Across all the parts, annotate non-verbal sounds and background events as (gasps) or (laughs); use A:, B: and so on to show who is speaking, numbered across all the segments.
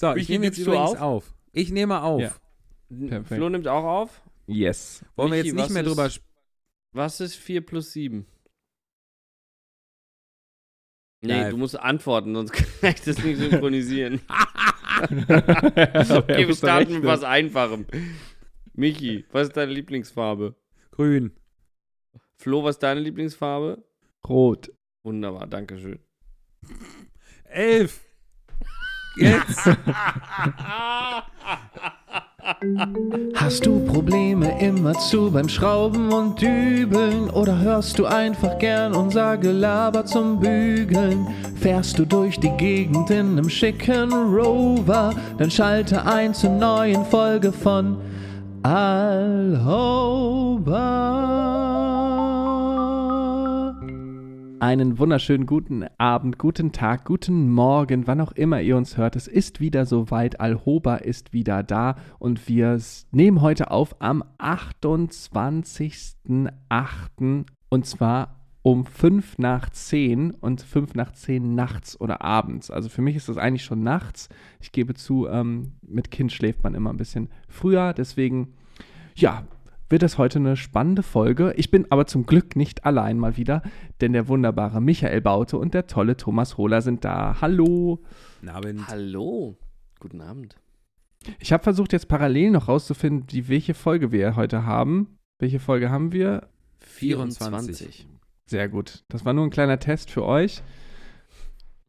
A: So, ich nehme jetzt übrigens
B: auf?
A: auf? Ich nehme auf.
C: Ja. Perfekt.
B: Flo nimmt auch auf.
C: Yes.
A: Wollen wir
B: Michi,
A: jetzt nicht mehr
B: ist-
A: drüber sprechen?
B: Was ist 4 plus 7? Nee,
A: Ja,
B: du musst antworten, sonst (laughs) kann ich das nicht synchronisieren.
C: okay, (laughs)
B: Okay, wir starten mit was Einfachem. Michi, was ist deine Lieblingsfarbe?
A: Grün.
B: Flo, was ist deine Lieblingsfarbe?
C: Rot.
B: Wunderbar, danke schön.
A: Elf. Jetzt.
D: Hast du Probleme immerzu beim Schrauben und Dübeln oder hörst du einfach gern unser Gelaber zum Bügeln? Fährst du durch die Gegend in einem schicken Rover, dann schalte ein zur neuen Folge von Alhoba.
C: Einen wunderschönen guten Abend, guten Tag, guten Morgen, wann auch immer ihr uns hört. Es ist wieder soweit. Alhoba ist wieder da und wir nehmen heute auf am 28.08. und zwar um 5 nach 10 und 5 nach 10 nachts oder abends. Also für mich ist das eigentlich schon nachts. Ich gebe zu, ähm, mit Kind schläft man immer ein bisschen früher. Deswegen, ja, wird das heute eine spannende Folge. Ich bin aber zum Glück nicht allein mal wieder, denn der wunderbare Michael Baute und der tolle Thomas Hohler sind da. Hallo.
A: Guten Abend.
B: Hallo, guten Abend.
C: Ich habe versucht jetzt parallel noch rauszufinden, die, welche Folge wir heute haben. Welche Folge haben wir?
B: 24.
C: Sehr gut. Das war nur ein kleiner Test für euch.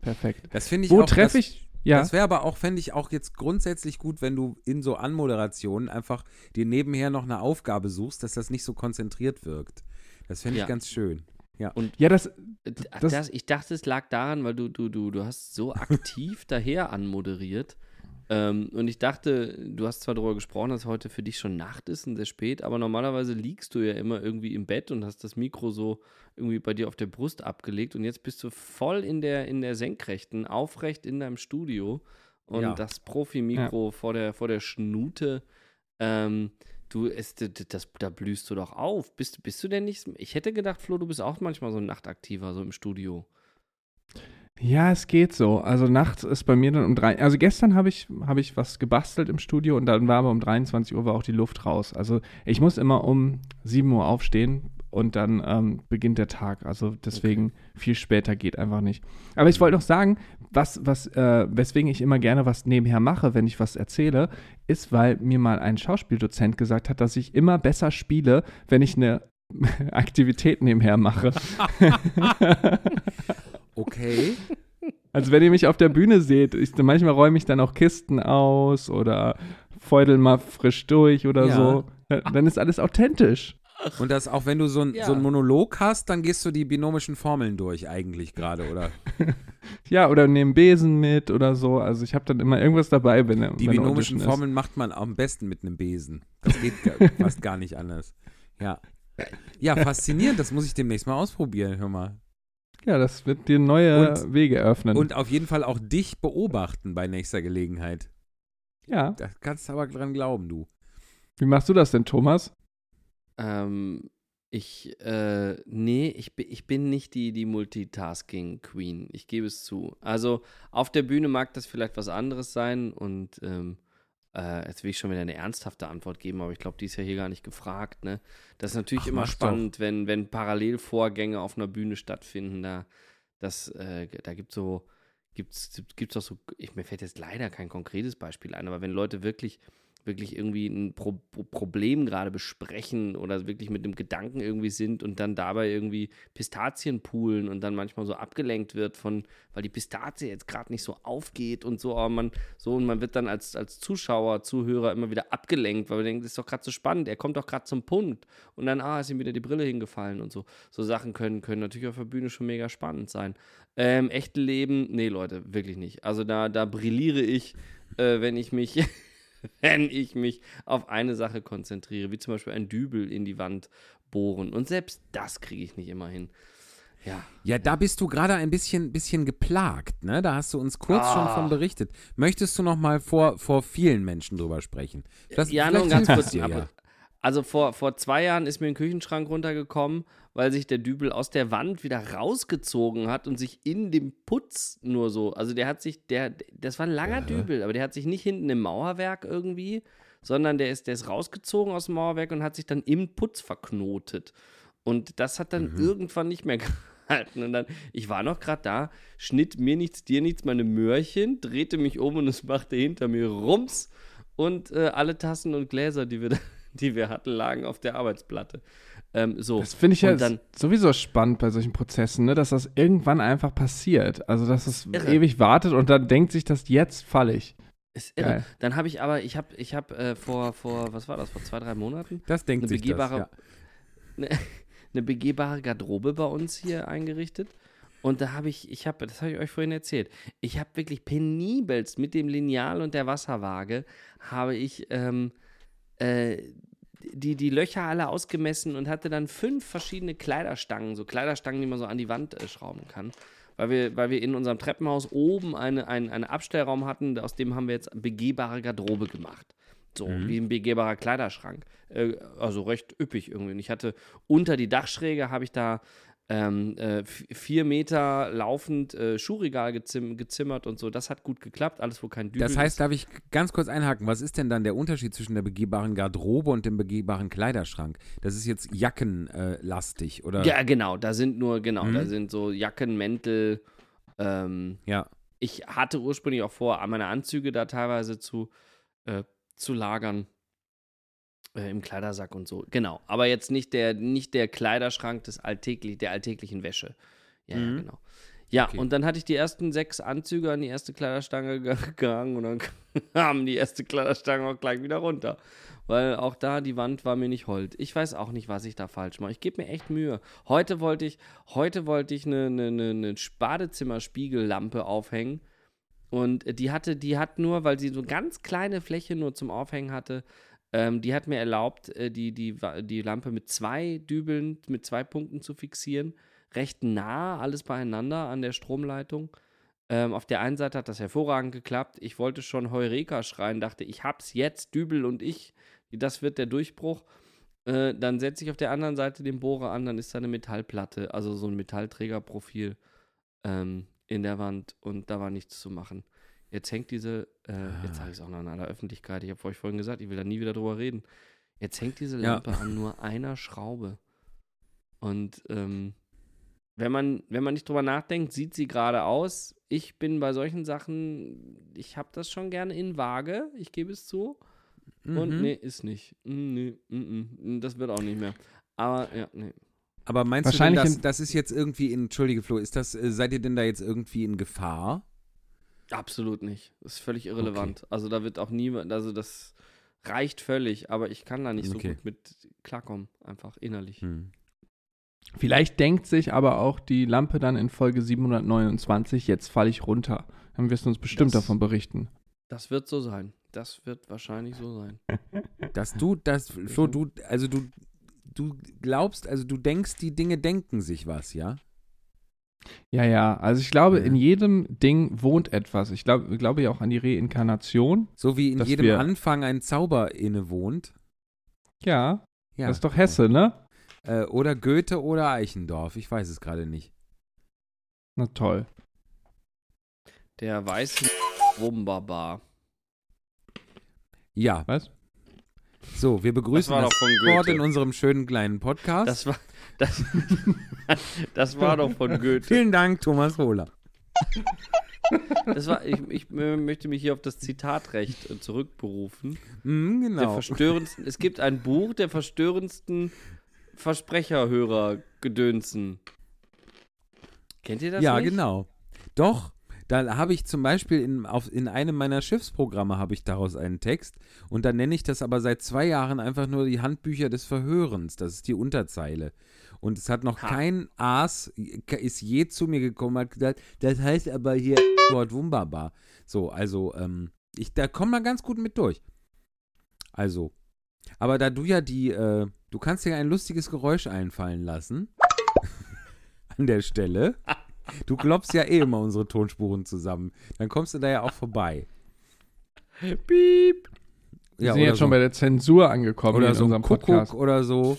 C: Perfekt.
A: Das finde ich
C: Wo
A: auch.
C: treffe
A: das,
C: ich? Ja.
A: Das wäre aber auch, fände ich auch jetzt grundsätzlich gut, wenn du in so Anmoderationen einfach dir nebenher noch eine Aufgabe suchst, dass das nicht so konzentriert wirkt. Das fände ich
B: Ja.
A: ganz schön.
C: ja, das,
B: Äh,
C: Das-
B: Das, ich dachte, es lag daran, weil du, du, du, du hast so aktiv (laughs) daher anmoderiert. Ähm, und ich dachte, du hast zwar darüber gesprochen, dass heute für dich schon Nacht ist und sehr spät, aber normalerweise liegst du ja immer irgendwie im Bett und hast das Mikro so irgendwie bei dir auf der Brust abgelegt und jetzt bist du voll in der, in der Senkrechten, aufrecht in deinem Studio und
A: Ja.
B: das Profi-Mikro vor, der, vor der Schnute. Ähm, du, d- das, da blühst du doch auf. Bist, bist du denn nicht? Ich hätte gedacht, Flo, du bist auch manchmal so nachtaktiver, so im Studio.
C: Ja, es geht so. Also nachts ist bei mir dann um drei. Also gestern habe ich, habe ich was gebastelt im Studio und dann war aber um 23 Uhr war auch die Luft raus. Also ich muss immer um 7 Uhr aufstehen und dann ähm, beginnt der Tag. Also deswegen viel später geht einfach nicht. Aber ich wollte noch sagen, was, was, äh, weswegen ich immer gerne was nebenher mache, wenn ich was erzähle, ist, weil mir mal ein Schauspieldozent gesagt hat, dass ich immer besser spiele, wenn ich eine (laughs) Aktivität nebenher mache. (laughs) (laughs)
A: Okay. (laughs)
C: Also wenn ihr mich auf der Bühne seht, ich, manchmal räume ich dann auch Kisten aus oder feudel mal frisch durch oder
A: Ja.
C: so. Dann ist alles authentisch.
A: Und das auch wenn du so, ein,
B: Ja.
A: so einen Monolog hast, dann gehst du die binomischen Formeln durch eigentlich gerade, oder? (laughs)
C: Ja, oder nehme Besen mit oder so. Also ich habe dann immer irgendwas dabei, wenn
A: Die
C: wenn
A: binomischen
C: ist.
A: Formeln macht man am besten mit einem Besen. Das geht (laughs) fast gar nicht anders. Ja. Ja, faszinierend. Das muss ich demnächst mal ausprobieren, hör mal.
C: Ja, das wird dir neue
A: Und-
C: Wege öffnen.
A: Und auf jeden Fall auch dich beobachten bei nächster Gelegenheit.
C: ja,
A: Da kannst du aber dran glauben, du.
C: wie machst du das denn, Thomas?
B: Ähm, ich, äh, nee, ich, ich bin nicht die, die Multitasking-Queen. Ich gebe es zu. Also auf der Bühne mag das vielleicht was anderes sein und ähm, äh, jetzt will ich schon wieder eine ernsthafte Antwort geben, aber ich glaube, die ist ja hier gar nicht gefragt. Ne? Das ist natürlich
A: Ach,
B: immer spannend, wenn, wenn Parallelvorgänge auf einer Bühne stattfinden. Da, das, äh, da gibt so, gibt's, gibt's auch so, ich, mir fällt jetzt leider kein konkretes Beispiel ein, aber wenn Leute wirklich wirklich irgendwie ein Pro Pro- Problem gerade besprechen oder wirklich mit einem Gedanken irgendwie sind und dann dabei irgendwie Pistazien poolen und dann manchmal so abgelenkt wird von, weil die Pistazie jetzt gerade nicht so aufgeht und so, aber man so und man wird dann als, als Zuschauer, Zuhörer immer wieder abgelenkt, weil man denkt, das ist doch gerade so spannend, er kommt doch gerade zum Punkt und dann, ah, ist ihm wieder die Brille hingefallen und so. So Sachen können, können natürlich auf der Bühne schon mega spannend sein. Ähm, echte Leben, nee, Leute, wirklich nicht. Also da, da brilliere ich, äh, wenn ich mich (laughs) (laughs) wenn ich mich auf eine Sache konzentriere, wie zum Beispiel ein Dübel in die Wand bohren. Und selbst das kriege ich nicht immer hin. Ja.
A: Ja, da bist du gerade ein bisschen, bisschen geplagt, ne? Da hast du uns kurz
B: Ah.
A: schon von berichtet. Möchtest du noch mal vor, vor vielen Menschen drüber sprechen? Das,
B: ja, nur ganz kurz.
A: dir, ja.
B: Also vor, vor zwei Jahren ist mir ein Küchenschrank runtergekommen weil sich der Dübel aus der Wand wieder rausgezogen hat und sich in dem Putz nur so, also der hat sich, der, das war ein langer Dübel, aber der hat sich nicht hinten im Mauerwerk irgendwie, sondern der ist, der ist rausgezogen aus dem Mauerwerk und hat sich dann im Putz verknotet. Und das hat dann irgendwann nicht mehr (laughs) gehalten. Und dann, ich war noch gerade da, schnitt mir nichts, dir nichts, meine Möhrchen, drehte mich um und es machte hinter mir Rums und äh, alle Tassen und Gläser, die wir, (laughs) die wir hatten, lagen auf der Arbeitsplatte. Ähm, so.
C: Das finde ich ja
B: dann-
C: sowieso spannend bei solchen Prozessen, ne? dass das irgendwann einfach passiert. Also, dass es
B: Irre.
C: ewig wartet und dann denkt sich das jetzt falle ich.
B: Ist irre.
C: Geil.
B: Dann habe ich aber, ich habe, ich habe äh, vor, vor, was war das, vor zwei, drei Monaten,
A: Das denkt
B: Eine
A: sich
B: begehbare-
A: das, ja. (laughs)
B: eine, eine begehbare Garderobe bei uns hier eingerichtet. Und da habe ich, ich habe, das habe ich euch vorhin erzählt, ich habe wirklich penibelst mit dem Lineal und der Wasserwaage, habe ich ähm, äh, die, die Löcher alle ausgemessen und hatte dann fünf verschiedene Kleiderstangen, so Kleiderstangen, die man so an die Wand äh, schrauben kann. Weil wir, weil wir in unserem Treppenhaus oben eine, ein, einen Abstellraum hatten, aus dem haben wir jetzt begehbare Garderobe gemacht. So, wie ein begehbarer Kleiderschrank. Äh, also recht üppig irgendwie. Und ich hatte unter die Dachschräge habe ich da ähm, äh, vier Meter laufend äh, Schuhregal gezim gezimmert und so. Das hat gut geklappt. Alles, wo kein Dübel
A: Das heißt,
B: ist.
A: darf ich ganz kurz einhaken, was ist denn dann der Unterschied zwischen der begehbaren Garderobe und dem begehbaren Kleiderschrank? Das ist jetzt jackenlastig, oder?
B: Ja, genau. Da sind nur, genau,
A: Mhm.
B: da sind so Jacken, Mäntel. Ähm,
A: Ja.
B: ich hatte ursprünglich auch vor, meine Anzüge da teilweise zu, äh, zu lagern. Äh, Im Kleidersack und so. Genau. Aber jetzt nicht der, nicht der Kleiderschrank des alltäglich, der alltäglichen Wäsche. Ja, ja,
A: Mhm.
B: genau. Ja,
A: Okay.
B: und dann hatte ich die ersten sechs Anzüge an die erste Kleiderstange ge- (laughs) gehangen und dann (laughs) kam die erste Kleiderstange auch gleich wieder runter. Weil auch da die Wand war mir nicht hold. Ich weiß auch nicht, was ich da falsch mache. Ich gebe mir echt Mühe. Heute wollte ich, heute wollte ich eine, eine, eine, eine Badezimmerspiegellampe aufhängen. Und die hatte, die hat nur, weil sie so ganz kleine Fläche nur zum Aufhängen hatte, ähm, die hat mir erlaubt, äh, die, die, die Lampe mit zwei Dübeln, mit zwei Punkten zu fixieren. Recht nah, alles beieinander an der Stromleitung. Ähm, auf der einen Seite hat das hervorragend geklappt. Ich wollte schon Heureka schreien, dachte, ich hab's jetzt, Dübel und ich. Das wird der Durchbruch. Äh, dann setze ich auf der anderen Seite den Bohrer an, dann ist da eine Metallplatte, also so ein Metallträgerprofil ähm, in der Wand und da war nichts zu machen. Jetzt hängt diese, äh, jetzt sage ich es auch noch in aller Öffentlichkeit, ich habe euch vorhin gesagt, ich will da nie wieder drüber reden. Jetzt hängt diese
A: Ja.
B: Lampe an nur einer Schraube. Und ähm, wenn man, wenn man nicht drüber nachdenkt, sieht sie gerade aus. Ich bin bei solchen Sachen, ich habe das schon gerne in Waage, ich gebe es zu. Und
A: Mhm.
B: nee, ist nicht. Mm, Nee, mm, mm, das wird auch nicht mehr. Aber ja, nee.
A: Aber meinst du denn,
C: Wahrscheinlich
A: dass, das ist jetzt irgendwie in, Entschuldige Flo, ist das, äh, seid ihr denn da jetzt irgendwie in Gefahr?
B: Absolut nicht. Das ist völlig irrelevant. Also da wird auch niemand, also das reicht völlig, aber ich kann da nicht so
A: Okay.
B: gut mit klarkommen, einfach innerlich.
A: Hm.
C: Vielleicht denkt sich aber auch die Lampe dann in Folge 729, jetzt falle ich runter. Dann wirst du uns bestimmt
B: Das-
C: davon berichten.
B: Das wird so sein. Das wird wahrscheinlich so sein. (laughs)
A: Dass du, das, Flo, du, also du, du glaubst, also du denkst, die Dinge denken sich was, ja?
C: Ja, ja. Also ich glaube,
A: Ja.
C: in jedem Ding wohnt etwas. Ich glaube, glaube ja auch an die Reinkarnation.
A: So wie in jedem
C: wir-
A: Anfang ein Zauber innewohnt.
C: Ja,
A: Ja.
C: das ist doch Hesse, ne?
A: Äh, oder Goethe oder Eichendorf, ich weiß es gerade nicht.
C: Na toll.
B: Der weiße Rumbarbar.
A: Ja,
C: Was?
A: So, wir begrüßen das,
B: von
A: Wort in unserem schönen kleinen Podcast.
B: Das war, das, (laughs) das war doch von Goethe.
A: Vielen Dank, Thomas Hohler.
B: Das war, ich, ich äh, möchte mich hier auf das Zitatrecht äh, zurückberufen. Der
A: genau.
B: verstörendsten, es gibt ein Buch der verstörendsten Versprecherhörer-Gedönsen. Kennt ihr das
A: Ja,
B: nicht?
A: genau. Doch, da habe ich zum Beispiel in, auf, in einem meiner Schiffsprogramme habe ich daraus einen Text und da nenne ich das aber seit zwei Jahren einfach nur die Handbücher des Verhörens. Das ist die Unterzeile. Und es hat noch
B: Ha.
A: kein Aas, ist je zu mir gekommen, hat gesagt, das heißt aber hier (sniffs) Wort wunderbar. So, also, ähm, ich, da kommt man ganz gut mit durch. Also, aber da du ja die, äh, du kannst dir ein lustiges Geräusch einfallen lassen. (laughs) An der Stelle. (laughs) Du klopfst ja eh immer unsere Tonspuren zusammen. Dann kommst du da ja auch vorbei.
B: Piep.
C: Wir
A: Ja,
C: sind jetzt schon
A: so,
C: bei der Zensur angekommen
A: oder
C: in
A: so ein
C: unserem
A: Kuckuck
C: Podcast.
A: oder so.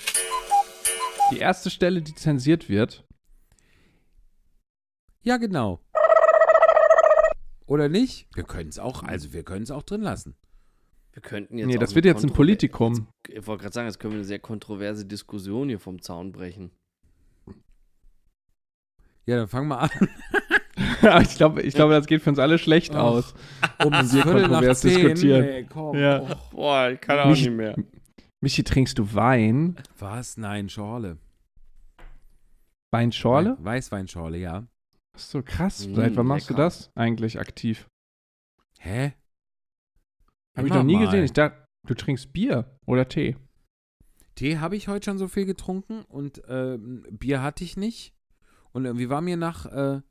C: Die erste Stelle, die zensiert wird.
A: Ja, genau. Oder nicht? Wir können es auch, also wir können es auch drin lassen.
B: Wir könnten jetzt.
C: Nee, das wird jetzt ein Politikum.
B: Ich wollte gerade sagen, jetzt können wir eine sehr kontroverse Diskussion hier vom Zaun brechen.
A: Ja, dann fangen wir an. (laughs)
C: ich glaube, ich glaube, das geht für uns alle schlecht
A: Ach.
C: aus. (laughs)
A: Um nach
C: kontrovers diskutieren.
A: Ey, komm.
C: Ja.
A: Oh.
B: Boah, ich kann
C: auch nicht
B: mehr.
C: Michi, trinkst du Wein?
A: Was? Nein, Schorle.
C: Weinschorle?
A: Weißweinschorle, ja.
C: Ach so krass.
B: Mm,
C: Seit wann machst du
B: lecker.
C: das eigentlich aktiv?
A: Hä?
C: Habe ich noch nie
A: mal.
C: gesehen. Ich dachte, du trinkst Bier oder Tee.
A: Tee habe ich heute schon so viel getrunken und ähm, Bier hatte ich nicht. Und irgendwie war mir nach. Äh,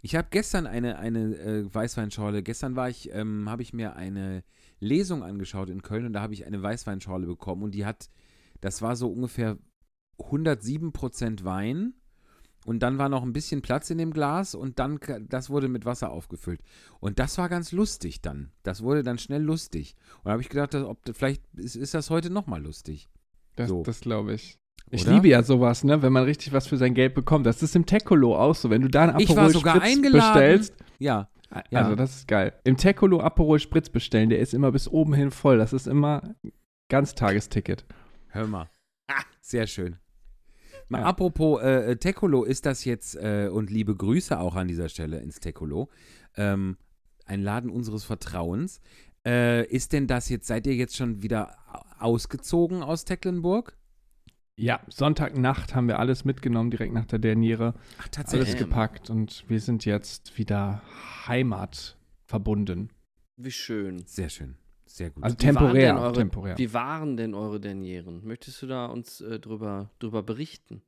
A: ich habe gestern eine, eine äh, Weißweinschorle. Gestern war ich, ähm, habe ich mir eine Lesung angeschaut in Köln und da habe ich eine Weißweinschorle bekommen und die hat, das war so ungefähr 107% Wein und dann war noch ein bisschen Platz in dem Glas und dann, das wurde mit Wasser aufgefüllt. Und das war ganz lustig dann. Das wurde dann schnell lustig. Und da habe ich gedacht, ob, vielleicht ist, ist das heute nochmal lustig.
C: Das,
A: So.
C: das glaube ich. Ich
A: Oder?
C: liebe ja sowas, ne? Wenn man richtig was für sein Geld bekommt. Das ist im Tecolo auch so. Wenn du da einen Aperol
A: sogar
C: Spritz
A: eingeladen.
C: bestellst,
A: Ja, Ja.
C: also das ist geil. Im Tecolo Aperol Spritz bestellen, der ist immer bis oben hin voll. Das ist immer Ganztagesticket.
A: hör mal. Sehr schön. Mal
C: Ja.
A: apropos äh, äh, Tecolo, ist das jetzt, äh, und liebe Grüße auch an dieser Stelle ins Tecolo, ähm, ein Laden unseres Vertrauens. Äh, ist denn das jetzt, seid ihr jetzt schon wieder au- ausgezogen aus Tecklenburg?
C: Ja, Sonntagnacht haben wir alles mitgenommen, direkt nach der Derniere.
A: Ach,
C: Alles
B: Damn.
C: gepackt und wir sind jetzt wieder Heimat verbunden.
B: Wie schön.
A: Sehr schön. Sehr gut.
C: Also
B: Wie waren
C: temporär,
B: denn eure-
C: temporär.
B: Wie waren denn eure Dernieren? Möchtest du da uns äh, drüber, drüber berichten?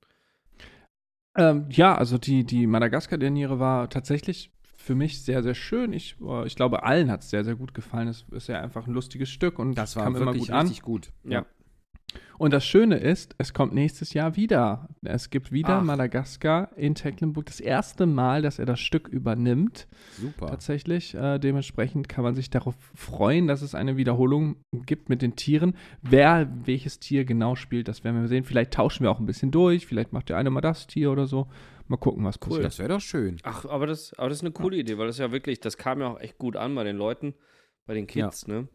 C: Ähm, ja, also die, die Madagaskar-Derniere war tatsächlich für mich sehr, sehr schön. Ich, äh, ich glaube, allen hat es sehr, sehr gut gefallen. Es ist ja einfach ein lustiges Stück und
A: das war
C: kam immer
A: wirklich
C: gut an.
A: richtig gut.
B: Ja.
C: Und das Schöne ist, es kommt nächstes Jahr wieder. Es gibt wieder
B: Ach.
C: Madagaskar in Tecklenburg. Das erste Mal, dass er das Stück übernimmt.
A: Super.
C: Tatsächlich. Äh, dementsprechend kann man sich darauf freuen, dass es eine Wiederholung gibt mit den Tieren. Wer welches Tier genau spielt, das werden wir sehen. Vielleicht tauschen wir auch ein bisschen durch. Vielleicht macht der eine mal das Tier oder so. Mal gucken, was passiert.
A: Das wäre doch schön.
B: Ach, aber das, aber das ist eine coole Idee, weil das ja wirklich, das kam ja auch echt gut an bei den Leuten, bei den Kids, ne?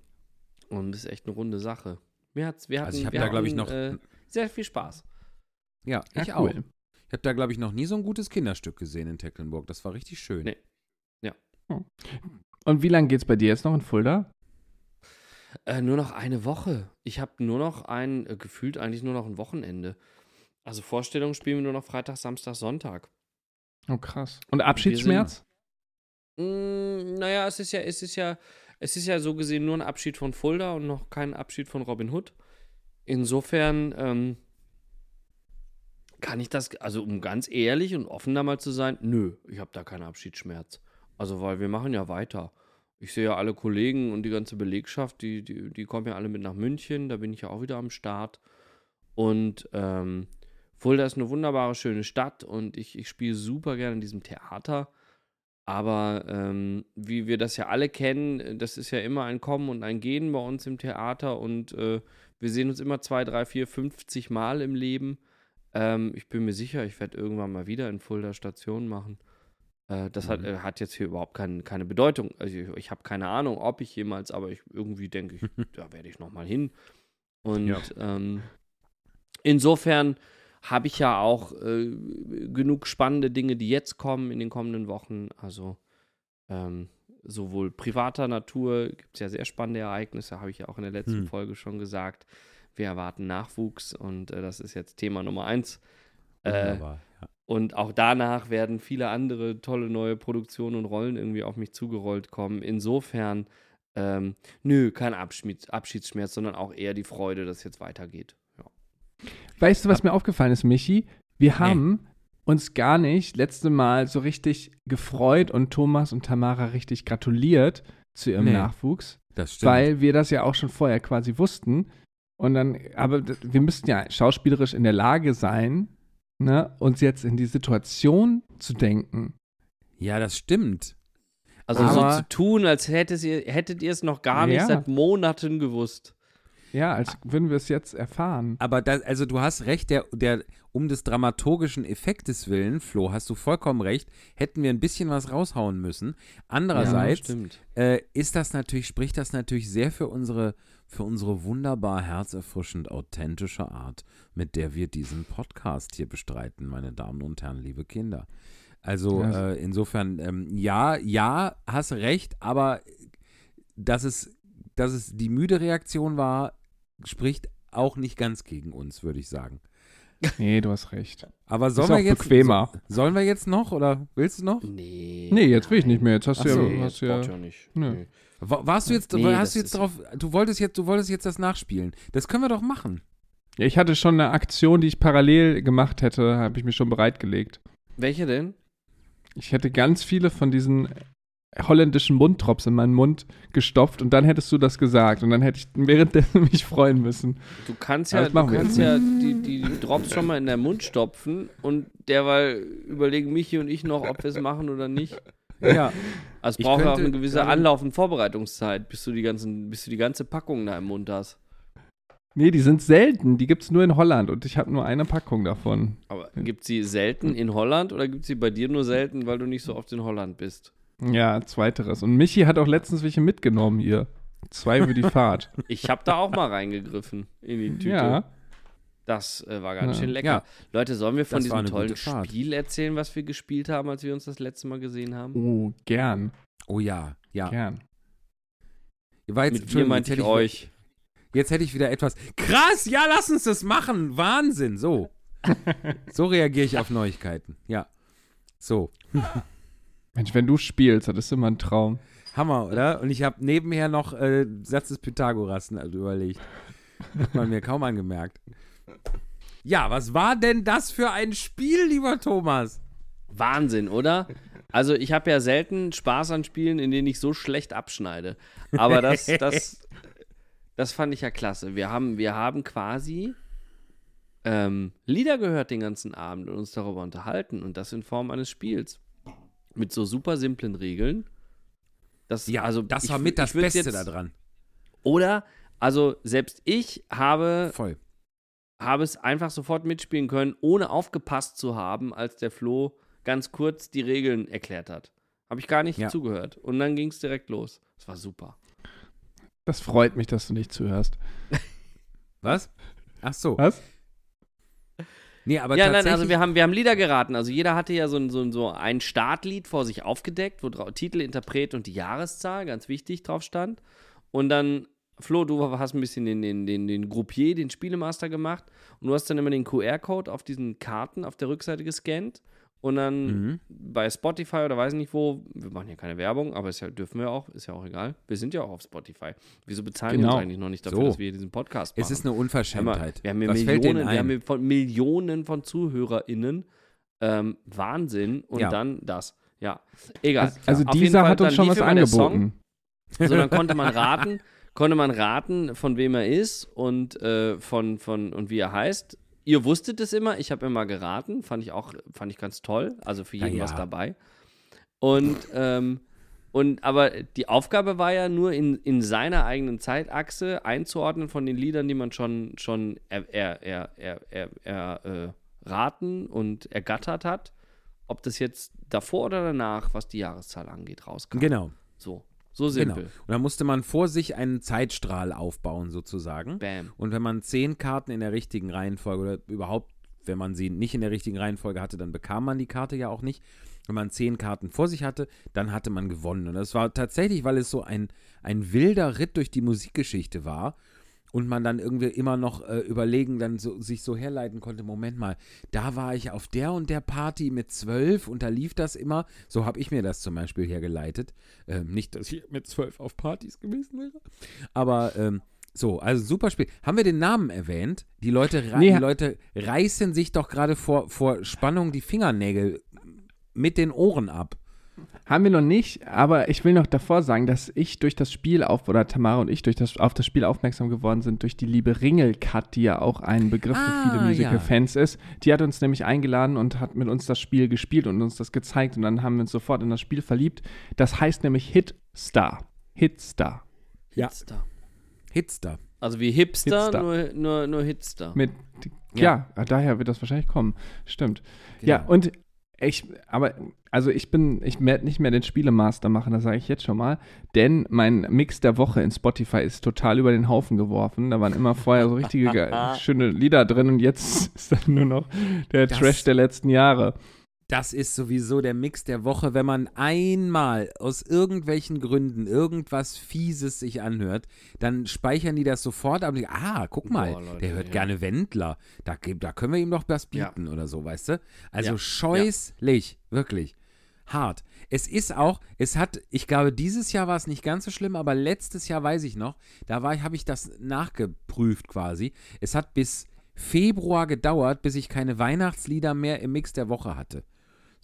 B: Und das ist echt eine runde Sache. Mir hat's, wir hatten,
A: Also ich hab
B: wir
A: da, glaub ich, noch-
B: äh, sehr viel Spaß.
A: Ja,
C: Ja,
A: ich
C: cool.
A: auch. Ich habe da, glaube ich, noch nie so ein gutes Kinderstück gesehen in Tecklenburg. Das war richtig schön.
B: Nee.
C: Und wie lange geht's bei dir jetzt noch in Fulda?
B: Äh, nur noch eine Woche. Ich habe nur noch ein, äh, gefühlt eigentlich nur noch ein Wochenende. Also Vorstellungen spielen wir nur noch Freitag, Samstag, Sonntag.
C: Oh, krass. Und Abschiedsschmerz?
B: Mm, naja, es ist ja, es ist ja, es ist ja so gesehen nur ein Abschied von Fulda und noch kein Abschied von Robin Hood. Insofern ähm, kann ich das, also um ganz ehrlich und offen da mal zu sein, nö, ich habe da keinen Abschiedsschmerz. Also, weil wir machen ja weiter. Ich sehe ja alle Kollegen und die ganze Belegschaft, die, die, die kommen ja alle mit nach München, da bin ich ja auch wieder am Start. Und ähm, Fulda ist eine wunderbare, schöne Stadt und ich, ich spiele super gerne in diesem Theater. Aber ähm, wie wir das ja alle kennen, das ist ja immer ein Kommen und ein Gehen bei uns im Theater und äh, wir sehen uns immer zwei, drei, vier, 50 Mal im Leben. Ähm, ich bin mir sicher, ich werde irgendwann mal wieder in Fulda Station machen. Äh, das hat,
A: Mhm.
B: äh, hat jetzt hier überhaupt kein, keine Bedeutung. Also ich, ich habe keine Ahnung, ob ich jemals, aber ich irgendwie denke ich, (laughs) da werde ich noch mal hin. Und
A: Ja.
B: ähm, insofern habe ich ja auch äh, genug spannende Dinge, die jetzt kommen in den kommenden Wochen. Also ähm, sowohl privater Natur gibt es ja sehr spannende Ereignisse, habe ich ja auch in der letzten
A: Hm.
B: Folge schon gesagt. Wir erwarten Nachwuchs und äh, das ist jetzt Thema Nummer eins. Äh.
A: Ja.
B: und auch danach werden viele andere tolle neue Produktionen und Rollen irgendwie auf mich zugerollt kommen. Insofern, ähm, nö, kein Abschied, Abschiedsschmerz, sondern auch eher die Freude, dass es jetzt weitergeht.
C: Weißt du, was mir aufgefallen ist, Michi? Wir haben uns gar nicht letzte Mal so richtig gefreut und Thomas und Tamara richtig gratuliert zu ihrem
A: Nee.
C: Nachwuchs,
A: Das stimmt.
C: weil wir das ja auch schon vorher quasi wussten. Und dann, aber wir müssten ja schauspielerisch in der Lage sein, ne, uns jetzt in die Situation zu denken.
A: ja, das stimmt.
B: Also
C: Aber-
B: so zu tun, als hättet ihr, hättet ihr es noch gar nicht
C: Ja.
B: seit Monaten gewusst.
C: Ja, als würden wir es jetzt erfahren.
A: Aber das, also du hast recht, der, der, um des dramaturgischen Effektes willen, Flo, hast du vollkommen recht, hätten wir ein bisschen was raushauen müssen. Andererseits
B: stimmt.
A: äh, ist das natürlich, spricht das natürlich sehr für unsere, für unsere wunderbar herzerfrischend authentische Art, mit der wir diesen Podcast hier bestreiten, meine Damen und Herren, liebe Kinder. Also
C: Ja.
A: äh, insofern, ähm, ja, ja, hast recht, aber dass es, dass es die müde Reaktion war, spricht auch nicht ganz gegen uns, würde ich sagen.
C: Nee, du hast recht.
A: Aber
C: Ist
A: sollen
C: auch
A: wir jetzt
C: bequemer.
A: So, sollen wir jetzt noch oder willst du noch?
B: Nee.
C: Nee, jetzt will ich nicht mehr. Jetzt hast
A: Ach
C: du ja,
B: Nee,
C: hast ja
B: ja nicht. Nee.
A: Wa- Warst du jetzt,
B: Nee,
A: hast du jetzt drauf, du wolltest jetzt, du wolltest jetzt das nachspielen. Das können wir doch machen.
C: Ja, ich hatte schon eine Aktion, die ich parallel gemacht hätte, habe ich mir schon bereitgelegt.
B: Welche denn?
C: Ich hätte ganz viele von diesen holländischen Munddrops in meinen Mund gestopft und dann hättest du das gesagt und dann hätte ich währenddessen (laughs) mich freuen müssen.
B: Du kannst ja, du kannst ja die, die, Drops schon mal in den Mund stopfen und derweil überlegen Michi und ich noch, ob wir es machen oder nicht.
A: Ja.
B: Also braucht ja auch eine gewisse Anlauf- und Vorbereitungszeit, bis du die ganzen, bis du die ganze Packung da im Mund hast.
C: Nee, die sind selten. Die gibt es nur in Holland und ich habe nur eine Packung davon.
B: Aber gibt sie selten in Holland oder gibt sie bei dir nur selten, weil du nicht so oft in Holland bist?
C: Ja, zweiteres. Und Michi hat auch letztens welche mitgenommen hier. Zwei für die (laughs) Fahrt.
B: Ich habe da auch mal reingegriffen in die Tüte.
C: ja.
B: Das äh, war ganz
C: Ja.
B: schön lecker.
A: Ja.
B: Leute, sollen wir von
A: Das
B: diesem tollen. Spiel erzählen, was wir gespielt haben, als wir uns das letzte Mal gesehen haben?
C: Oh, gern.
A: Oh ja, ja.
C: Gern.
A: War jetzt,
B: Mit
A: Entschuldigung,
B: meinte ich
A: hätte
B: euch.
A: Jetzt hätte ich wieder etwas. Krass, ja, lass uns das machen. Wahnsinn. So. (laughs) So reagiere ich auf Neuigkeiten. Ja. So. (laughs)
C: Mensch, wenn du spielst, das ist immer ein Traum.
A: Hammer, oder? Und ich habe nebenher noch äh, Satz des Pythagoras also überlegt. Hat man mir kaum angemerkt. Ja, was war denn das für ein Spiel, lieber Thomas?
B: Wahnsinn, oder? Also ich habe ja selten Spaß an Spielen, in denen ich so schlecht abschneide. Aber das, (laughs) das, das fand ich ja klasse. Wir haben, wir haben quasi ähm, Lieder gehört den ganzen Abend und uns darüber unterhalten. Und das in Form eines Spiels. Mit so super simplen Regeln. Das,
A: Ja,
B: also
A: das
B: ich
A: war mit das Beste
B: jetzt-
A: daran.
B: Oder, also selbst ich habe
A: Voll.
B: habe es einfach sofort mitspielen können, ohne aufgepasst zu haben, als der Flo ganz kurz die Regeln erklärt hat. Habe ich gar nicht
A: Ja.
B: zugehört. Und dann ging es direkt los. Das war super.
C: Das freut mich, dass du nicht zuhörst.
A: Was? Ach so.
C: Was?
A: Nee, aber
B: ja, nein, also wir haben, wir haben Lieder geraten. Also jeder hatte ja so, ein- so, ein- so ein Startlied vor sich aufgedeckt, wo Titel, Interpret und die Jahreszahl, ganz wichtig, drauf stand. Und dann, Flo, du hast ein bisschen den, den, den, den Groupier, den Spielemaster gemacht. Und du hast dann immer den QR-Code auf diesen Karten auf der Rückseite gescannt. Und dann
A: Mhm.
B: bei Spotify oder weiß nicht wo, wir machen hier keine Werbung, aber ist ja, dürfen wir auch, ist ja auch egal. Wir sind ja auch auf Spotify. Wieso bezahlen
C: Genau.
B: uns eigentlich noch nicht dafür,
A: So.
B: dass wir diesen Podcast machen?
A: es ist eine Unverschämtheit.
B: Wir haben hier Millionen, wir haben hier von Millionen von ZuhörerInnen. Ähm, Wahnsinn. Und
A: Ja.
B: dann das. Ja, egal.
C: Also, also dieser
B: Fall,
C: hat uns schon was
B: der Song.
C: angeboten.
B: So, dann konnte man (laughs) raten, konnte man raten, von wem er ist und äh, von, von und wie er heißt. Ihr wusstet es immer, ich habe immer geraten, fand ich auch, fand ich ganz toll. Also für jeden
A: Ja, ja.
B: was dabei. Und, ähm, und aber die Aufgabe war ja nur in, in seiner eigenen Zeitachse einzuordnen von den Liedern, die man schon, schon er, er, er, er, er, er, äh, raten und ergattert hat, ob das jetzt davor oder danach, was die Jahreszahl angeht, rauskam.
A: Genau.
B: So, so
A: Genau.
B: simpel.
A: Und da musste man vor sich einen Zeitstrahl aufbauen, sozusagen.
B: Bam.
A: Und wenn man zehn Karten in der richtigen Reihenfolge oder überhaupt, wenn man sie nicht in der richtigen Reihenfolge hatte, dann bekam man die Karte ja auch nicht. Wenn man zehn Karten vor sich hatte, dann hatte man gewonnen. Und das war tatsächlich, weil es so ein, ein wilder Ritt durch die Musikgeschichte war und man dann irgendwie immer noch äh, überlegen, dann so, sich so herleiten konnte, Moment mal, da war ich auf der und der Party mit zwölf und da lief das immer. So habe ich mir das zum Beispiel hergeleitet. Ähm, nicht, dass ich mit zwölf auf Partys gewesen wäre, aber ähm, so, also super Spiel. Haben wir den Namen erwähnt? Die Leute,
C: Nee.
A: die Leute reißen sich doch gerade vor, vor Spannung die Fingernägel mit den Ohren ab.
C: Haben wir noch nicht, aber ich will noch davor sagen, dass ich durch das Spiel auf, oder Tamara und ich durch das, auf das Spiel aufmerksam geworden sind, durch die liebe Ringelkat, die ja auch ein Begriff
A: Ah,
C: für viele
A: ja.
C: Musical-Fans ist. Die hat uns nämlich eingeladen und hat mit uns das Spiel gespielt und uns das gezeigt und dann haben wir uns sofort in das Spiel verliebt. Das heißt nämlich Hitstar. Hitstar.
A: Ja.
B: Hitstar.
A: Hitster.
B: Also wie Hipster,
C: Hitster.
B: Nur, nur, nur Hitster.
C: Mit, ja, daher wird das wahrscheinlich kommen. Stimmt. Ja,
A: Genau.
C: und ich, aber, also ich bin, ich werde nicht mehr den Spielemaster machen, das sage ich jetzt schon mal, denn mein Mix der Woche in Spotify ist total über den Haufen geworfen. Da waren immer vorher so richtige ge- (laughs) schöne Lieder drin und jetzt (laughs) ist dann nur noch der
A: Das-
C: Trash der letzten Jahre.
A: Das ist sowieso der Mix der Woche, wenn man einmal aus irgendwelchen Gründen irgendwas Fieses sich anhört, dann speichern die das sofort ab. Ah, guck mal,
B: Boah, Leute,
A: der hört
B: ja.
A: gerne Wendler. Da, da können wir ihm doch was
B: Ja.
A: bieten oder so, weißt du? Also
B: Ja.
A: scheußlich, wirklich. Hart. Es ist auch, es hat, ich glaube, dieses Jahr war es nicht ganz so schlimm, aber letztes Jahr weiß ich noch, da habe ich das nachgeprüft quasi. Es hat bis Februar gedauert, bis ich keine Weihnachtslieder mehr im Mix der Woche hatte.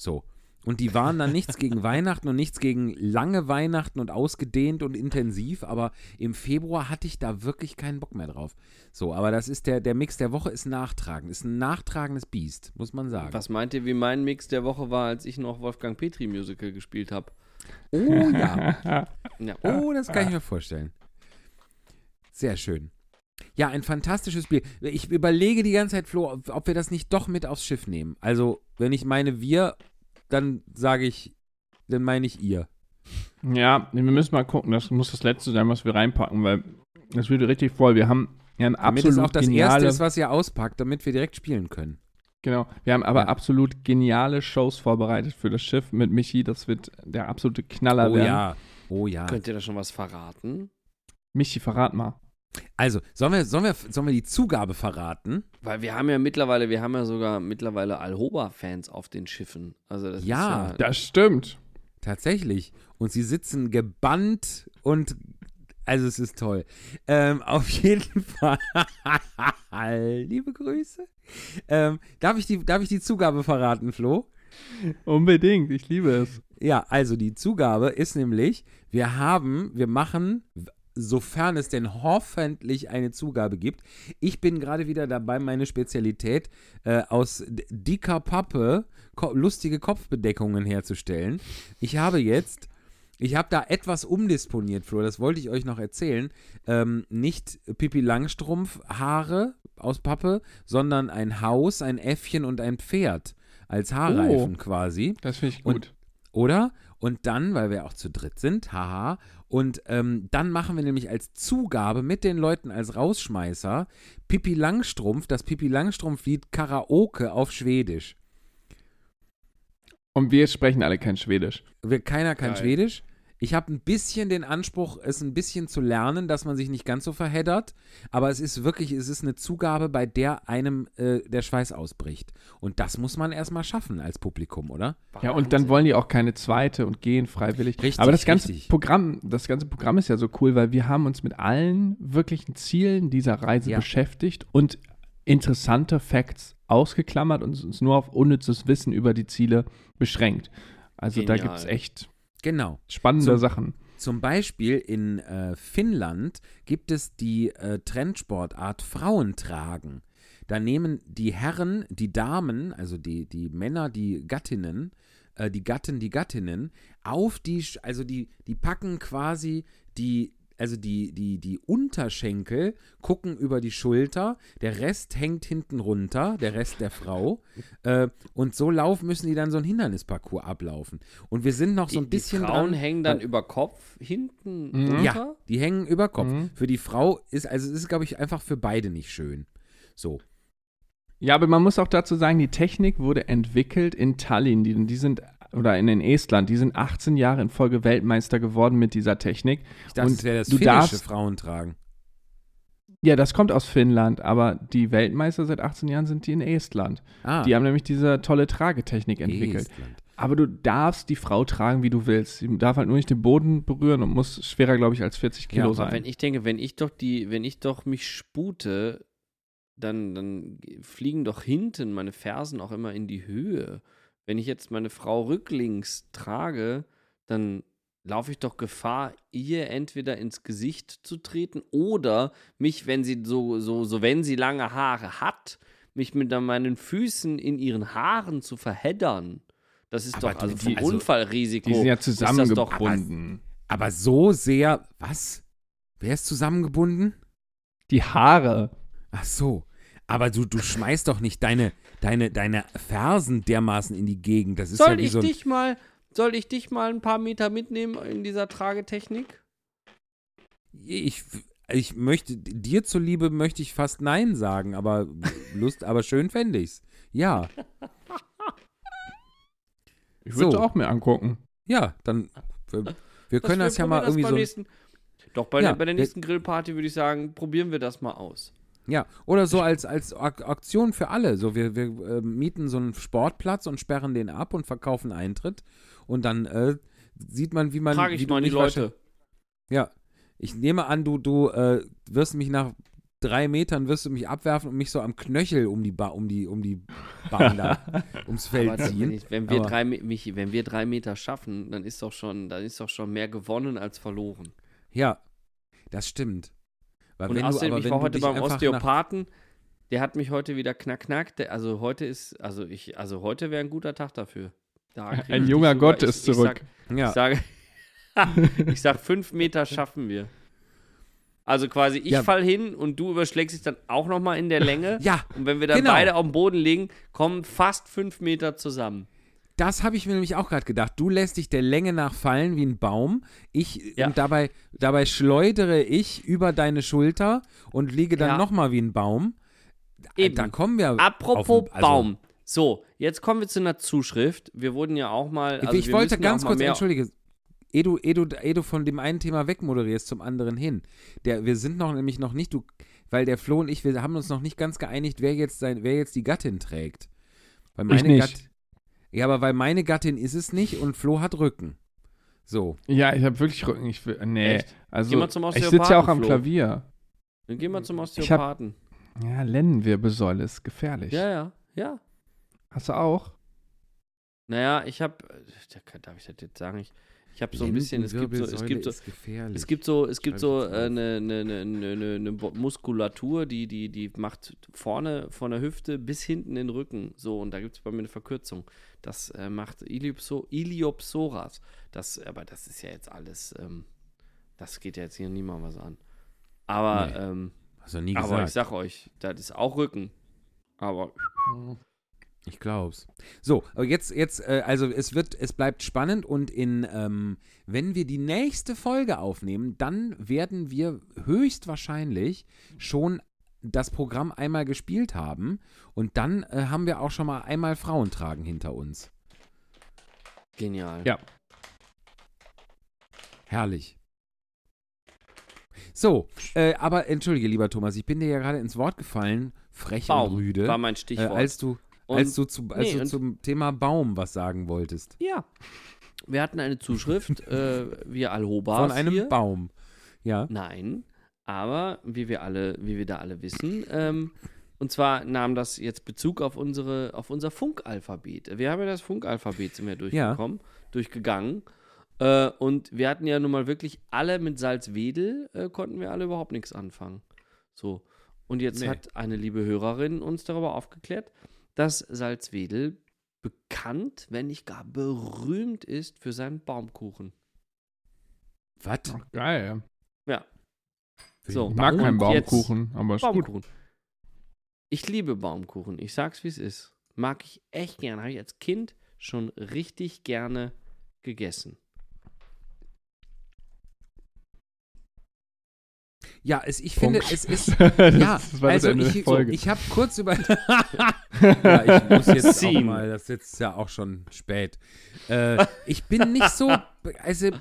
A: So. Und die waren dann nichts gegen (laughs) Weihnachten und nichts gegen lange Weihnachten und ausgedehnt und intensiv, aber im Februar hatte ich da wirklich keinen Bock mehr drauf. So, aber das ist der, der Mix der Woche ist nachtragend, ist ein nachtragendes Biest, muss man sagen.
B: Was meint ihr, wie mein Mix der Woche war, als ich noch Wolfgang Petri Musical gespielt habe?
A: Oh ja. (laughs)
B: Ja.
A: Oh, das kann ich mir vorstellen. Sehr schön. Ja, ein fantastisches Spiel. Ich überlege die ganze Zeit, Flo, ob wir das nicht doch mit aufs Schiff nehmen. Also, wenn ich meine wir, dann sage ich, dann meine ich ihr.
C: Ja, wir müssen mal gucken, das muss das letzte sein, was wir reinpacken, weil das wird richtig voll. Wir haben ja ein
A: Damit
C: absolut
A: es auch das
C: geniale,
A: erste ist, was ihr auspackt, damit wir direkt spielen können.
C: Genau, wir haben aber
A: Ja.
C: absolut geniale Shows vorbereitet für das Schiff mit Michi. Das wird der absolute Knaller
A: Oh
C: werden.
A: ja. Oh ja.
B: Könnt ihr da schon was verraten?
C: Michi, verrat mal.
A: Also, sollen wir, sollen, wir, sollen wir die Zugabe verraten?
B: Weil wir haben ja mittlerweile, wir haben ja sogar mittlerweile Alhoba-Fans auf den Schiffen. Also das
A: Ja,
B: ist ja
C: Das stimmt.
A: Tatsächlich. Und sie sitzen gebannt und. Also, es ist toll. Ähm, auf jeden (laughs) Fall. Liebe Grüße. Ähm, darf, ich die, darf ich die Zugabe verraten, Flo?
C: Unbedingt, ich liebe es.
A: Ja, also die Zugabe ist nämlich, wir haben, wir machen, sofern es denn hoffentlich eine Zugabe gibt. Ich bin gerade wieder dabei, meine Spezialität äh, aus dicker Pappe ko lustige Kopfbedeckungen herzustellen. Ich habe jetzt, ich habe da etwas umdisponiert, Flo, das wollte ich euch noch erzählen. Ähm, nicht Pippi Langstrumpf Haare aus Pappe, sondern ein Haus, ein Äffchen und ein Pferd als Haarreifen quasi.
C: Das finde ich
A: Und-
C: gut.
A: Oder? Und dann, weil wir auch zu dritt sind, haha, und ähm, dann machen wir nämlich als Zugabe mit den Leuten als Rausschmeißer Pippi Langstrumpf, das Pippi Langstrumpf-Lied Karaoke auf Schwedisch.
C: Und wir sprechen alle kein Schwedisch.
A: Wir, keiner kann
B: Geil.
A: Schwedisch. Ich habe ein bisschen den Anspruch, es ein bisschen zu lernen, dass man sich nicht ganz so verheddert. Aber es ist wirklich, es ist eine Zugabe, bei der einem äh, der Schweiß ausbricht. Und das muss man erstmal schaffen als Publikum, oder?
C: Ja, und dann wollen die auch keine zweite und gehen freiwillig.
A: Richtig,
C: Aber das ganze
A: richtig.
C: Programm, das ganze Programm ist ja so cool, weil wir haben uns mit allen wirklichen Zielen dieser Reise
A: Ja.
C: beschäftigt und interessante Facts ausgeklammert und uns nur auf unnützes Wissen über die Ziele beschränkt. Also da
B: Genial.
C: gibt es echt
A: Genau.
C: spannende
A: Zum-
C: Sachen.
A: Zum Beispiel in äh, Finnland gibt es die äh, Trendsportart Frauentragen. Da nehmen die Herren, die Damen, also die, die Männer, die Gattinnen, äh, die Gatten, die Gattinnen, auf die, also die, die packen quasi die, also die, die, die Unterschenkel gucken über die Schulter, der Rest hängt hinten runter, der Rest der Frau. (laughs) Äh, und so laufen müssen die dann so ein Hindernisparcours ablaufen. Und wir sind noch so ein
B: die,
A: bisschen
B: die Frauen
A: dran,
B: hängen dann
A: weil-
B: über Kopf hinten
C: Mhm.
B: runter.
A: ja, die hängen über Kopf.
C: Mhm.
A: Für die Frau ist, also es ist, glaube ich, einfach für beide nicht schön. So.
C: Ja, aber man muss auch dazu sagen, die Technik wurde entwickelt in Tallinn. Die, die sind, oder in, in Estland, die sind 18 Jahre in Folge Weltmeister geworden mit dieser Technik.
A: Ich dachte,
C: Und
A: das wäre das
C: du darfst-
A: Frauen tragen.
C: Ja, das kommt aus Finnland, aber die Weltmeister seit 18 Jahren sind die in Estland.
A: Ah,
C: Die haben nämlich diese tolle Tragetechnik entwickelt.
A: Estland.
C: Aber du darfst die Frau tragen, wie du willst. Sie darf halt nur nicht den Boden berühren und muss schwerer, glaube ich, als 40 Kilo
A: Ja,
B: Aber
C: sein.
B: wenn ich denke, wenn ich doch die, wenn ich doch mich spute, dann, dann fliegen doch hinten meine Fersen auch immer in die Höhe. Wenn ich jetzt meine Frau rücklings trage, dann laufe ich doch Gefahr, ihr entweder ins Gesicht zu treten oder mich, wenn sie so, so, so wenn sie lange Haare hat, mich mit meinen Füßen in ihren Haaren zu verheddern. Das ist
A: Aber
B: doch also
A: die-
B: vom
A: also,
B: Unfallrisiko.
C: die sind ja
B: ist das doch-
C: zusammengebunden.
A: Aber so sehr, was? Wer ist zusammengebunden?
C: Die Haare.
A: Ach so. Aber du, du schmeißt doch nicht deine, deine, deine Fersen dermaßen in die Gegend. Das ist
B: Soll
A: ja wie
B: ich
A: so ein,
B: dich mal, soll ich dich mal ein paar Meter mitnehmen in dieser Tragetechnik?
A: Ich, ich möchte, dir zuliebe möchte ich fast Nein sagen, aber Lust, (laughs) aber schön fände ich's. Ja, (laughs)
C: Ich würde es
A: So.
C: auch mir angucken.
A: ja, dann, wir, wir können das, ja mal irgendwie
B: das
A: so,
B: nächsten, Doch, bei,
A: Ja,
B: der, bei der
A: der-
B: nächsten Grillparty würde ich sagen, probieren wir das mal aus.
A: Ja, oder so als, als Ak- Aktion für alle. So, wir, wir äh, mieten so einen Sportplatz und sperren den ab und verkaufen Eintritt und dann äh, sieht man, wie man,
B: Frage
A: wie
B: ich mal die Leute.
A: Ja, ich nehme an, du, du äh, wirst mich nach drei Metern wirst du mich abwerfen und mich so am Knöchel um die, ba um die, um die Bahn da, (laughs) ums Feld
B: Aber
A: ziehen.
B: ich, wenn, wir
A: Aber-
B: drei, Michi, wenn wir drei Meter schaffen, dann ist doch schon, dann ist doch schon mehr gewonnen als verloren.
A: Ja, das stimmt. Weil
B: Und außerdem, ich war heute beim Osteopathen, der hat mich heute wieder knack knack. Der, also heute ist, also ich, also heute wäre ein guter Tag dafür.
C: Ein
B: ich
C: junger Gott
B: ich,
C: ist
B: ich
C: zurück.
B: Sag,
A: Ja,
B: Ich sage, (laughs) ich sag, fünf Meter schaffen wir. Also quasi, ich
A: Ja.
B: fall hin und du überschlägst dich dann auch nochmal in der Länge.
A: ja,
B: Und wenn wir dann
A: genau.
B: beide auf dem Boden liegen, kommen fast fünf Meter zusammen.
A: Das habe ich mir nämlich auch gerade gedacht. Du lässt dich der Länge nach fallen wie ein Baum. Ich
B: Ja.
A: und dabei, dabei schleudere ich über deine Schulter und liege dann
B: Ja.
A: nochmal wie ein Baum.
B: Eben.
A: Da kommen wir.
B: Apropos
A: auf, also,
B: Baum. So, jetzt kommen wir zu einer Zuschrift. Wir wurden ja auch mal. Also
A: ich wollte ganz kurz, entschuldige, ehe du, ehe, du, ehe du von dem einen Thema wegmoderierst zum anderen hin. Der, wir sind noch nämlich noch nicht, du, weil der Flo und ich, wir haben uns noch nicht ganz geeinigt, wer jetzt, sein, wer jetzt die Gattin trägt. Weil meine
C: nicht.
A: Gatt- ja, aber weil meine Gattin ist es nicht und Flo hat Rücken. So.
C: Ja, ich habe wirklich Rücken. Ich will, nee,
B: Echt?
C: also
B: Geh mal zum
C: ich sitze ja auch am
B: Osteopathen, Flo.
C: Klavier.
B: Dann gehen wir zum
C: Ich hab-
B: Osteopathen.
C: Ja, Lendenwirbelsäule ist gefährlich.
B: Ja, ja, ja.
C: Hast du auch?
B: Naja, ich habe, darf ich das jetzt sagen? Ich, ich habe so ein bisschen, es gibt so, es gibt so, es gibt so, es gibt so eine, eine, eine, eine, Muskulatur, die, die, die macht vorne von der Hüfte bis hinten den Rücken. So, und da gibt es bei mir eine Verkürzung. Das äh, macht Iliopso, Iliopsoras. Das, aber das ist ja jetzt alles, ähm, das geht ja jetzt hier niemand was an. Aber,
A: Nee,
B: ähm,
A: Hast du nie
B: aber ich
A: gesagt.
B: sag euch, das ist auch Rücken. Aber
A: Ich glaub's. So, aber jetzt, jetzt, äh, also es wird, es bleibt spannend und in, ähm, wenn wir die nächste Folge aufnehmen, dann werden wir höchstwahrscheinlich schon das Programm einmal gespielt haben und dann äh, haben wir auch schon mal einmal Frauentragen hinter uns.
B: genial.
C: Ja.
A: Herrlich. So, äh, aber entschuldige, lieber Thomas, ich bin dir ja gerade ins Wort gefallen, frech
B: Baum
A: und rüde,
B: war mein
A: äh,
B: Stichwort.
A: als du,
B: Und-
A: als du, zu, als
B: nee,
A: du zum Thema Baum was sagen wolltest.
B: Ja. Wir hatten eine Zuschrift, äh, wir Alhobas
A: Von einem
B: hier.
A: Baum. Ja.
B: Nein, aber wie wir alle, wie wir da alle wissen, ähm, und zwar nahm das jetzt Bezug auf unsere, auf unser Funkalphabet. Wir haben ja das Funkalphabet sind wir durchgekommen, durchgegangen. Äh, und wir hatten ja nun mal wirklich alle mit Salzwedel, äh, konnten wir alle überhaupt nichts anfangen. So. Und jetzt
A: Nee.
B: hat eine liebe Hörerin uns darüber aufgeklärt, dass Salzwedel bekannt, wenn nicht gar berühmt ist für seinen Baumkuchen.
A: Was?
C: Ach, geil.
B: Ja.
A: Für
B: So.
C: Ich mag keinen Baumkuchen, aber ist gut.
B: Baumkuchen. Ich liebe Baumkuchen. Ich sag's, wie es ist. Mag ich echt gerne. Habe ich als Kind schon richtig gerne gegessen.
A: Ja, es, ich
C: Punkt.
A: finde, es ist. (laughs) Ja, also ich, so, ich habe kurz über. (laughs) ja, ich muss jetzt auch
B: Scene.
A: mal, das ist jetzt ja auch schon spät. Äh, ich bin nicht so. Also,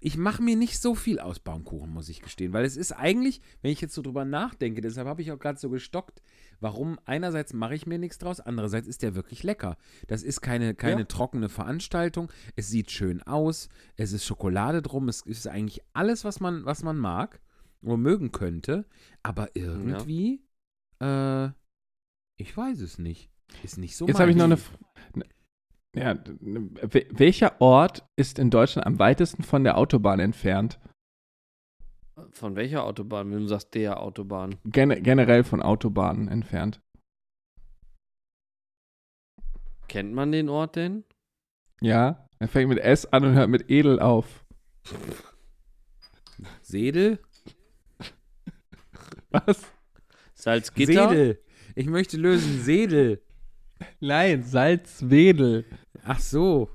A: ich mache mir nicht so viel aus Baumkuchen, muss ich gestehen. Weil es ist eigentlich, wenn ich jetzt so drüber nachdenke, deshalb habe ich auch gerade so gestockt, warum einerseits mache ich mir nichts draus, andererseits ist der wirklich lecker. Das ist keine, keine
B: Ja.
A: trockene Veranstaltung. Es sieht schön aus. Es ist Schokolade drum. Es ist eigentlich alles, was man, was man mag oder mögen könnte. Aber irgendwie, äh, ich weiß es nicht. Ist nicht so
C: Jetzt habe ich noch eine. ne- Ja, wel- welcher Ort ist in Deutschland am weitesten von der Autobahn entfernt?
B: Von welcher Autobahn? Wenn du sagst, der Autobahn.
C: Gen generell von Autobahnen entfernt.
B: Kennt man den Ort denn?
C: Ja, er fängt mit S an und hört mit Edel auf.
A: Sedel?
C: Was?
B: Salzgitter?
A: Sedel. Ich möchte lösen, Sedel.
C: Nein, Salzwedel.
A: Ach so.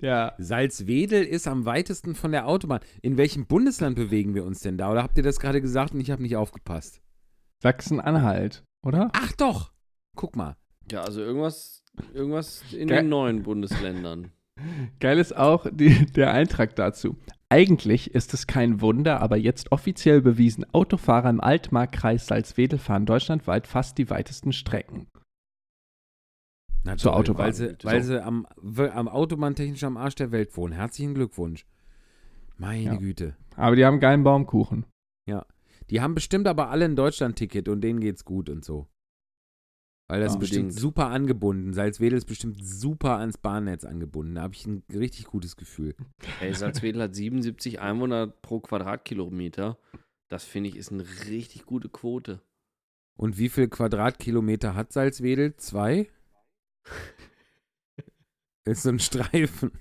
C: Ja.
A: Salzwedel ist am weitesten von der Autobahn. In welchem Bundesland bewegen wir uns denn da? Oder habt ihr das gerade gesagt und ich habe nicht aufgepasst?
C: Sachsen-Anhalt, oder?
A: Ach doch. Guck mal.
B: Ja, also irgendwas, irgendwas in
C: Ge-
B: den neuen Bundesländern.
C: Geil ist auch die, der Eintrag dazu. Eigentlich ist es kein Wunder, aber jetzt offiziell bewiesen, Autofahrer im Altmarkkreis Salzwedel fahren deutschlandweit fast die weitesten Strecken.
A: Na
C: Zur Autobahn.
A: Weil sie,
C: So.
A: weil sie am, am Autobahntechnisch am Arsch der Welt wohnen. Herzlichen Glückwunsch. Meine
C: Ja.
A: Güte.
C: Aber die haben geilen Baumkuchen.
A: Die haben bestimmt aber alle ein Deutschland-Ticket und denen geht's gut und so. Weil das
C: Ja.
A: ist bestimmt super angebunden. Salzwedel ist bestimmt super ans Bahnnetz angebunden. Da habe ich ein richtig gutes Gefühl.
B: Ey, Salzwedel hat 77 Einwohner pro Quadratkilometer. Das finde ich ist eine richtig gute Quote.
A: Und wie viel Quadratkilometer hat Salzwedel? Zwei? (laughs) ist so ein Streifen.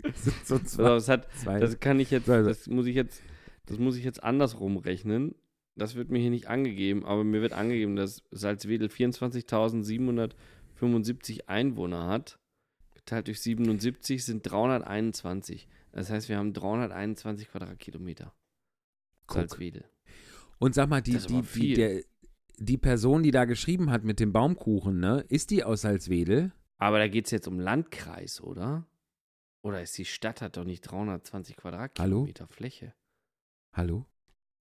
A: Das (laughs) sind so
B: Also,
A: zwei.
B: das, hat,
A: zwei.
B: das kann ich jetzt,
A: Also-
B: das muss ich jetzt, das muss ich jetzt andersrum rechnen. Das wird mir hier nicht angegeben, aber mir wird angegeben, dass Salzwedel 24.775 Einwohner hat. Geteilt durch 77 sind 321. Das heißt, wir haben 321 Quadratkilometer.
A: Guck.
B: Salzwedel.
A: Und sag mal, die, die, die, der, die Person, die da geschrieben hat mit dem Baumkuchen, ne, ist die aus Salzwedel?
B: Aber da geht es jetzt um Landkreis, oder? Oder ist die Stadt hat doch nicht 320 Quadratkilometer Fläche?
A: Hallo?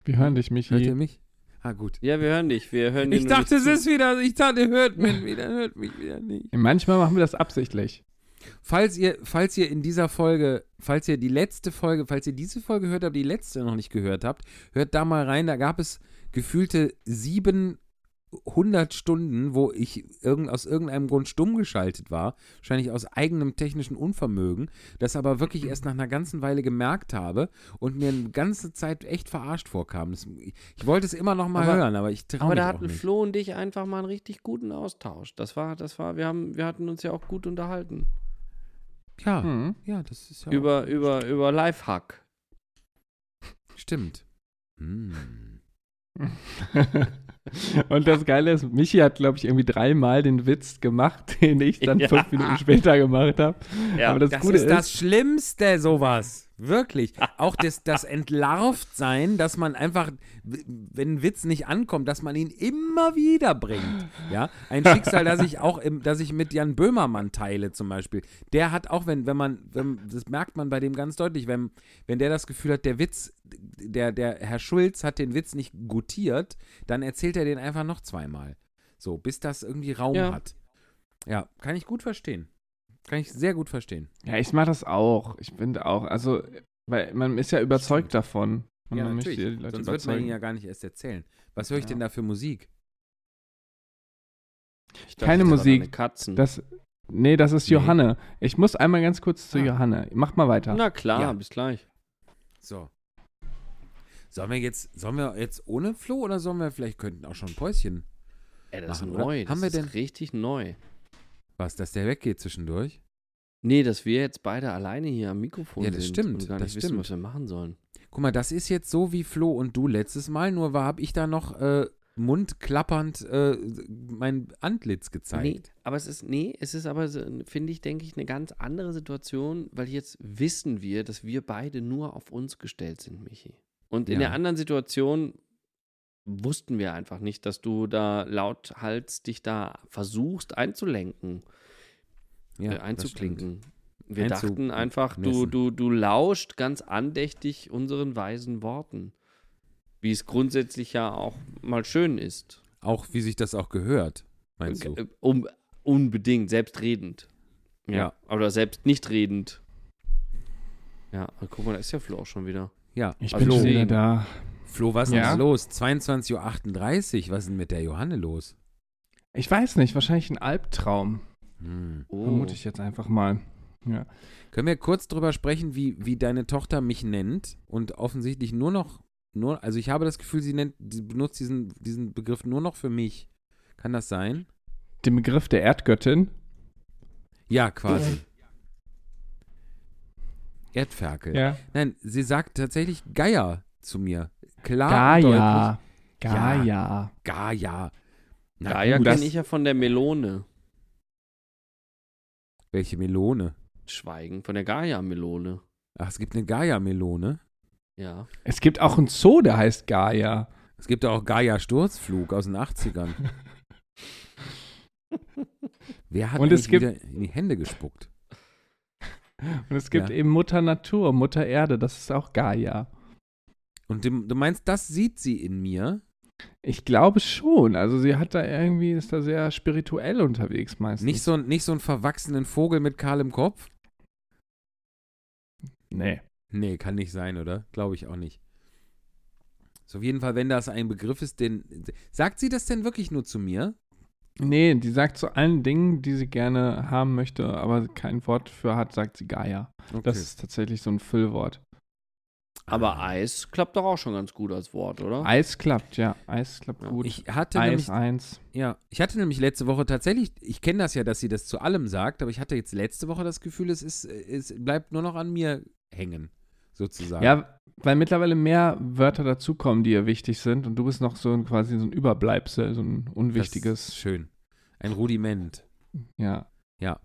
C: Wir hören dich,
A: Hört ihr
C: Michi.
A: mich? Ah, gut.
B: Ja, wir hören dich. Wir hören
A: Ich dachte, es ist wieder, ich dachte, ihr hört mich wieder, hört mich wieder nicht.
C: Manchmal machen wir das absichtlich.
A: Falls ihr, falls ihr in dieser Folge, falls ihr die letzte Folge, falls ihr diese Folge gehört habt, die letzte noch nicht gehört habt, hört da mal rein. Da gab es gefühlte 700 Stunden, wo ich irgend, aus irgendeinem Grund stumm geschaltet war. Wahrscheinlich aus eigenem technischen Unvermögen. Das aber wirklich erst nach einer ganzen Weile gemerkt habe und mir eine ganze Zeit echt verarscht vorkam. Das, ich wollte es immer noch mal
B: Aber-
A: hören, aber ich traue
B: Aber
A: mich
B: da
A: auch
B: hatten
A: nicht.
B: Flo und ich einfach mal einen richtig guten Austausch. Das war, das war, wir haben, wir hatten uns ja auch gut unterhalten.
A: Ja,
C: Hm.
A: ja, das ist ja
B: Über, über, über Lifehack.
A: stimmt. Hm. (laughs) (laughs) (laughs)
C: Und das Geile ist, Michi hat, glaube ich, irgendwie dreimal den Witz gemacht, den ich dann (laughs)
B: Ja.
C: fünf Minuten später gemacht habe.
B: Ja,
C: Aber das,
A: Das
C: Gute
A: ist das Schlimmste, sowas. Wirklich. (laughs) Auch das, das Entlarvtsein, dass man einfach, wenn ein Witz nicht ankommt, dass man ihn immer wieder bringt. Ja, ein Schicksal, das ich auch, im, das ich mit Jan Böhmermann teile zum Beispiel. Der hat auch, wenn, wenn man, wenn, das merkt man bei dem ganz deutlich, wenn, wenn der das Gefühl hat, der Witz, der, der Herr Schulz hat den Witz nicht gutiert, dann erzählt er den einfach noch zweimal. So, bis das irgendwie Raum
B: Ja.
A: hat. Ja, kann ich gut verstehen. Kann ich sehr gut verstehen.
C: Ja, ich mache das auch. Ich finde auch. Also, weil man ist ja überzeugt davon. Und
A: Ja,
C: man möchte
A: natürlich.
C: ja die Leute
A: Sonst wird man ihn
C: überzeugen.
A: ja gar nicht erst erzählen. Was höre ich
C: Ja.
A: denn da für Musik?
B: Ich dachte,
C: Keine
B: das
C: Musik.
B: Katzen.
C: Das, nee, das ist
A: Nee.
C: Johanne. Ich muss einmal ganz kurz zu
A: Ah.
C: Johanne. Mach mal weiter.
B: Na klar,
A: Ja.
B: bis gleich.
A: So. Sollen wir jetzt, sollen wir jetzt ohne Flo oder sollen wir vielleicht könnten auch schon ein Päuschen?
B: Ey, das
A: Machen,
B: ist
A: oder?
B: neu. Das
A: Haben wir
B: ist
A: denn-
B: richtig neu.
A: Was, dass der weggeht zwischendurch?
B: Nee, dass wir jetzt beide alleine hier am Mikrofon
A: Ja, das
B: sind
A: stimmt,
B: und gar
A: das
B: nicht wissen,
A: stimmt.
B: was wir machen sollen.
A: Guck mal, das ist jetzt so wie Flo und du letztes Mal, nur war habe ich da noch äh, mundklappernd äh, mein Antlitz
B: Nee,
A: gezeigt.
B: aber es ist, nee, es ist aber, finde ich, denke ich, eine ganz andere Situation, weil jetzt wissen wir, dass wir beide nur auf uns gestellt sind, Michi. Und in
A: Ja.
B: der anderen Situation wussten wir einfach nicht, dass du da lauthals dich da versuchst einzulenken,
A: Ja,
B: äh, einzuklinken. Wir
A: Einzu-
B: dachten einfach, du, du, du lauscht ganz andächtig unseren weisen Worten. Wie es grundsätzlich ja auch mal schön ist.
A: Auch wie sich das auch gehört, meinst du?
B: Äh, Um, unbedingt, selbstredend. Ja.
A: Ja.
B: Oder selbst nicht redend. Ja, guck mal, da ist ja Flo auch schon wieder.
A: Ja.
C: Ich
B: Also
C: bin schon wieder da.
A: Flo, was ist
C: Ja?
A: denn los? 22.38 Uhr, was ist denn mit der Johanne los?
C: Ich weiß nicht, wahrscheinlich ein Albtraum.
A: Hm.
B: Oh.
C: Vermute ich jetzt einfach mal. Ja.
A: Können wir kurz drüber sprechen, wie, wie deine Tochter mich nennt und offensichtlich nur noch, nur, also ich habe das Gefühl, sie nennt, sie benutzt diesen, diesen Begriff nur noch für mich. Kann das sein?
C: Den Begriff der Erdgöttin.
A: Ja, quasi. Erdferkel.
C: Ja.
A: Nein, sie sagt tatsächlich Geier zu mir. Klar.
C: Gaia. Gaia.
A: Gaia. Na
B: Gaia
A: gut,
B: kenne ich ja von der Melone.
A: Welche Melone?
B: Schweigen, von der Gaia-Melone.
A: Ach, es gibt eine Gaia-Melone.
B: Ja.
C: Es gibt auch einen Zoo, der heißt Gaia.
A: Es gibt auch Gaia-Sturzflug aus den 80ern. (laughs) Wer hat
C: Und es gibt-
A: wieder in die Hände gespuckt? (laughs)
C: Und es gibt
A: Ja.
C: eben Mutter Natur, Mutter Erde, das ist auch Gaia.
A: Und du, du meinst, das sieht sie in mir?
C: Ich glaube schon. Also sie hat da irgendwie, ist da sehr spirituell unterwegs meistens.
A: Nicht so, nicht so einen verwachsenen Vogel mit kahlem Kopf?
C: Nee.
A: Nee, kann nicht sein, oder? Glaube ich auch nicht. So, auf jeden Fall, wenn das ein Begriff ist, den. Sagt sie das denn wirklich nur zu mir?
C: Nee, die sagt zu allen Dingen, die sie gerne haben möchte, aber kein Wort für hat, sagt sie Gaia.
A: Okay.
C: Das ist tatsächlich so ein Füllwort.
B: Aber. Eis klappt doch auch schon ganz gut als Wort, oder?
C: Eis klappt, ja. Eis klappt
B: Ja.
C: gut.
A: Ich hatte
C: Eis
A: nämlich,
C: 1.
A: ja, ich hatte nämlich letzte Woche tatsächlich, ich kenne das ja, dass sie das zu allem sagt, aber ich hatte jetzt letzte Woche das Gefühl, es ist, es bleibt nur noch an mir hängen, sozusagen.
C: Ja, weil mittlerweile mehr Wörter dazukommen, die ihr wichtig sind und du bist noch so ein, quasi so ein Überbleibsel, so ein
A: das ist
C: unwichtiges.
A: schön. Ein Rudiment.
C: Ja.
A: Ja,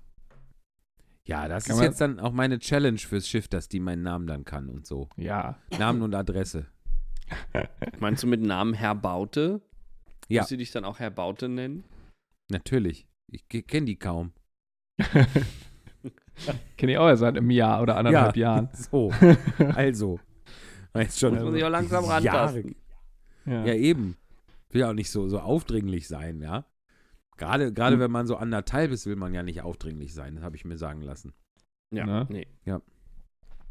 A: das
C: Kann
A: ist jetzt dann auch meine Challenge fürs Schiff, dass die meinen Namen dann kann und so.
C: Ja.
A: Namen und Adresse. (laughs)
B: Meinst du mit Namen Herr Baute?
A: Ja.
B: Muss sie dich dann auch Herr Baute nennen?
A: Natürlich. Ich kenne die kaum. (laughs)
C: Kenne ich auch erst seit einem Jahr oder anderthalb (laughs) Jahren.
A: So, also. Jetzt schon
B: Muss man sich auch langsam rantasten.
C: Ja.
A: Ja, eben. Will ja auch nicht so, so aufdringlich sein, ja. Gerade, gerade
C: Hm.
A: wenn man so anderthalb ist, will man ja nicht aufdringlich sein. Das habe ich mir sagen lassen.
B: Ja,
C: Ne?
B: nee.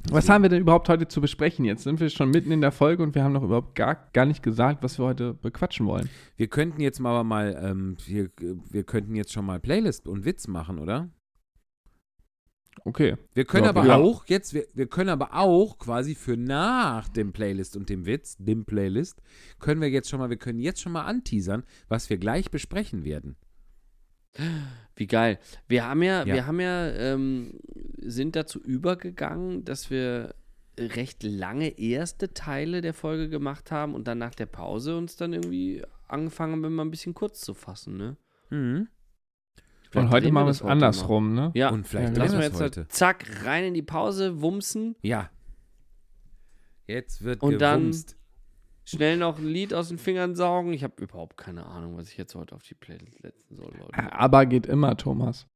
C: Was haben wir denn überhaupt heute zu besprechen? Jetzt sind wir schon mitten in der Folge und wir haben noch überhaupt gar, gar nicht gesagt, was wir heute bequatschen wollen.
A: Wir könnten jetzt mal aber mal, ähm, wir, wir könnten jetzt schon mal Playlist und Witz machen, oder?
C: Okay.
A: Wir können
C: Ja,
A: aber
C: ja.
A: auch, jetzt, wir, wir können aber auch quasi für nach dem Playlist und dem Witz, dem Playlist, können wir jetzt schon mal, wir können jetzt schon mal anteasern, was wir gleich besprechen werden.
B: Wie geil. Wir haben ja,
A: Ja.
B: wir haben ja, ähm, sind dazu übergegangen, dass wir recht lange erste Teile der Folge gemacht haben und dann nach der Pause uns dann irgendwie angefangen haben, immer ein bisschen kurz zu fassen, ne?
A: Mhm.
C: Und heute machen wir es andersrum, ne?
B: mal. Ja,
A: Und vielleicht
C: Ja,
B: lassen
A: wir
B: jetzt
A: heute.
B: heute. zack, rein in die Pause, wumsen,
A: Ja. Jetzt wird
B: Und dann-
A: gewumst.
B: Schnell noch ein Lied aus den Fingern saugen. Ich habe überhaupt keine Ahnung, was ich jetzt heute auf die Playlist setzen soll, Leute.
C: Aber geht immer, Thomas.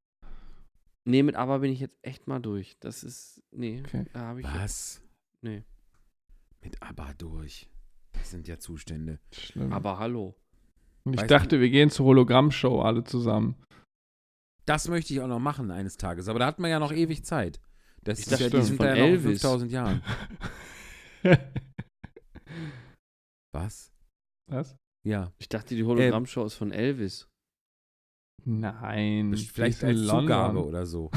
B: Nee, mit Aber bin ich jetzt echt mal durch. Das ist, nee,
C: Okay.
B: da habe ich jetzt,
A: Was?
B: nee.
A: Mit ABBA durch. Das sind ja Zustände.
C: Schlimm.
B: Aber hallo.
C: und ich
A: weißt
C: dachte, wir gehen zur Hologrammshow alle zusammen.
A: Das möchte ich auch noch machen eines Tages, aber da hat man ja noch ewig Zeit. Das
B: Ich
A: ist ja, die sind ja noch in
B: Elvis.
A: 5000 Jahren. (laughs) Was?
C: Was?
A: Ja.
B: Ich dachte, die Hologrammshow ist von Elvis.
C: Nein.
A: Vielleicht
C: ist in
A: als Zugabe
C: London.
A: oder so.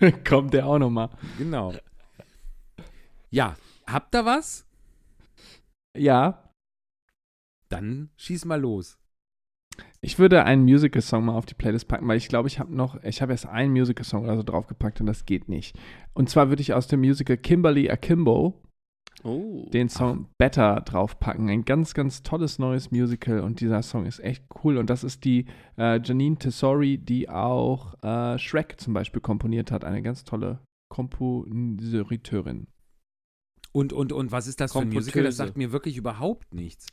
A: (laughs)
C: Kommt der auch nochmal.
A: Genau. Ja, habt ihr was?
C: Ja,
A: Dann schieß mal los.
C: ich würde einen Musical-Song mal auf die Playlist packen, weil ich glaube, ich habe noch, ich habe erst einen Musical-Song oder so draufgepackt und das geht nicht. Und zwar würde ich aus dem Musical Kimberly Akimbo
B: Oh.
C: den Song Better draufpacken. Ein ganz, ganz tolles neues Musical und dieser Song ist echt cool. Und das ist die äh, Janine Tesori, die auch äh, Shrek zum Beispiel komponiert hat. Eine ganz tolle Kompositeurin.
A: Und, und, und was ist das für ein Musical? Das sagt mir wirklich überhaupt nichts.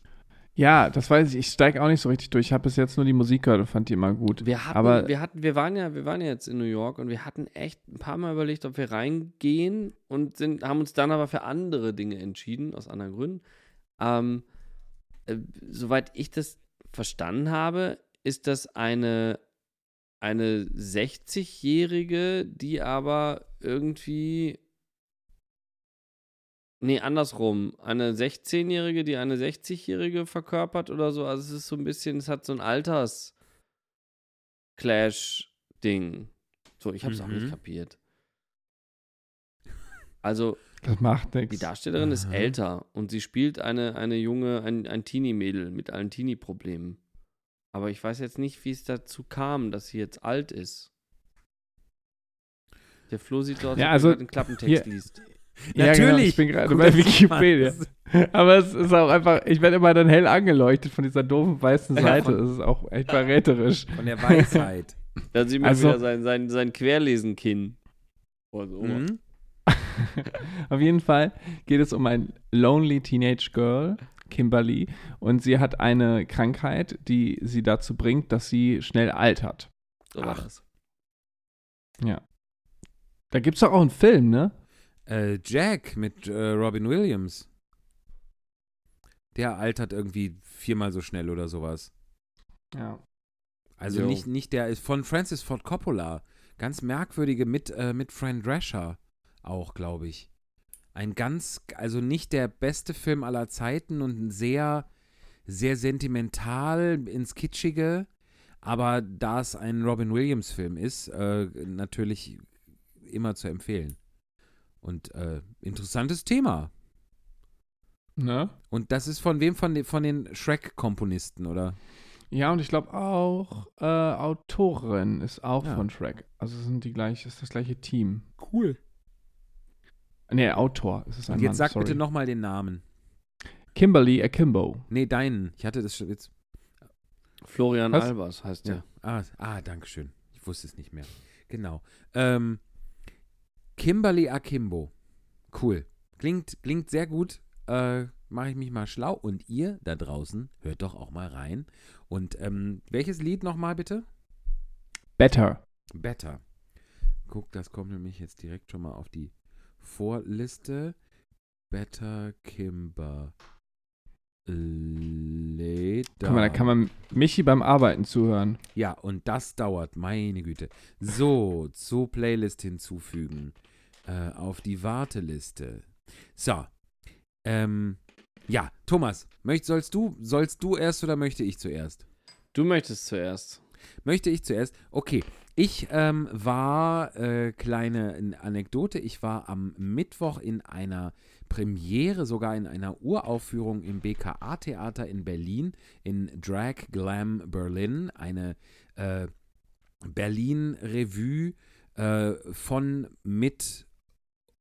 C: Ja, das weiß ich. Ich steige auch nicht so richtig durch. Ich habe bis jetzt nur die Musik gehört und fand die immer gut.
B: Wir hatten,
C: Aber-
B: wir hatten, wir waren ja, wir waren ja jetzt in New York und wir hatten echt ein paar Mal überlegt, ob wir reingehen und sind, haben uns dann aber für andere Dinge entschieden, aus anderen Gründen. Ähm, äh, soweit ich das verstanden habe, ist das eine, eine 60-Jährige, die aber irgendwie. Nee, andersrum. Eine 16-Jährige, die eine 60-Jährige verkörpert oder so. Also es ist so ein bisschen, es hat so ein Alters-Clash-Ding. So, ich hab's auch nicht
A: Mhm.
B: kapiert. Also,
C: Das macht nichts.
B: die Darstellerin ist
A: Aha.
B: älter und sie spielt eine, eine junge, ein, ein Teenie-Mädel mit allen Teenie-Problemen. Aber ich weiß jetzt nicht, wie es dazu kam, dass sie jetzt alt ist. Der Flo sieht so aus,
C: Ja,
B: als
C: also
B: er gerade einen Klappentext
C: hier-
B: liest.
C: Ja, genau,
A: Natürlich.
C: ich bin gerade bei Wikipedia. Aber es ist auch einfach, ich werde immer dann hell angeleuchtet von dieser doofen weißen
A: Ja,
C: Seite.
A: von-
C: Das ist auch echt verräterisch.
A: Von der Weisheit. (laughs)
B: Da sieht man
C: Also-
B: wieder sein, sein, sein Querlesen-Kinn. Oh, so.
A: mhm. (laughs)
C: Auf jeden Fall geht es um ein lonely Teenage Girl, Kimberly, und sie hat eine Krankheit, die sie dazu bringt, dass sie schnell altert.
B: So war
A: Ach.
B: das.
C: Ja. Da gibt es doch auch einen Film, ne?
A: Äh, Jack mit äh, Robin Williams. Der altert irgendwie viermal so schnell oder sowas.
C: Ja.
A: Also
B: Jo.
A: nicht, nicht der ist von Francis Ford Coppola. Ganz merkwürdige mit, äh, mit Fran Drescher auch, glaube ich. Ein ganz, also nicht der beste Film aller Zeiten und ein sehr, sehr sentimental ins Kitschige. Aber da es ein Robin Williams-Film ist, äh, natürlich immer zu empfehlen. Und äh, interessantes Thema.
C: Ne?
A: Und das ist von wem? Von, den- von den Shrek-Komponisten, oder?
C: Ja, und ich glaube auch äh, Autorin ist auch
A: Ja.
C: von Shrek. Also sind die gleich, ist das gleiche Team.
A: Cool.
C: Nee, Autor ist es ein
A: Und jetzt
C: Mann,
A: sag
C: sorry.
A: bitte nochmal den Namen.
C: Kimberly Akimbo.
A: Nee, deinen. Ich hatte das schon jetzt.
B: Florian
C: Was?
B: Albers heißt der.
A: Ja. Ah, ah, danke schön. Ich wusste es nicht mehr. Genau. Ähm, Kimberly Akimbo. Cool. Klingt, klingt sehr gut. Äh, Mache ich mich mal schlau. Und ihr da draußen, hört doch auch mal rein. Und ähm, welches Lied nochmal bitte?
C: Better.
A: Better. Guck, das kommt nämlich jetzt direkt schon mal auf die Vorliste. Better Kimber.
C: Guck mal, da kann man Michi beim Arbeiten zuhören.
A: Ja, und das dauert, meine Güte. So, zur Playlist hinzufügen. Äh, auf die Warteliste. So. Ähm, ja, Thomas, möcht, sollst, du, sollst du erst oder möchte ich zuerst?
B: Du möchtest zuerst.
A: Möchte ich zuerst? Okay. Ich ähm, war, äh, kleine Anekdote, ich war am Mittwoch in einer Premiere, sogar in einer Uraufführung im BKA-Theater in Berlin, in Drag Glam Berlin, eine äh, Berlin-Revue äh, von, mit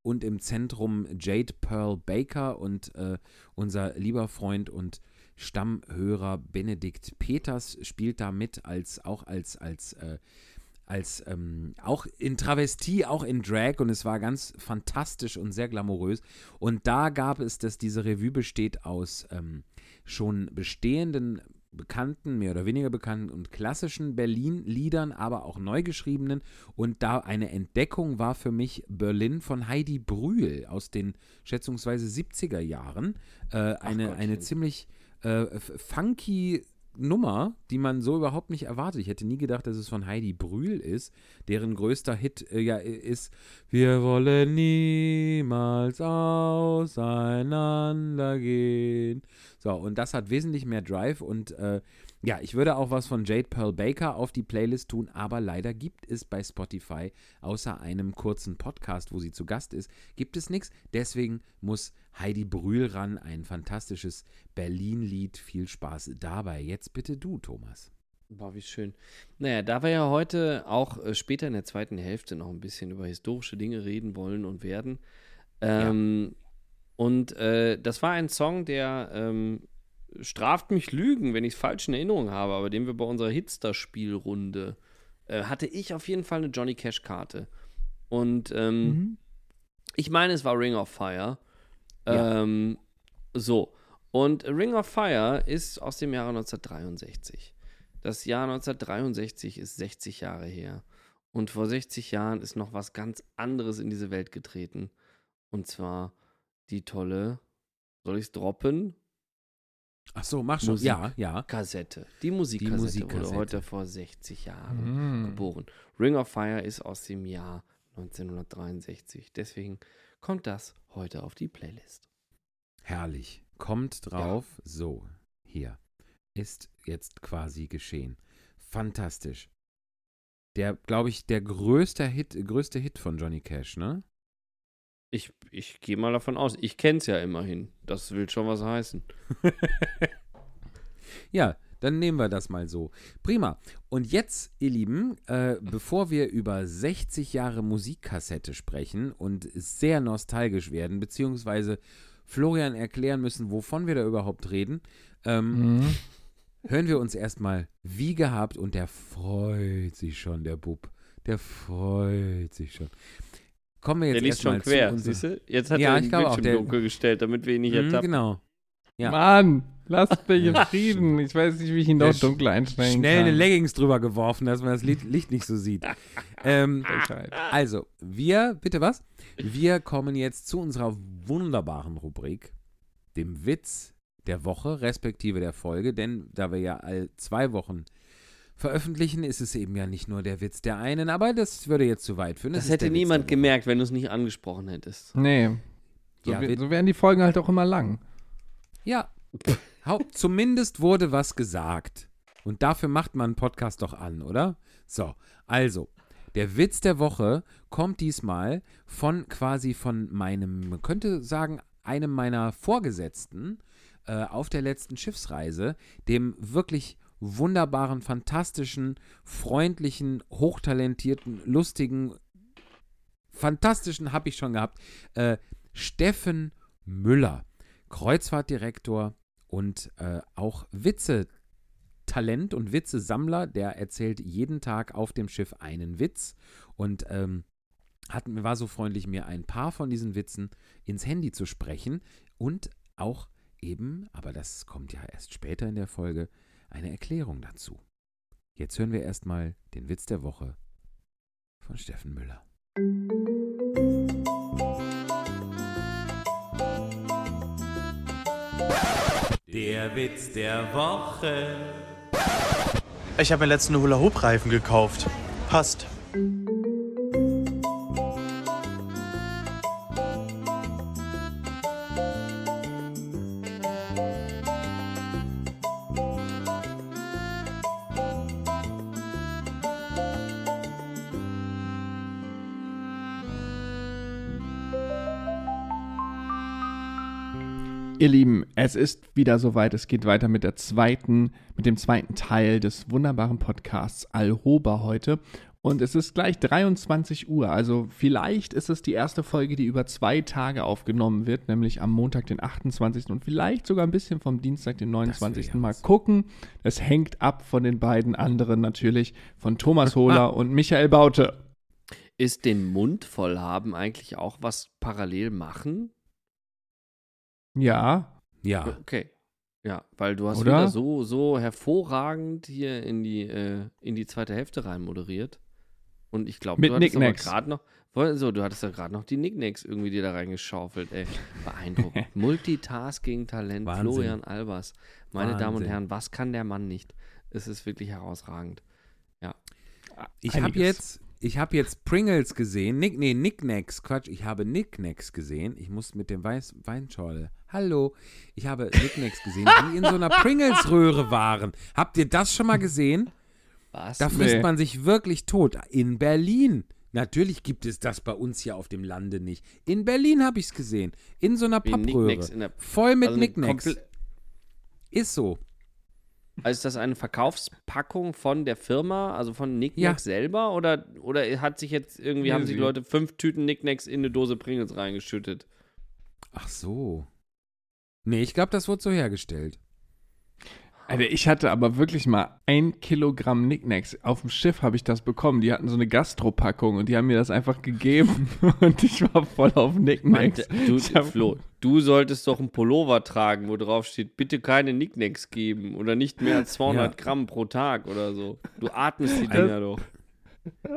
A: und im Zentrum Jade Pearl Baker und äh, unser lieber Freund und Stammhörer Benedikt Peters spielt da mit als auch als als äh, als ähm, auch in Travestie, auch in Drag und es war ganz fantastisch und sehr glamourös. Und da gab es, dass diese Revue besteht aus ähm, schon bestehenden, bekannten, mehr oder weniger bekannten und klassischen Berlin-Liedern, aber auch neu geschriebenen. Und da eine Entdeckung war für mich Berlin von Heidi Brühl aus den schätzungsweise 70er Jahren. Äh, eine, eine ziemlich äh, funky Nummer, die man so überhaupt nicht erwartet. Ich hätte nie gedacht, dass es von Heidi Brühl ist, deren größter Hit äh, ja ist Wir wollen niemals auseinandergehen. So, und das hat wesentlich mehr Drive und äh, ja, ich würde auch was von Jade Pearl Baker auf die Playlist tun, aber leider gibt es bei Spotify außer einem kurzen Podcast, wo sie zu Gast ist, gibt es nichts. Deswegen muss Heidi Brühl ran, ein fantastisches Berlin-Lied. Viel Spaß dabei. Jetzt bitte du, Thomas.
B: Boah, wie schön. Naja, da wir ja heute auch äh, später in der zweiten Hälfte noch ein bisschen über historische Dinge reden wollen und werden. Ähm, Und äh, das war ein Song, der ähm, straft mich Lügen, wenn ich es falsch in Erinnerung habe, aber den wir bei unserer Hitster-Spielrunde äh, hatte ich auf jeden Fall eine Johnny Cash-Karte. Und ähm,
C: Mhm.
B: ich meine, es war Ring of Fire.
A: Ja.
B: Ähm, so. Und Ring of Fire ist aus dem Jahre 1963. Das Jahr 1963 ist 60 Jahre her. Und vor 60 Jahren ist noch was ganz anderes in diese Welt getreten. Und zwar die tolle, soll ich es droppen?
A: Ach so, mach schon.
B: Musik.
A: Ja, ja.
B: Kassette. Die Musikkassette,
A: Musikkassette.
B: wurde heute vor 60 Jahren
C: Mhm.
B: geboren. Ring of Fire ist aus dem Jahr 1963. Deswegen kommt das heute auf die Playlist.
A: Herrlich. Kommt drauf. So, hier. Ist jetzt quasi geschehen. Fantastisch. Der, glaube ich, der größte Hit, größte Hit von Johnny Cash, ne?
B: Ich, ich gehe mal davon aus. Ich kenne es ja immerhin. Das will schon was heißen. (laughs)
A: Ja, Dann nehmen wir das mal so. Prima. Und jetzt, ihr Lieben, äh, bevor wir über 60 Jahre Musikkassette sprechen und sehr nostalgisch werden, beziehungsweise Florian erklären müssen, wovon wir da überhaupt reden, ähm,
C: Mhm.
A: hören wir uns erstmal wie gehabt und der freut sich schon, der Bub. Der freut sich schon. Kommen wir jetzt
B: Der liest schon quer,
A: zu
B: siehst du? Jetzt hat
A: Ja,
B: er
A: ich
B: den Bildschirm
A: der-
B: dunkel gestellt, damit wir ihn nicht
A: Mhm,
B: ertappen.
A: Genau. Ja.
C: Mann, lasst mich in Frieden. Ich weiß nicht, wie ich ihn doch dunkel einstellen
A: Schnell
C: kann.
A: eine Leggings drüber geworfen, dass man das Licht, nicht so sieht. (laughs) ähm, also, wir, bitte was? Wir kommen jetzt zu unserer wunderbaren Rubrik, dem Witz der Woche, respektive der Folge, denn da wir ja all zwei Wochen veröffentlichen, ist es eben ja nicht nur der Witz der einen, aber das würde jetzt zu weit führen. Es
B: Das
A: ist
B: hätte
A: Witz
B: niemand
A: Woche.
B: gemerkt, wenn du es nicht angesprochen hättest.
C: Nee. So,
A: Ja,
C: so werden die Folgen halt auch immer lang.
A: Ja, (laughs) zumindest wurde was gesagt. Und dafür macht man einen Podcast doch an, oder? So, also, der Witz der Woche kommt diesmal von quasi von meinem, man könnte sagen, einem meiner Vorgesetzten äh, auf der letzten Schiffsreise, dem wirklich wunderbaren, fantastischen, freundlichen, hochtalentierten, lustigen, fantastischen, habe ich schon gehabt, äh, Steffen Müller. Kreuzfahrtdirektor und äh, auch Witze-Talent und Witze-Sammler. Der erzählt jeden Tag auf dem Schiff einen Witz und ähm, hat, war so freundlich, mir ein paar von diesen Witzen ins Handy zu sprechen und auch eben, aber das kommt ja erst später in der Folge, eine Erklärung dazu. Jetzt hören wir erstmal den Witz der Woche von Steffen Müller.
E: Der Witz der Woche. Ich habe mir letzten Hula-Hoop-Reifen gekauft. Passt.
C: Ihr Lieben, es ist wieder soweit. Es geht weiter mit der zweiten, mit dem zweiten Teil des wunderbaren Podcasts Alhoba heute. Und es ist gleich 23 Uhr. Also vielleicht ist es die erste Folge, die über zwei Tage aufgenommen wird, nämlich am Montag, den 28. und vielleicht sogar ein bisschen vom Dienstag, den 29.
A: wär's.
C: Mal gucken. Das hängt ab von den beiden anderen natürlich, von Thomas Hohler und Michael Baute.
B: Ist den Mund voll haben eigentlich auch was parallel machen?
C: Ja,
A: Ja,
B: Okay. Ja, weil du hast
C: Oder?
B: wieder so, so hervorragend hier in die, äh, in die zweite Hälfte rein moderiert. Und ich glaube, du hattest gerade noch, so, du hattest ja gerade noch die Nicknacks irgendwie dir da reingeschaufelt, ey. Beeindruckend. (laughs) Multitasking-Talent,
A: Wahnsinn.
B: Florian Albers. Meine Damen und
A: Wahnsinn.
B: Herren, was kann der Mann nicht? Es ist wirklich herausragend.
A: Ich habe jetzt, ich habe jetzt Pringles gesehen. Nick, nee, Nicknacks, Quatsch. Ich habe Nicknacks gesehen. Ich muss mit dem Weiß, Weinschorle. Hallo. Ich habe Nicknacks gesehen, die in so einer Pringles-Röhre waren. Habt ihr das schon mal gesehen?
B: Was?
A: Da frisst
C: Nee.
A: man sich wirklich tot. In Berlin. Natürlich gibt es das bei uns hier auf dem Lande nicht. In Berlin habe ich es gesehen. In so einer
B: Wie
A: Pappröhre.
B: Nicknacks in der-
A: Voll mit
B: also
A: Nicknacks. Ist so.
B: Also ist das eine Verkaufspackung von der Firma, also von Nicknacks selber? Oder, oder hat sich jetzt irgendwie,
C: Nee,
B: haben sich
C: sie-
B: Leute fünf Tüten Nicknacks in eine Dose Pringles reingeschüttet?
A: Ach so. Nee, ich glaube, das wurde so hergestellt.
C: Also ich hatte aber wirklich mal ein Kilogramm Nicknacks. Auf dem Schiff habe ich das bekommen. Die hatten so eine Gastropackung und die haben mir das einfach gegeben (laughs) und ich war voll auf Nicknacks.
B: Meinte, du, Flo, du solltest doch einen Pullover tragen, wo drauf steht, bitte keine Nicknacks geben oder nicht mehr als 200
A: Ja.
B: Gramm pro Tag oder so. Du atmest die Dinger doch.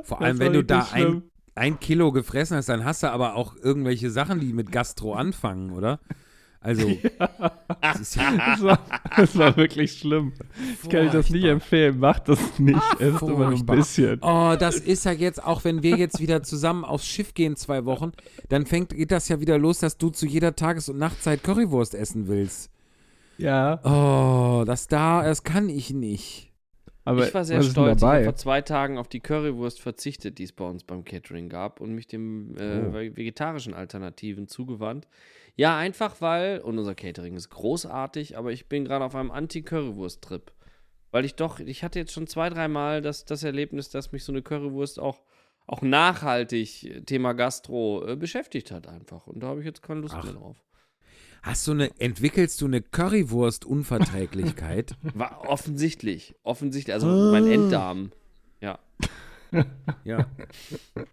A: Vor allem, wenn du da ein, ein Kilo gefressen hast, dann hast du aber auch irgendwelche Sachen, die mit Gastro anfangen, oder? Also, (laughs) das ist ja (laughs)
C: Das war, das war wirklich schlimm. Ich kann euch das nicht
A: Furchtbar.
C: empfehlen. Macht das nicht. Esst immer ein
A: Furchtbar.
C: bisschen.
A: Oh, das ist ja jetzt, auch wenn wir jetzt wieder zusammen aufs Schiff gehen, zwei Wochen, dann fängt, geht das ja wieder los, dass du zu jeder Tages- und Nachtzeit Currywurst essen willst.
C: Ja,
A: Oh, das da, das kann ich nicht.
C: aber
B: ich war sehr stolz. Ich habe vor zwei Tagen auf die Currywurst verzichtet, die es bei uns beim Catering gab und mich dem äh,
A: Oh.
B: vegetarischen Alternativen zugewandt. Ja, einfach weil, und unser Catering ist großartig, aber ich bin gerade auf einem Anti-Currywurst-Trip. Weil ich doch, ich hatte jetzt schon zwei, dreimal das, das Erlebnis, dass mich so eine Currywurst auch, auch nachhaltig äh, Thema Gastro äh, beschäftigt hat einfach. Und da habe ich jetzt keine Lust
A: Ach.
B: mehr drauf.
A: Hast du eine, entwickelst du eine Currywurst-Unverträglichkeit? (laughs)
B: War offensichtlich. Offensichtlich. Also mein Enddarm. Ja. (laughs)
A: ja. (laughs)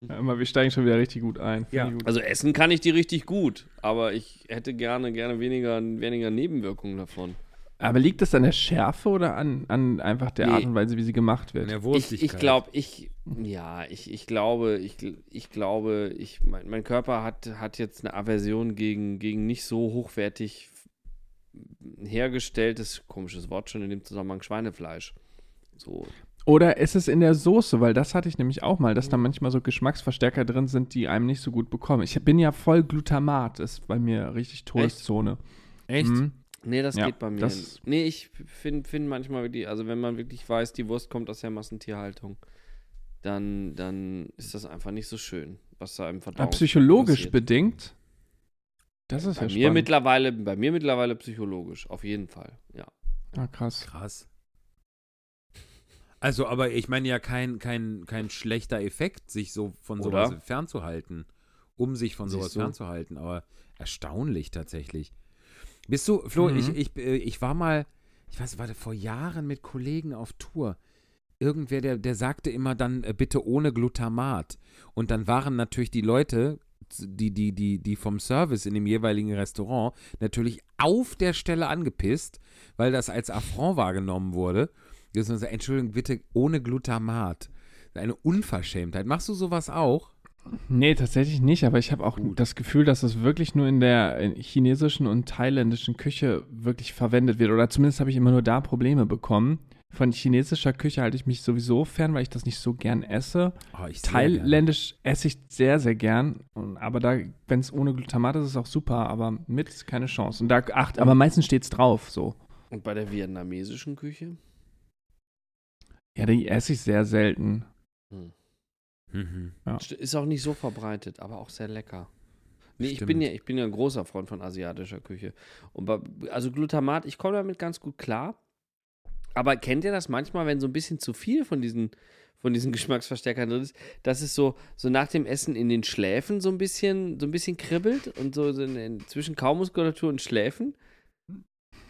C: Ja, aber wir steigen schon wieder richtig gut ein.
A: Ja.
C: gut.
B: Also essen kann ich die richtig gut, aber ich hätte gerne, gerne weniger, weniger Nebenwirkungen davon.
C: Aber liegt das an der Schärfe oder an, an einfach der
B: Nee.
C: Art und Weise, wie sie gemacht
A: An
C: wird?
A: der
B: Ich, ich glaube, ich, ja, ich, ich glaube, ich, ich glaube, ich, mein, mein Körper hat, hat jetzt eine Aversion gegen, gegen nicht so hochwertig hergestelltes, komisches Wort schon in dem Zusammenhang, Schweinefleisch. So,
C: Oder ist es in der Soße? Weil das hatte ich nämlich auch mal, dass da manchmal so Geschmacksverstärker drin sind, die einem nicht so gut bekommen. Ich bin ja voll Glutamat, ist bei mir richtig Todeszone.
A: Echt?
C: Mhm.
B: Nee, das
C: Ja,
B: geht bei mir.
C: das-
B: nee, ich finde find manchmal wirklich, also wenn man wirklich weiß, die Wurst kommt aus der Massentierhaltung, dann, dann ist das einfach nicht so schön, was da im
C: Aber
B: Verdauung
C: psychologisch
B: passiert.
C: bedingt. Das ist
B: Bei
C: ja
B: mir
C: spannend.
B: mittlerweile, bei mir mittlerweile psychologisch, auf jeden Fall, ja.
C: Ah, krass.
A: Krass. Also, aber ich meine ja kein, kein, kein schlechter Effekt, sich so von
B: Oder?
A: sowas fernzuhalten. Um sich von sowas
B: Siehst du?
A: fernzuhalten. Aber erstaunlich tatsächlich. Bist du, Flo,
C: Mhm.
A: ich, ich, äh, ich war mal, ich weiß, warte, vor Jahren mit Kollegen auf Tour. Irgendwer, der, der sagte immer dann, äh, bitte ohne Glutamat. Und dann waren natürlich die Leute, die, die, die, die vom Service in dem jeweiligen Restaurant natürlich auf der Stelle angepisst, weil das als Affront wahrgenommen wurde. Entschuldigung, bitte ohne Glutamat. Eine Unverschämtheit. Machst du sowas auch?
C: Nee, tatsächlich nicht, aber ich habe auch
A: Gut.
C: das Gefühl, dass es wirklich nur in der chinesischen und thailändischen Küche wirklich verwendet wird. Oder zumindest habe ich immer nur da Probleme bekommen. Von chinesischer Küche halte ich mich sowieso fern, weil ich das nicht so gern esse.
A: Oh, ich sehr gerne.
C: Thailändisch esse ich sehr, sehr gern. Aber da, wenn es ohne Glutamat ist, ist es auch super, aber mit keine Chance. Und da acht, aber meistens steht es drauf, so.
B: Und bei der vietnamesischen Küche?
C: Ja, die esse ich sehr selten.
B: Hm.
A: Mhm.
B: St- Ist auch nicht so verbreitet, aber auch sehr lecker. Nee, ich bin, ja, ich bin ja ein großer Freund von asiatischer Küche. Und bei, also Glutamat, ich komme damit ganz gut klar. Aber kennt ihr das manchmal, wenn so ein bisschen zu viel von diesen, von diesen (laughs) Geschmacksverstärkern drin ist, dass es so, so nach dem Essen in den Schläfen so ein bisschen, so ein bisschen kribbelt und so, so in, in, zwischen Kaumuskulatur und Schläfen?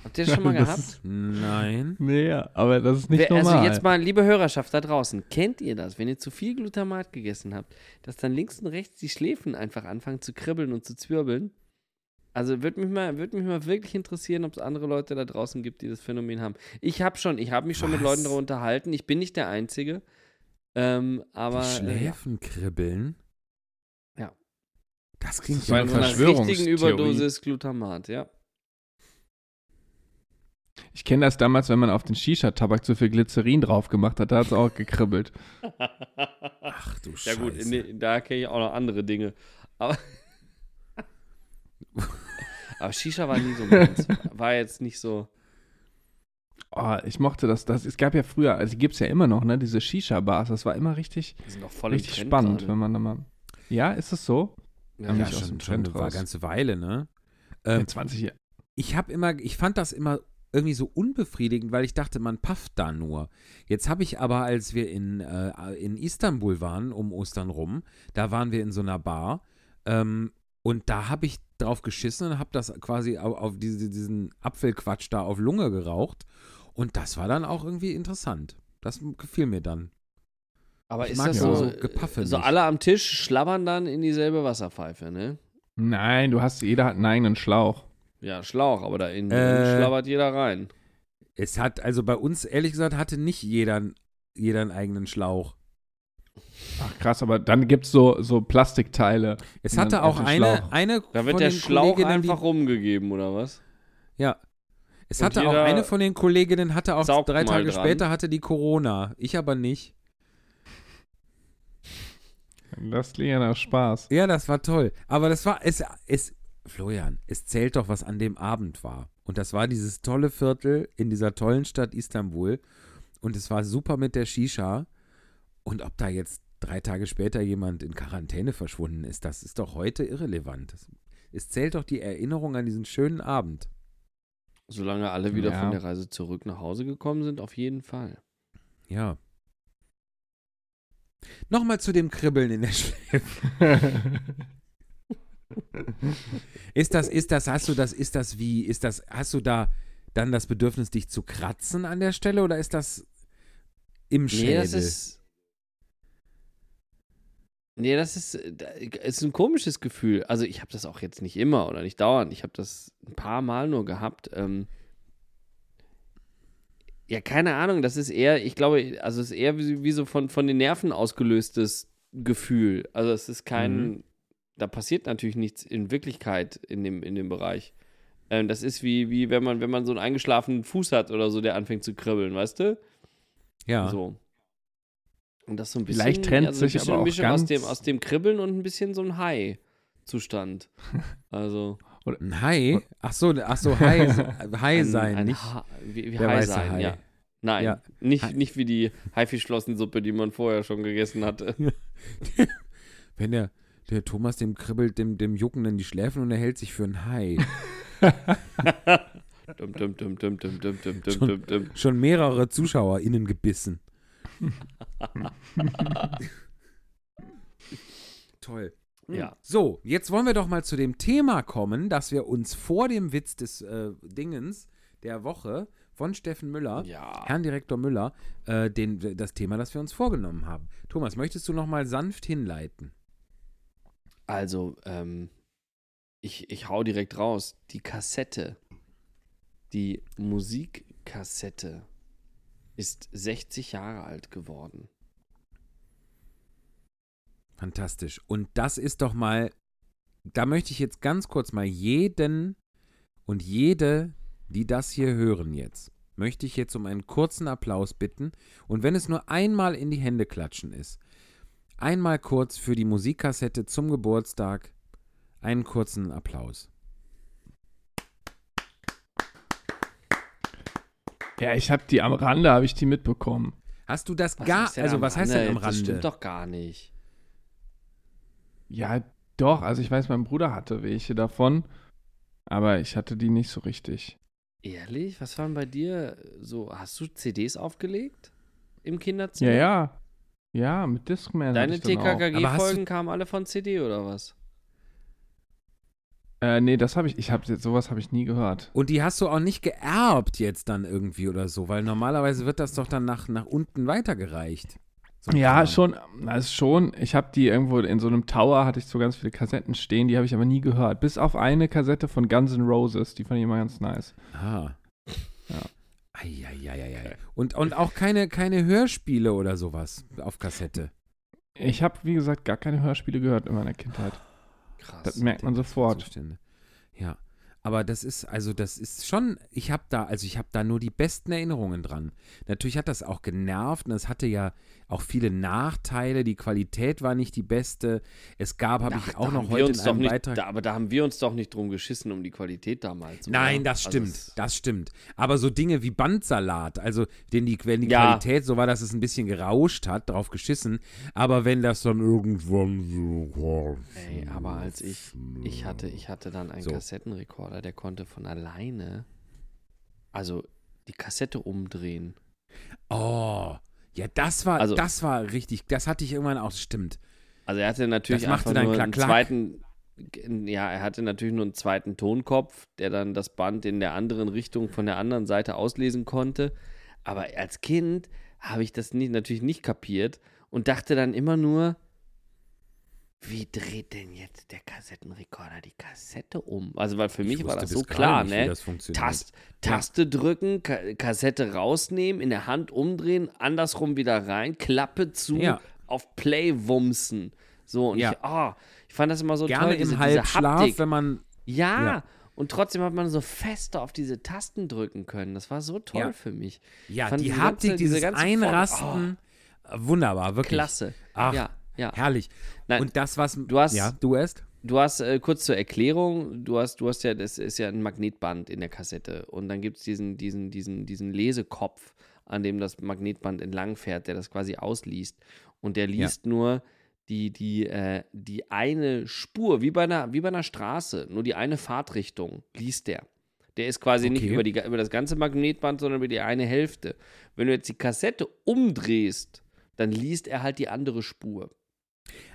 B: Habt ihr das schon mal (laughs)
C: Das
B: gehabt?
C: ist-
A: Nein.
C: Nee, aber das ist nicht
B: Wer,
C: normal.
B: also jetzt mal, liebe Hörerschaft da draußen, kennt ihr das, wenn ihr zu viel Glutamat gegessen habt, dass dann links und rechts die Schläfen einfach anfangen zu kribbeln und zu zwirbeln? Also würde mich mal, würde mich mal wirklich interessieren, ob es andere Leute da draußen gibt, die das Phänomen haben. Ich habe schon, ich habe mich schon mit
A: Was?
B: Leuten darüber unterhalten. Ich bin nicht der Einzige, ähm, aber
A: die
B: äh, ja.
A: Schläfen kribbeln.
B: Ja.
A: Das klingt
C: Das
A: ja
B: so einer
C: Verschwörungstheorie.
B: richtigen Überdosis Glutamat, ja.
C: Ich kenne das damals, wenn man auf den Shisha-Tabak zu viel Glycerin drauf gemacht hat, da hat es auch gekribbelt. (laughs)
A: Ach du
B: Ja
A: Scheiße.
B: gut, in, den- da kenne ich auch noch andere Dinge. Aber, (laughs) aber Shisha war nie so meins. War jetzt nicht so.
C: Oh, ich mochte das, das. Es gab ja früher, also die gibt es ja immer noch, ne, diese Shisha-Bars. Das war immer richtig, richtig
B: im Trend
C: spannend,
B: gerade.
C: wenn man da mal. Ja, ist es so?
B: Ja,
C: Ja,
A: ja, schon, schon eine ganze Weile, ne?
C: In
A: Ähm,
C: 20 Jahren.
A: ich habe immer, ich fand das immer irgendwie so unbefriedigend, weil ich dachte, man pafft da nur. Jetzt habe ich aber, als wir in, äh, in Istanbul waren, um Ostern rum, da waren wir in so einer Bar ähm, und da habe ich drauf geschissen und habe das quasi auf, auf diese, diesen Apfelquatsch da auf Lunge geraucht und das war dann auch irgendwie interessant. Das gefiel mir dann.
B: Aber
A: Ich
B: ist
A: mag
B: das
C: ja
B: so,
A: so Gepaffe
B: so
A: nicht.
B: alle am Tisch schlabbern dann in dieselbe Wasserpfeife, ne?
C: Nein, du hast, jeder hat einen eigenen Schlauch.
B: Ja, Schlauch, aber da innen
A: Äh.
B: schlabbert jeder rein.
A: Es hat, also bei uns, ehrlich gesagt, hatte nicht jeder, jeder einen eigenen Schlauch.
C: Ach krass, aber dann gibt es so, so Plastikteile.
A: Es hatte auch eine,
C: Schlauch.
A: eine
B: Da wird
A: von
B: der
A: den
B: Schlauch
A: Kolleginnen, die-
B: einfach rumgegeben, oder was?
A: Ja. Es
B: Und
A: hatte auch eine von den Kolleginnen, hatte auch drei Tage
B: dran.
A: später hatte die Corona. Ich aber nicht.
C: Das klingt ja nach Spaß.
A: Ja, das war toll. Aber das war, es, es, Florian, es zählt doch, was an dem Abend war. Und das war dieses tolle Viertel in dieser tollen Stadt Istanbul. Und es war super mit der Shisha. Und ob da jetzt drei Tage später jemand in Quarantäne verschwunden ist, das ist doch heute irrelevant. Es zählt doch die Erinnerung an diesen schönen Abend.
B: Solange alle wieder
C: Ja.
B: von der Reise zurück nach Hause gekommen sind, auf jeden Fall.
A: Ja. Nochmal zu dem Kribbeln in der Schläfe. (laughs) Ist das, ist das, hast du das, ist das wie, ist das, hast du da dann das Bedürfnis, dich zu kratzen an der Stelle oder ist das im
B: Nee,
A: Schädel?
B: das ist. Nee, das ist, äh, da- ist ein komisches Gefühl. Also ich habe das auch jetzt nicht immer oder nicht dauernd. Ich habe das ein paar Mal nur gehabt. Ähm ja, keine Ahnung. Das ist eher, ich glaube, also es ist eher wie, wie so von, von den Nerven ausgelöstes Gefühl. Also es ist kein,
A: Mhm.
B: Da passiert natürlich nichts in Wirklichkeit in dem, in dem Bereich. Ähm, das ist wie, wie wenn man, wenn man so einen eingeschlafenen Fuß hat oder so, der anfängt zu kribbeln, weißt du?
A: ja.
B: So. Und das so ein bisschen.
C: Vielleicht trennt
B: also
C: sich aber auch
B: Mischung aus
C: ganz-
B: dem, aus dem Kribbeln und ein bisschen so ein High-Zustand. (laughs) Also.
A: Ein Hai? Ach so, ach so, Hai, (laughs) Hai
B: ein,
A: sein,
B: ein
A: nicht?
B: Ha wie, wie High sein,
A: Hai.
B: ja. Nein,
A: Ja.
B: Nicht,
A: Hai-
B: nicht wie die Haifischflossensuppe, die man vorher schon gegessen hatte. (laughs)
A: Wenn der, der Thomas dem kribbelt, dem, dem jucken dann die Schläfen und er hält sich für ein Hai. (laughs)
B: dum, dum, dum, dum, dum, dum, dum, dum,
A: Schon-
B: dum.
A: Schon mehrere ZuschauerInnen gebissen. (laughs) Toll.
B: Ja.
A: So, jetzt wollen wir doch mal zu dem Thema kommen, dass wir uns vor dem Witz des äh, Dingens der Woche von Steffen Müller,
B: Ja.
A: Herrn Direktor Müller, äh, den, das Thema, das wir uns vorgenommen haben. Thomas, möchtest du noch mal sanft hinleiten?
B: Also, ähm, ich, ich hau direkt raus. Die Kassette, die Musikkassette ist 60 Jahre alt geworden.
A: Fantastisch. Und das ist doch mal, da möchte ich jetzt ganz kurz mal jeden und jede, die das hier hören jetzt, möchte ich jetzt um einen kurzen Applaus bitten. Und wenn es nur einmal in die Hände klatschen ist, einmal kurz für die Musikkassette zum Geburtstag, einen kurzen Applaus.
C: ja, ich habe die am Rande, habe ich die mitbekommen.
A: Hast du das
B: Was
A: gar, also was heißt denn am
B: Das
A: Rande?
B: stimmt doch gar nicht.
C: Ja, doch. Also ich weiß, mein Bruder hatte welche davon, aber ich hatte die nicht so richtig.
B: Ehrlich? Was waren bei dir so? Hast du CDs aufgelegt? Im Kinderzimmer?
C: Ja, ja. Ja, mit Discman.
B: Deine TKKG-Folgen kamen alle von CD oder was?
C: Äh, nee, das habe ich, ich habe sowas habe ich nie gehört.
A: Und die hast du auch nicht geerbt jetzt dann irgendwie oder so, weil normalerweise wird das doch dann nach, nach unten weitergereicht. So
C: Ja, schon, also schon. Ich habe die irgendwo in so einem Tower, hatte ich so ganz viele Kassetten stehen, die habe ich aber nie gehört. Bis auf eine Kassette von Guns N' Roses, die fand ich immer ganz nice.
A: Ah.
C: Ja.
A: Eieieiei. Und, und auch keine, keine Hörspiele oder sowas auf Kassette.
C: Ich habe, wie gesagt, gar keine Hörspiele gehört in meiner Kindheit.
B: Krass.
C: Das merkt man sofort.
A: Zustände. Ja. Aber das ist, also das ist schon, ich habe da, also ich habe da nur die besten Erinnerungen dran. Natürlich hat das auch genervt und es hatte ja auch viele Nachteile. Die Qualität war nicht die beste. Es gab, habe ich auch noch heute in einem
B: nicht,
A: Beitrag.
B: da, aber da haben wir uns doch nicht drum geschissen um die Qualität damals. oder?
A: Nein, das
B: Also
A: stimmt,
B: es-
A: das stimmt. Aber so Dinge wie Bandsalat, also den die, wenn die
B: Ja.
A: Qualität so war, dass es ein bisschen gerauscht hat, drauf geschissen. Aber wenn das dann irgendwann so.
B: Ey, aber als ich, ich hatte, ich hatte dann einen
A: So.
B: Kassettenrekorder, der konnte von alleine, also die Kassette umdrehen.
A: Oh, ja, das war,
B: Also-
A: das war richtig. Das hatte ich irgendwann auch, stimmt.
B: Also er hatte natürlich
A: Das machte
B: einfach nur
A: klack,
B: einen zweiten, ja, er hatte natürlich nur einen zweiten Tonkopf, der dann das Band in der anderen Richtung von der anderen Seite auslesen konnte. Aber als Kind habe ich das nicht, natürlich nicht kapiert und dachte dann immer nur, wie dreht denn jetzt der Kassettenrekorder die Kassette um? Also, weil für mich
A: Ich
B: war das so klar,
A: nicht,
B: ne? Tast, Taste drücken, Ka Kassette rausnehmen, in der Hand umdrehen, andersrum wieder rein, Klappe zu,
A: Ja.
B: auf Play wumsen. So, und
A: Ja.
B: ich, oh, ich fand das immer so
A: Gerne
B: toll, diese,
A: im
B: diese
A: Halbschlaf, wenn man.
B: Ja,
A: Ja.
B: und trotzdem hat man so fester auf diese Tasten drücken können. Das war so toll
A: Ja.
B: für mich.
A: Ja, die
B: diese
A: Haptik,
B: ganze- diese
A: dieses
B: ganze
A: Einrasten. Wunderbar, wirklich.
B: Klasse.
A: Ach,
B: ja, ja.
A: herrlich.
B: Nein,
A: Und das, was.
B: du hast-
A: Ja, du erst?
B: Du hast, äh, kurz zur Erklärung, du hast, du hast ja, das ist ja ein Magnetband in der Kassette und dann gibt es diesen, diesen, diesen, diesen Lesekopf, an dem das Magnetband entlang fährt, der das quasi ausliest. Und der liest nur die, die, äh, die eine Spur, wie bei, einer, wie bei einer Straße, nur die eine Fahrtrichtung liest der. Der ist quasi nicht
A: Okay.
B: über, die, über das ganze Magnetband, sondern über die eine Hälfte. Wenn du jetzt die Kassette umdrehst, dann liest er halt die andere Spur.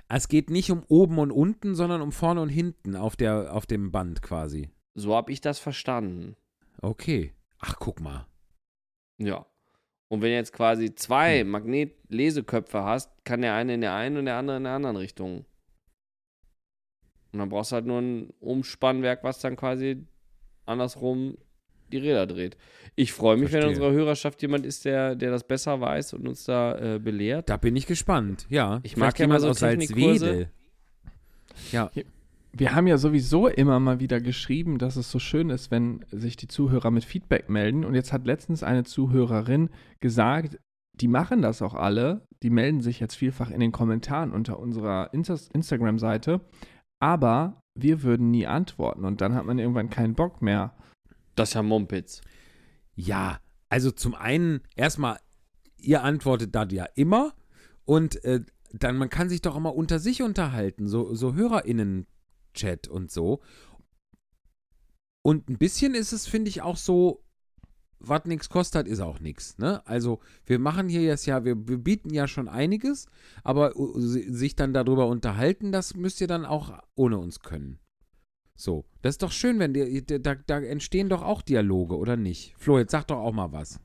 A: Es geht nicht um oben und unten, sondern um vorne und hinten auf, der, auf dem Band quasi.
B: So habe ich das verstanden.
A: Okay. Ach, guck mal.
B: Ja. Und wenn du jetzt quasi zwei Magnetleseköpfe hast, kann der eine in der einen und der andere in der anderen Richtung. Und dann brauchst du halt nur ein Umspannwerk, was dann quasi andersrum die Räder dreht. Ich freue mich, wenn in
A: Verstehe.
B: unserer Hörerschaft jemand ist, der, der das besser weiß und uns da äh, belehrt.
A: Da bin ich gespannt. Ja.
B: Ich mag ja mal
A: jemand
B: so
A: aus
B: Technikkurse.
A: Salzwedel. Ja.
C: Wir haben ja sowieso immer mal wieder geschrieben, dass es so schön ist, wenn sich die Zuhörer mit Feedback melden. Und jetzt hat letztens eine Zuhörerin gesagt, die machen das auch alle. Die melden sich jetzt vielfach in den Kommentaren unter unserer Insta- Instagram-Seite. Aber wir würden nie antworten. Und dann hat man irgendwann keinen Bock mehr.
B: Das ist ja Mumpitz.
A: Ja, also zum einen erstmal, ihr antwortet da ja immer und äh, dann, man kann sich doch auch mal unter sich unterhalten, so, so HörerInnen-Chat und so. Und ein bisschen ist es, finde ich, auch so, was nichts kostet, ist auch nichts. Ne? Also wir machen hier jetzt ja, wir, wir bieten ja schon einiges, aber si- sich dann darüber unterhalten, das müsst ihr dann auch ohne uns können. So, das ist doch schön, wenn dir, da, da entstehen doch auch Dialoge, oder nicht? Flo, jetzt sag doch auch mal was.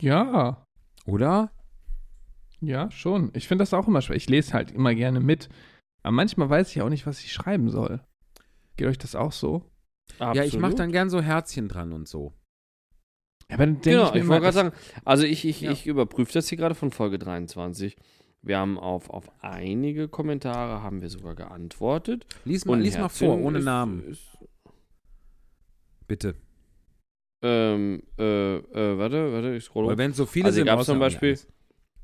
C: Ja,
A: Oder?
C: ja, schon. Ich finde das auch immer schwer. Ich lese halt immer gerne mit. Aber manchmal weiß ich auch nicht, was ich schreiben soll. Geht euch das auch so?
A: Ja, ich mache dann gern so Herzchen dran und so.
C: Aber dann denke
B: Genau,
C: ich mir
B: ich
C: immer,
B: wollte gerade sagen, also ich, ich,
A: Ja.
B: ich überprüfe das hier gerade von Folge 23. Wir haben auf, auf einige Kommentare haben wir sogar geantwortet.
A: Lies mal, lies mal vor, ohne
B: ist,
A: Namen,
B: Ist,
A: bitte.
B: ähm, äh, äh, warte, warte, ich scrolle.
A: Weil wenn so viele
B: Also hier
A: sind,
B: gab's
A: brauchst du
B: zum Beispiel-.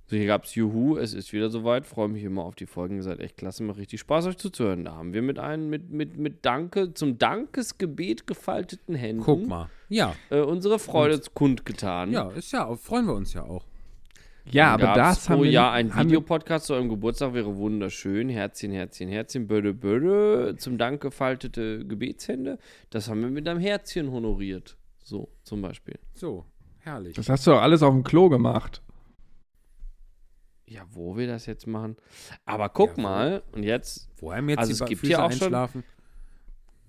B: So, hier gab es Juhu, es ist wieder soweit. Freue mich immer auf die Folgen. Ihr seid echt klasse, macht richtig Spaß, euch zuzuhören. Da haben wir mit einem, mit, mit, mit Danke, zum Dankesgebet gefalteten Händen
A: Guck mal. Ja,
B: Äh, unsere Freude kundgetan.
A: ja, ist ja, freuen wir uns ja auch.
C: Ja, aber das haben
B: oh
C: wir
B: ja,
C: nicht-
B: ein
C: haben
B: Videopodcast zu eurem Geburtstag wäre wunderschön. Herzchen, Herzchen, Herzchen, Böde, Böde. Zum Dank gefaltete Gebetshände. Das haben wir mit einem Herzchen honoriert. So, zum Beispiel.
A: So, herrlich.
C: Das hast du doch alles auf dem Klo gemacht.
B: Ja, wo wir das jetzt machen. Aber guck
A: Ja,
B: mal, und jetzt
A: Wo einem jetzt
B: Also
A: die
B: es gibt
A: Füße
B: ja auch schon-
A: einschlafen.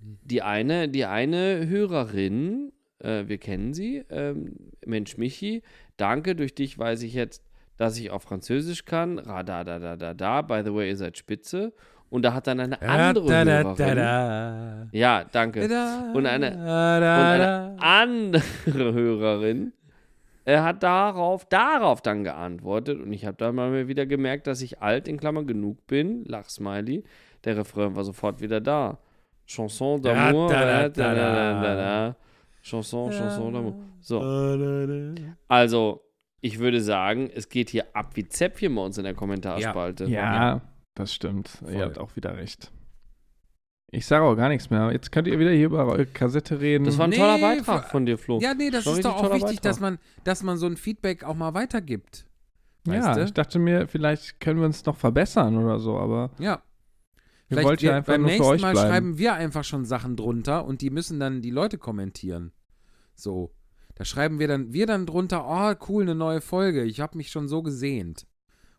B: die eine, die eine Hörerin, äh, wir kennen sie, ähm, Mensch Michi, danke, durch dich weiß ich jetzt, dass ich auch Französisch kann. Ra, da, da, da, da, da. By the way, ihr seid spitze. Und da hat dann eine andere
A: Da, da,
B: Hörerin.
A: da.
B: Ja, danke.
A: Da,
B: Und eine- Und eine andere (laughs) Hörerin er hat darauf, darauf dann geantwortet und ich habe dann mal wieder gemerkt, dass ich alt in Klammern genug bin. Lachsmiley. Der Refrain war sofort wieder da. Chanson
A: Da,
B: d'amour.
A: da, da,
B: da, da, da, da,
A: da.
B: da. Chanson, Chanson d'amour. So, also ich würde sagen, es geht hier ab wie Zäpfchen bei uns in der Kommentarspalte.
C: Ja, das stimmt.
A: Voll.
C: Ihr habt auch wieder recht. Ich sage auch gar nichts mehr. Jetzt könnt ihr wieder hier über eure Kassette reden.
B: Das war ein
A: Nee,
B: toller Beitrag
A: für-
B: von dir, Flo.
A: Ja, nee, das
B: War
A: ist doch auch wichtig, dass man, dass man so ein Feedback auch mal weitergibt. Weißt
C: ja,
A: du?
C: ich dachte mir, vielleicht können wir uns noch verbessern oder so, aber
A: Ja.
C: wir wollten ja
A: wir-
C: einfach
A: beim
C: nur für
A: nächsten
C: euch
A: Mal
C: bleiben.
A: schreiben wir einfach schon Sachen drunter und die müssen dann die Leute kommentieren. So. Da schreiben wir dann, wir dann drunter, oh, cool, eine neue Folge. Ich habe mich schon so gesehnt.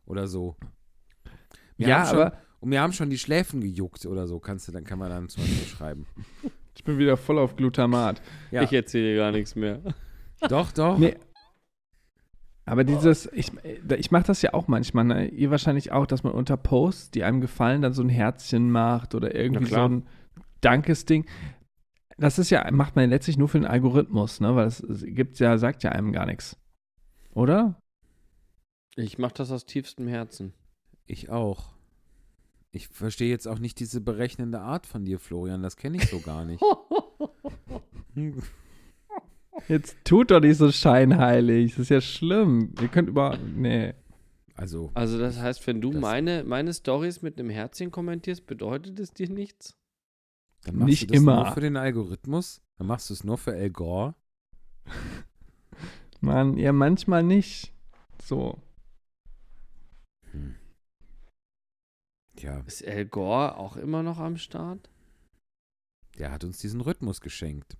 A: Oder so. Wir
C: ja,
A: schon,
C: aber
A: Und mir haben schon die Schläfen gejuckt oder so, kannst du, dann kann man dann zum Beispiel schreiben. (laughs)
C: ich bin wieder voll auf Glutamat.
A: Ja.
B: Ich erzähle dir gar nichts mehr. (laughs)
A: Doch, doch.
C: Nee. Aber dieses, ich, ich mache das ja auch manchmal, ne? ihr wahrscheinlich auch, dass man unter Posts, die einem gefallen, dann so ein Herzchen macht oder irgendwie so ein Dankesding. Das ist ja, macht man letztlich nur für den Algorithmus, ne? Weil es, es gibt ja, sagt ja einem gar nichts. Oder?
B: Ich mache das aus tiefstem Herzen.
A: Ich auch. Ich verstehe jetzt auch nicht diese berechnende Art von dir, Florian. Das kenne ich so gar nicht. (laughs)
C: Jetzt tut doch nicht so scheinheilig. Das ist ja schlimm. Ihr könnt über. Nee.
A: Also,
B: Also das heißt, wenn du
A: Das-
B: meine, meine Stories mit einem Herzchen kommentierst, bedeutet es dir nichts?
A: Dann machst
C: Nicht
A: du das
C: immer.
A: nur für den Algorithmus? Dann machst du es nur für El Gore? (laughs)
C: Mann, ja, manchmal nicht. So.
A: Hm. Tja,
B: Ist El Gore auch immer noch am Start?
A: der hat uns diesen Rhythmus geschenkt.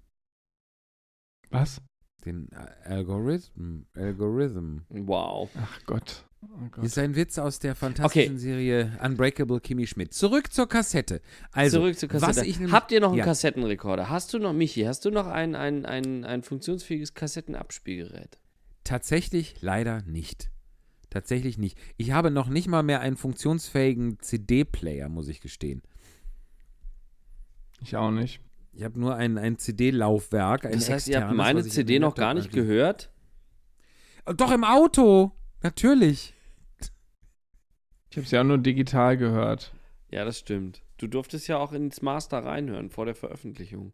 C: Was?
A: Den Algorithm. Algorithm.
B: Wow.
C: Ach Gott. Oh.
A: Ist ein Witz aus der fantastischen Serie Unbreakable Kimmy Schmidt. Zurück zur Kassette. Also,
B: Zurück zur Kassette.
A: was ich nämlich-
B: Habt ihr noch einen
A: Ja.
B: Kassettenrekorder? Hast du noch, Michi, hast du noch ein, ein, ein, ein funktionsfähiges Kassettenabspielgerät?
A: Tatsächlich leider nicht. Tatsächlich nicht. Ich habe noch nicht mal mehr einen funktionsfähigen CD-Player, muss ich gestehen.
C: Ich auch nicht.
A: Ich habe nur ein, ein CD-Laufwerk.
B: Das heißt, ihr habt
A: externes,
B: meine CD noch gar nicht gehört?
A: Doch im Auto. Natürlich.
C: Ich habe es ja auch nur digital gehört.
B: Ja, das stimmt. Du durftest ja auch ins Master reinhören vor der Veröffentlichung,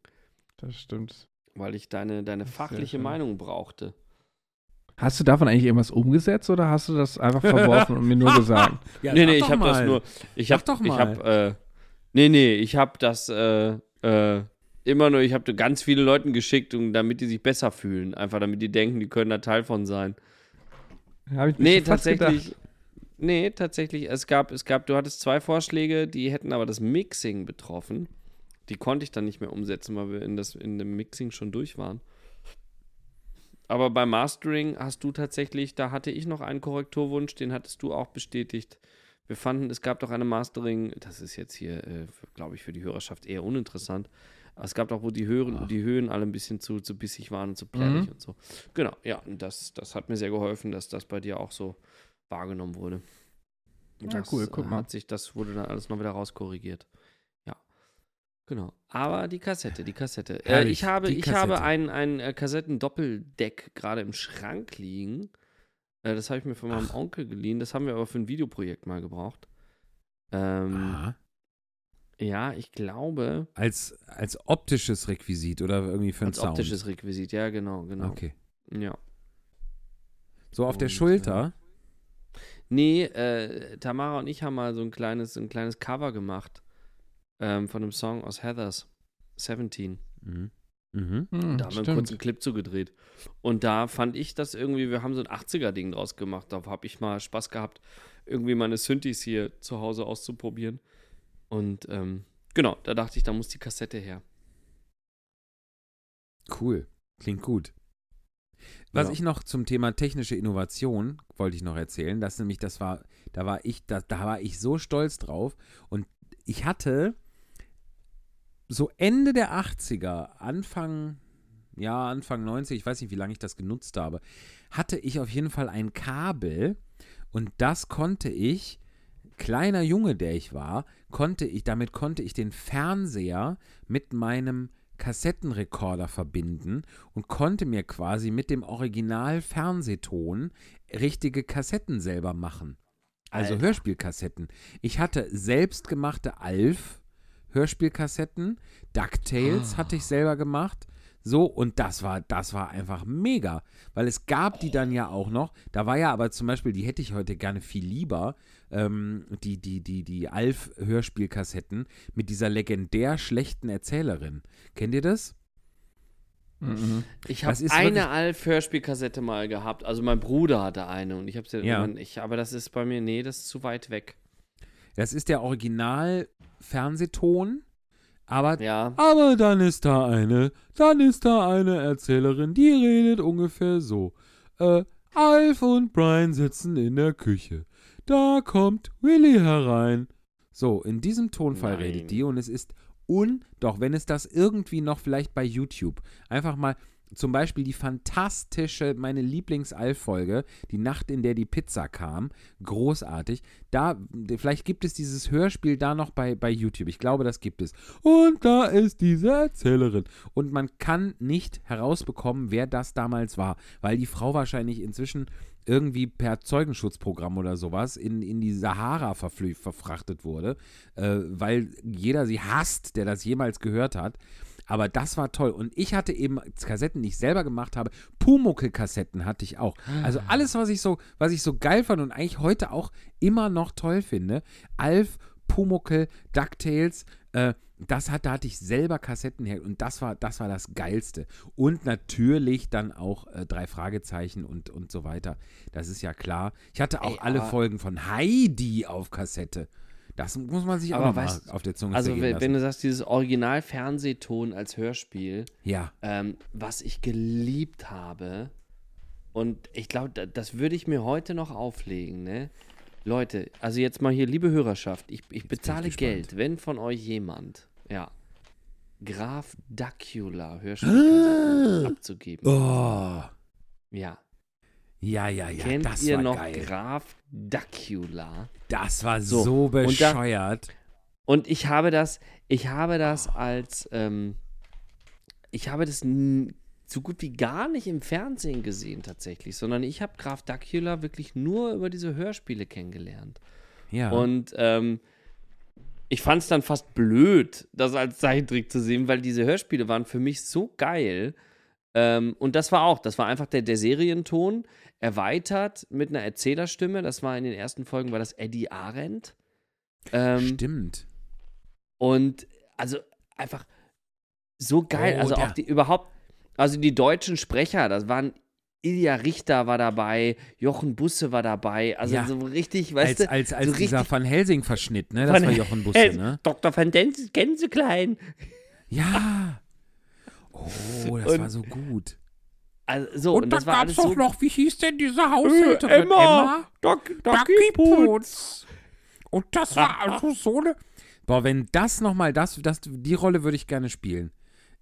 C: Das stimmt.
B: weil ich deine, deine fachliche. Meinung brauchte.
C: Hast du davon eigentlich irgendwas umgesetzt oder hast du das einfach verworfen und mir nur (laughs) gesagt?
A: Ja,
B: nee, nee, ich habe das nur. Ich
A: Sag
B: habe
A: doch
B: Ich
A: mal.
B: hab, äh, nee, nee, ich habe das äh, äh, immer nur. Ich habe ganz viele Leuten geschickt, um, damit die sich besser fühlen. Einfach damit die denken, die können da Teil von sein.
C: Hab ich
B: Nee, tatsächlich.
C: gedacht.
B: Nee, tatsächlich. Es gab, es gab, du hattest zwei Vorschläge, die hätten aber das Mixing betroffen. Die konnte ich dann nicht mehr umsetzen, weil wir in, das, in dem Mixing schon durch waren. Aber beim Mastering hast du tatsächlich, da hatte ich noch einen Korrekturwunsch, den hattest du auch bestätigt. Wir fanden, es gab doch eine Mastering, das ist jetzt hier, äh, glaube ich, für die Hörerschaft eher uninteressant. Aber es gab doch, wo die Höhen, die Höhen alle ein bisschen zu, zu bissig waren und zu plärrig
C: Mhm.
B: und so. Genau, ja, und das, das hat mir sehr geholfen, dass das bei dir auch so wahrgenommen wurde. Und
C: Ja,
B: das,
C: cool, guck
B: äh,
C: mal.
B: Hat sich, das wurde dann alles noch wieder rauskorrigiert. Ja. Genau. Aber die Kassette, die Kassette. Äh, ich habe,
A: die
B: ich habe
A: Kassette.
B: ein, ein äh, Kassettendoppeldeck gerade im Schrank liegen. Äh, das habe ich mir von meinem Onkel geliehen. Das haben wir aber für ein Videoprojekt mal gebraucht. Ähm,
A: Aha.
B: Ja, ich glaube,
A: Als, als optisches Requisit oder irgendwie für einen
B: als
A: Sound.
B: optisches Requisit. Ja, genau, genau.
A: Okay.
B: Ja.
A: So auf der
B: Und,
A: Schulter.
B: Nee, äh, Tamara und ich haben mal so ein kleines, ein kleines Cover gemacht ähm, von einem Song aus Heathers, 17.
A: Mhm. Mhm.
C: Hm,
B: Da haben wir einen kurzen Clip zugedreht. Und da fand ich das irgendwie, wir haben so ein 80er-Ding draus gemacht. Da habe ich mal Spaß gehabt, irgendwie meine Synthes hier zu Hause auszuprobieren. Und ähm, genau, da dachte ich, da muss die Kassette her.
A: Cool. Klingt gut. Was
B: Ja.
A: ich noch zum Thema technische Innovation wollte ich noch erzählen, das nämlich, das war, da war ich, da, da war ich so stolz drauf und ich hatte so Ende der 80er, Anfang, ja, Anfang 90, ich weiß nicht, wie lange ich das genutzt habe, hatte ich auf jeden Fall ein Kabel und das konnte ich, kleiner Junge, der ich war, konnte ich, damit konnte ich den Fernseher mit meinem Kassettenrekorder verbinden und konnte mir quasi mit dem Original-Fernsehton richtige Kassetten selber machen. Also
B: Alter.
A: Hörspielkassetten. Ich hatte selbstgemachte Alf Hörspielkassetten, DuckTales hatte ich selber gemacht. So, und das war, das war einfach mega. Weil es gab die dann ja auch noch. Da war ja aber zum Beispiel, die hätte ich heute gerne viel lieber, ähm, die, die, die, die Alf-Hörspielkassetten mit dieser legendär schlechten Erzählerin. Kennt ihr das?
C: Mhm.
B: Ich habe eine Alf-Hörspielkassette mal gehabt. Also mein Bruder hatte eine und ich habe sie
A: Ja.
B: irgendwann, ich, aber das ist bei mir, nee, das ist zu weit weg.
A: Das ist der Original-Fernsehton, aber
B: Ja.
A: Aber dann ist da eine, dann ist da eine Erzählerin, die redet ungefähr so. Äh, Alf und Brian sitzen in der Küche. Da kommt Willy herein. So, in diesem Tonfall
B: Nein.
A: redet die und es ist un, doch wenn es das irgendwie noch vielleicht bei YouTube, einfach mal zum Beispiel die fantastische, meine Lieblings-Alf-Folge, die Nacht, in der die Pizza kam, großartig. Da, vielleicht gibt es dieses Hörspiel da noch bei, bei YouTube. Ich glaube, das gibt es. Und da ist diese Erzählerin. Und man kann nicht herausbekommen, wer das damals war, weil die Frau wahrscheinlich inzwischen irgendwie per Zeugenschutzprogramm oder sowas in, in die Sahara verfrachtet wurde, äh, weil jeder sie hasst, der das jemals gehört hat. Aber das war toll. Und ich hatte eben Kassetten, die ich selber gemacht habe. Pumuckel-Kassetten hatte ich auch. Also alles, was ich so, was ich so geil fand und eigentlich heute auch immer noch toll finde. Alf, Pumuckel, DuckTales, äh, das hat, da hatte ich selber Kassetten her und das war, das war das Geilste. Und natürlich dann auch äh, drei Fragezeichen und, und so weiter. Das ist ja klar. Ich hatte auch
B: Ey,
A: alle Folgen von Heidi auf Kassette. Das muss man sich auch
B: Aber
A: mal
B: weißt-
A: auf der Zunge
B: Also, wenn, wenn du sagst, dieses Original-Fernsehton als Hörspiel,
A: ja,
B: ähm, was ich geliebt habe, und ich glaube, da, das würde ich mir heute noch auflegen, ne? Leute, also jetzt mal hier, liebe Hörerschaft, ich, ich bezahle
A: gespannt.
B: Geld, wenn von euch jemand, ja, Graf Dacula Hörspiel (gasps) abzugeben.
A: oh,
B: Ja.
A: Ja, ja, ja,
B: Kennt
A: das
B: ihr
A: war
B: noch
A: geil.
B: Graf Dacula?
A: Das war
B: So,
A: so,
B: und da-
A: bescheuert.
B: Und ich habe das, ich habe das als, ähm, ich habe das so gut wie gar nicht im Fernsehen gesehen tatsächlich, sondern ich habe Graf Dacula wirklich nur über diese Hörspiele kennengelernt.
A: ja.
B: Und ähm, ich fand es dann fast blöd, das als Zeichentrick zu sehen, weil diese Hörspiele waren für mich so geil. Ähm, und das war auch, das war einfach der, der Serienton, erweitert mit einer Erzählerstimme. Das war in den ersten Folgen, war das Eddie Arendt. Ähm,
A: Stimmt.
B: und also einfach so geil.
A: Oh,
B: also
A: der-
B: auch die überhaupt, also die deutschen Sprecher, das waren Ilja Richter war dabei, Jochen Busse war dabei. Also
A: Ja.
B: so richtig, weißt
A: Als,
B: du,
A: als, als
B: so
A: dieser Van Helsing-Verschnitt, ne? Das
B: Van
A: war Jochen Busse, ne? (laughs)
B: Dr. Van Denz Gänseklein.
A: Ja. (laughs) Oh, das
B: Und-
A: war so gut.
B: Also so, und, das war alles so
A: noch, wie hieß denn diese Haushälterin?
B: Emma. Doc,
A: Ducky Putz. Und das war (laughs) also so eine. Boah, wenn das nochmal, das, das, die Rolle würde ich gerne spielen.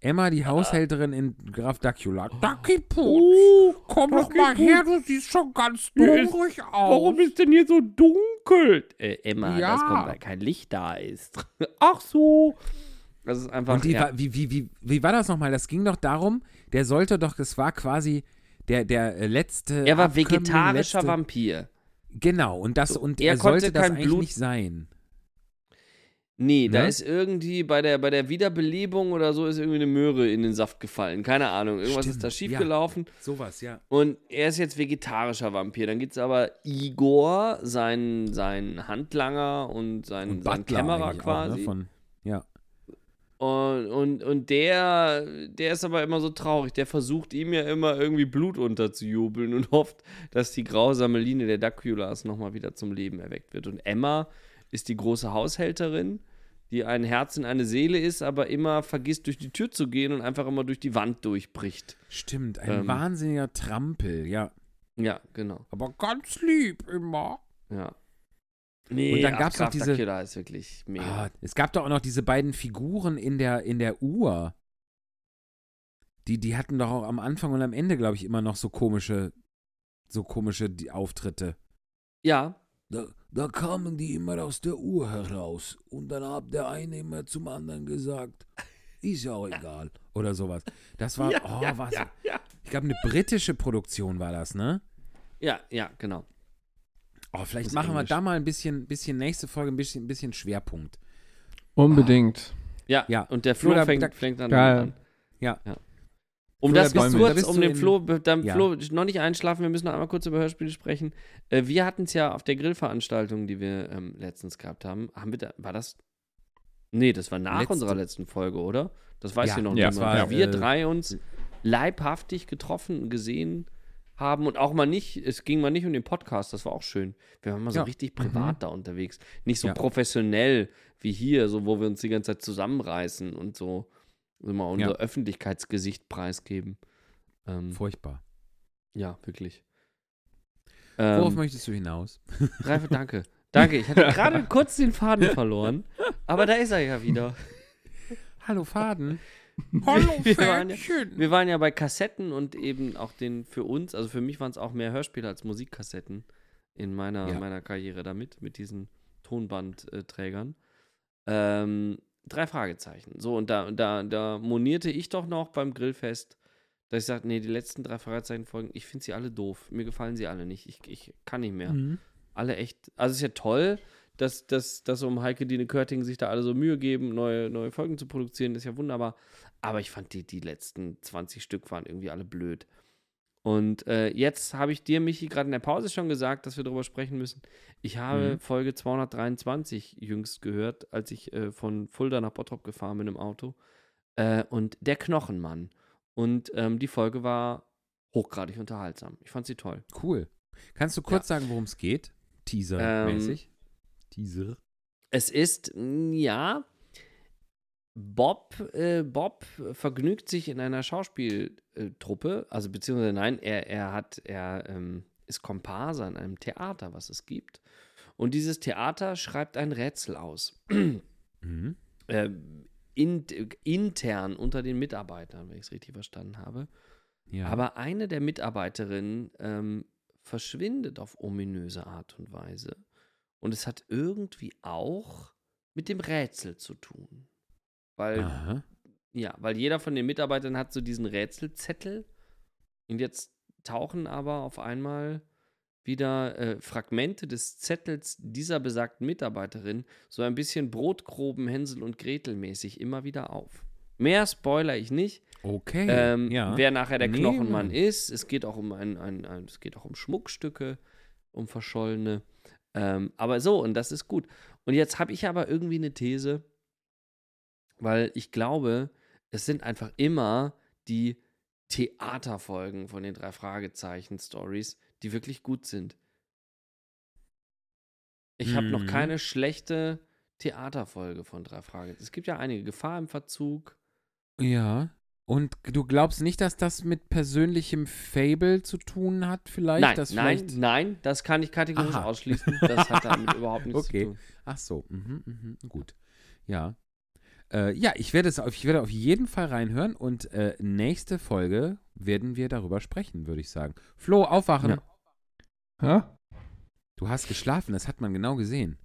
A: Emma, die Haushälterin in Graf Dacula. Ducky Putz, komm doch mal her, du siehst schon ganz dungrig aus.
B: ist denn hier so dunkel? Äh, Emma,
A: Ja.
B: das kommt, weil kein Licht da ist. Ach so. Das ist einfach.
A: Und die,
B: ja.
A: wie, wie, wie, wie war das nochmal? Das ging doch darum, der sollte doch, das war quasi der, der letzte.
B: er war
A: Abkömmling,
B: vegetarischer
A: letzte,
B: Vampir.
A: Genau, und das,
B: So,
A: und
B: er
A: er, sollte das
B: kein
A: eigentlich
B: Blut-
A: nicht sein.
B: Nee, da
A: Ne?
B: ist irgendwie bei der, bei der Wiederbelebung oder so ist irgendwie eine Möhre in den Saft gefallen. Keine Ahnung. Irgendwas ist da
A: Stimmt, ja.
B: schiefgelaufen.
A: Sowas, ja.
B: Und er ist jetzt vegetarischer Vampir. Dann gibt es aber Igor, seinen, seinen Handlanger und seinen,
A: Und
B: seinen Kämmerer
A: eigentlich auch, ne,
B: quasi.
A: von, ja.
B: Und, und, und der, der ist aber immer so traurig. Der versucht ihm ja immer irgendwie Blut unterzujubeln und hofft, dass die grausame Linie der Daculas nochmal wieder zum Leben erweckt wird. Und Emma ist die große Haushälterin, die ein Herz in eine Seele ist, aber immer vergisst, durch die Tür zu gehen und einfach immer durch die Wand durchbricht.
A: Stimmt, ein
B: Ähm.
A: wahnsinniger Trampel, ja.
B: Ja, genau.
A: Aber ganz lieb immer.
B: Ja. Nee,
A: Und dann
B: ach,
A: gab's noch diese-
B: Dracula ist wirklich mega.
A: Ah, es gab doch auch noch diese beiden Figuren in der, in der Uhr. Die, die hatten doch auch am Anfang und am Ende, glaube ich, immer noch so komische, so komische die Auftritte.
B: Ja,
A: Da, da kamen die immer aus der Uhr heraus. Und dann hat der eine immer zum anderen gesagt, (laughs) ist ja auch egal. Oder sowas. Das war, oh, was. Ich glaube, eine britische Produktion war das, ne?
B: ja, ja, genau.
A: Oh, vielleicht machen wir
B: Englisch.
A: da mal ein bisschen, bisschen nächste Folge ein bisschen, ein bisschen Schwerpunkt.
C: Unbedingt.
B: Ja,
A: Ja.
B: und der Flo
A: Flo, da-
B: fängt,
A: da-
B: fängt dann
C: Geil.
B: an.
A: Ja.
B: Um
A: Flo,
B: das
A: da
B: ganz
A: bist du- da
B: kurz,
A: bist
B: um den Flo, dann
A: Ja.
B: Flo noch nicht einschlafen, wir müssen noch einmal kurz über Hörspiele sprechen. Äh, wir hatten es ja auf der Grillveranstaltung, die wir ähm, letztens gehabt haben. Haben wir da, war das? Nee, das war nach
A: Letzte.
B: unserer letzten Folge, oder? Das weiß
A: Ja,
B: ihr noch
C: ja,
B: nicht.
C: das
B: mal.
A: war,
B: wir
A: äh,
B: drei uns leibhaftig getroffen und gesehen haben und auch mal nicht, es ging mal nicht um den Podcast, das war auch schön. Wir waren mal so
A: Ja.
B: richtig privat da unterwegs. Nicht so
A: Ja.
B: professionell wie hier, so wo wir uns die ganze Zeit zusammenreißen und so immer unser
A: Ja.
B: Öffentlichkeitsgesicht preisgeben. Ähm,
A: Furchtbar.
B: ja, wirklich.
A: Worauf
B: Ähm,
A: möchtest du hinaus?
B: Reife, danke. Danke, ich hatte (laughs) gerade kurz den Faden verloren, aber da ist er ja wieder.
A: Hallo Faden. Hallo
B: Wir waren ja-. Wir waren ja bei Kassetten und eben auch den für uns, also für mich waren es auch mehr Hörspiele als Musikkassetten in meiner,
A: Ja.
B: meiner Karriere damit, mit diesen Tonbandträgern. Ähm, drei Fragezeichen. So, und da, da, da monierte ich doch noch beim Grillfest, dass ich sagte, nee, die letzten drei Fragezeichen-Folgen, ich finde sie alle doof. Mir gefallen sie alle nicht. Ich, ich kann nicht mehr.
A: Mhm.
B: Alle echt. Also es ist ja toll, dass, dass, dass um Heike Dine Körting sich da alle so Mühe geben, neue, neue Folgen zu produzieren. Ist ja wunderbar. Aber ich fand die, die letzten 20 Stück waren irgendwie alle blöd. Und äh, jetzt habe ich dir, Michi, gerade in der Pause schon gesagt, dass wir darüber sprechen müssen. Ich habe
A: Mhm.
B: Folge 223 jüngst gehört, als ich äh, von Fulda nach Bottrop gefahren bin im Auto. Äh, und der Knochenmann. Und ähm, die Folge war hochgradig unterhaltsam. Ich fand sie toll.
A: Cool. Kannst du kurz sagen, worum es geht? Teaser-mäßig.
B: Ähm,
A: Teaser.
B: Es ist, mm, ja, Bob, äh, Bob vergnügt sich in einer Schauspieltruppe, also beziehungsweise nein, er, er hat, er ähm, ist Komparse an einem Theater, was es gibt. Und dieses Theater schreibt ein Rätsel aus.
A: Mhm.
B: äh, in, intern unter den Mitarbeitern, wenn ich es richtig verstanden habe.
A: Ja.
B: Aber eine der Mitarbeiterinnen ähm, verschwindet auf ominöse Art und Weise. Und es hat irgendwie auch mit dem Rätsel zu tun. Weil,
A: Aha.
B: ja, weil jeder von den Mitarbeitern hat so diesen Rätselzettel. Und jetzt tauchen aber auf einmal wieder äh, Fragmente des Zettels dieser besagten Mitarbeiterin so ein bisschen Brotgroben Hänsel und Gretel mäßig immer wieder auf. Mehr spoiler ich nicht.
A: Okay.
B: Ähm,
A: ja.
B: Wer nachher der
A: Nee,
B: Knochenmann
A: Mann.
B: ist. Es geht auch um ein, ein, ein, es geht auch um Schmuckstücke, um verschollene. Ähm, aber so, und das ist gut. Und jetzt habe ich aber irgendwie eine These, weil ich glaube, es sind einfach immer die Theaterfolgen von den drei Fragezeichen-Stories, die wirklich gut sind. Ich habe noch
A: Mhm.
B: keine schlechte Theaterfolge von drei Fragezeichen. Es gibt ja einige. Gefahr im Verzug.
A: Ja. Und du glaubst nicht, dass das mit persönlichem Fable zu tun hat, vielleicht?
B: Nein, nein,
A: vielleicht
B: nein, das kann ich kategorisch
A: Aha.
B: ausschließen. Das hat damit (laughs) überhaupt nichts
A: Okay.
B: zu tun.
A: Ach so, mhm, mhm, gut. Ja. Äh, ja, ich werde, es auf, ich werde auf jeden Fall reinhören und äh, nächste Folge werden wir darüber sprechen, würde ich sagen. Flo, aufwachen.
B: Ja.
C: Ja?
A: Du hast geschlafen, das hat man genau gesehen.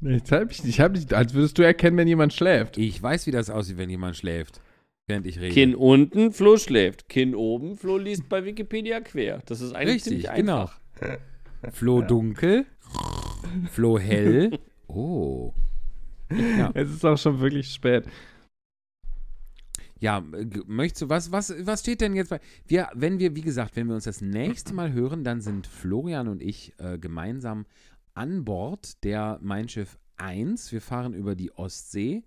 C: Ich hab, ich hab nicht, als würdest du erkennen, wenn jemand schläft.
A: Ich weiß, wie das aussieht, wenn jemand schläft, während ich rede.
B: Kinn unten, Flo schläft. Kinn oben, Flo liest bei Wikipedia quer. Das ist eigentlich
A: Richtig,
B: ziemlich
A: genau.
B: einfach.
A: Flo dunkel, Flo hell. Oh. Ja.
C: Es ist auch schon wirklich spät.
A: Ja, äh, möchtest du, was, was, was steht denn jetzt bei, wir, wenn wir, wie gesagt, wenn wir uns das nächste Mal hören, dann sind Florian und ich äh, gemeinsam an Bord der Mein Schiff 1. Wir fahren über die Ostsee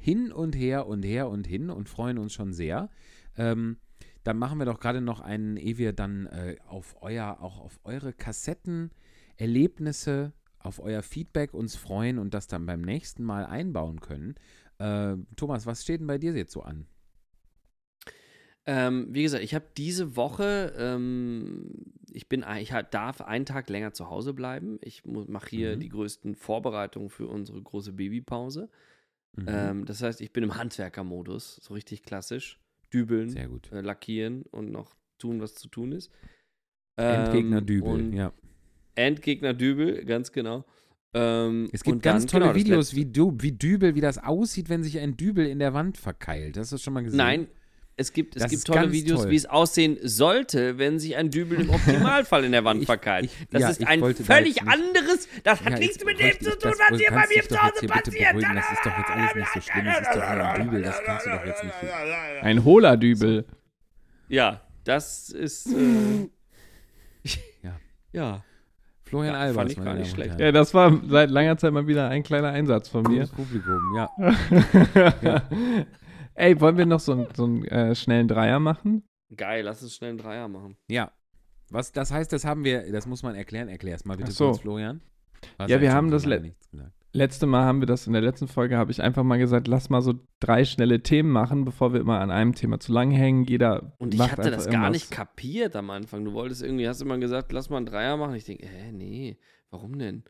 A: hin und her und her und hin und freuen uns schon sehr. Ähm, dann machen wir doch gerade noch einen, ehe wir dann äh, auf euer, auch auf eure Kassetten, Erlebnisse, auf euer Feedback uns freuen und das dann beim nächsten Mal einbauen können. Äh, Thomas, was steht denn bei dir jetzt so an?
B: Ähm, wie gesagt, ich habe diese Woche, ähm, ich bin, ich darf einen Tag länger zu Hause bleiben. Ich mache hier
A: Mhm.
B: die größten Vorbereitungen für unsere große Babypause.
A: Mhm.
B: Ähm, das heißt, ich bin im Handwerkermodus, so richtig klassisch. Dübeln,
A: Sehr gut.
B: äh, lackieren und noch tun, was zu tun ist.
A: Endgegner
B: Ähm,
A: Dübel,
B: und
A: ja.
B: Endgegner Dübel, ganz genau. Ähm,
A: Es gibt ganz
B: dann,
A: tolle
B: genau,
A: Videos, wie, du, wie Dübel, wie das aussieht, wenn sich ein Dübel in der Wand verkeilt. Hast du das schon mal gesehen?
B: Nein, es gibt, es
A: Das
B: gibt tolle Videos,
A: toll.
B: wie es aussehen sollte, wenn sich ein Dübel im Optimalfall in der Wand (laughs) verkeilt. das
A: ja,
B: ist ein
A: da
B: völlig
A: nicht-
B: anderes, das hat
A: Ja,
B: nichts mit dem zu tun,
A: das-
B: was hier bei mir zu Hause passiert.
A: Das ist doch jetzt alles nicht so schlimm. Es ist doch nur ein Dübel, das kannst du doch jetzt nicht.
C: Ein hohler Dübel.
B: Ja, das ist. Äh, (laughs)
A: Ja.
B: ja.
A: Florian
B: Ja,
A: Albers,
B: fand ich
A: meine
B: gar nicht schlecht.
C: Ja, das war seit langer Zeit mal wieder ein kleiner Einsatz von mir.
A: Gutes Publikum, ja. (laughs)
C: Ey, wollen wir noch so, einen- so einen äh, schnellen Dreier machen?
B: Geil, lass uns schnell einen Dreier machen.
A: Ja. Was, das heißt, das haben wir, das muss man erklären. Erklär es mal bitte
C: Ach so.
A: kurz, Florian. Hast
C: Ja, wir haben das le-. Letzte Mal haben wir das in der letzten Folge, habe ich einfach mal gesagt, lass mal so drei schnelle Themen machen, bevor wir immer an einem Thema zu lang hängen. Jeder
B: Und ich
C: macht
B: hatte das gar
C: irgendwas.
B: nicht kapiert am Anfang. Du wolltest irgendwie, hast immer gesagt, lass mal einen Dreier machen. Ich denke, hä, nee, warum denn?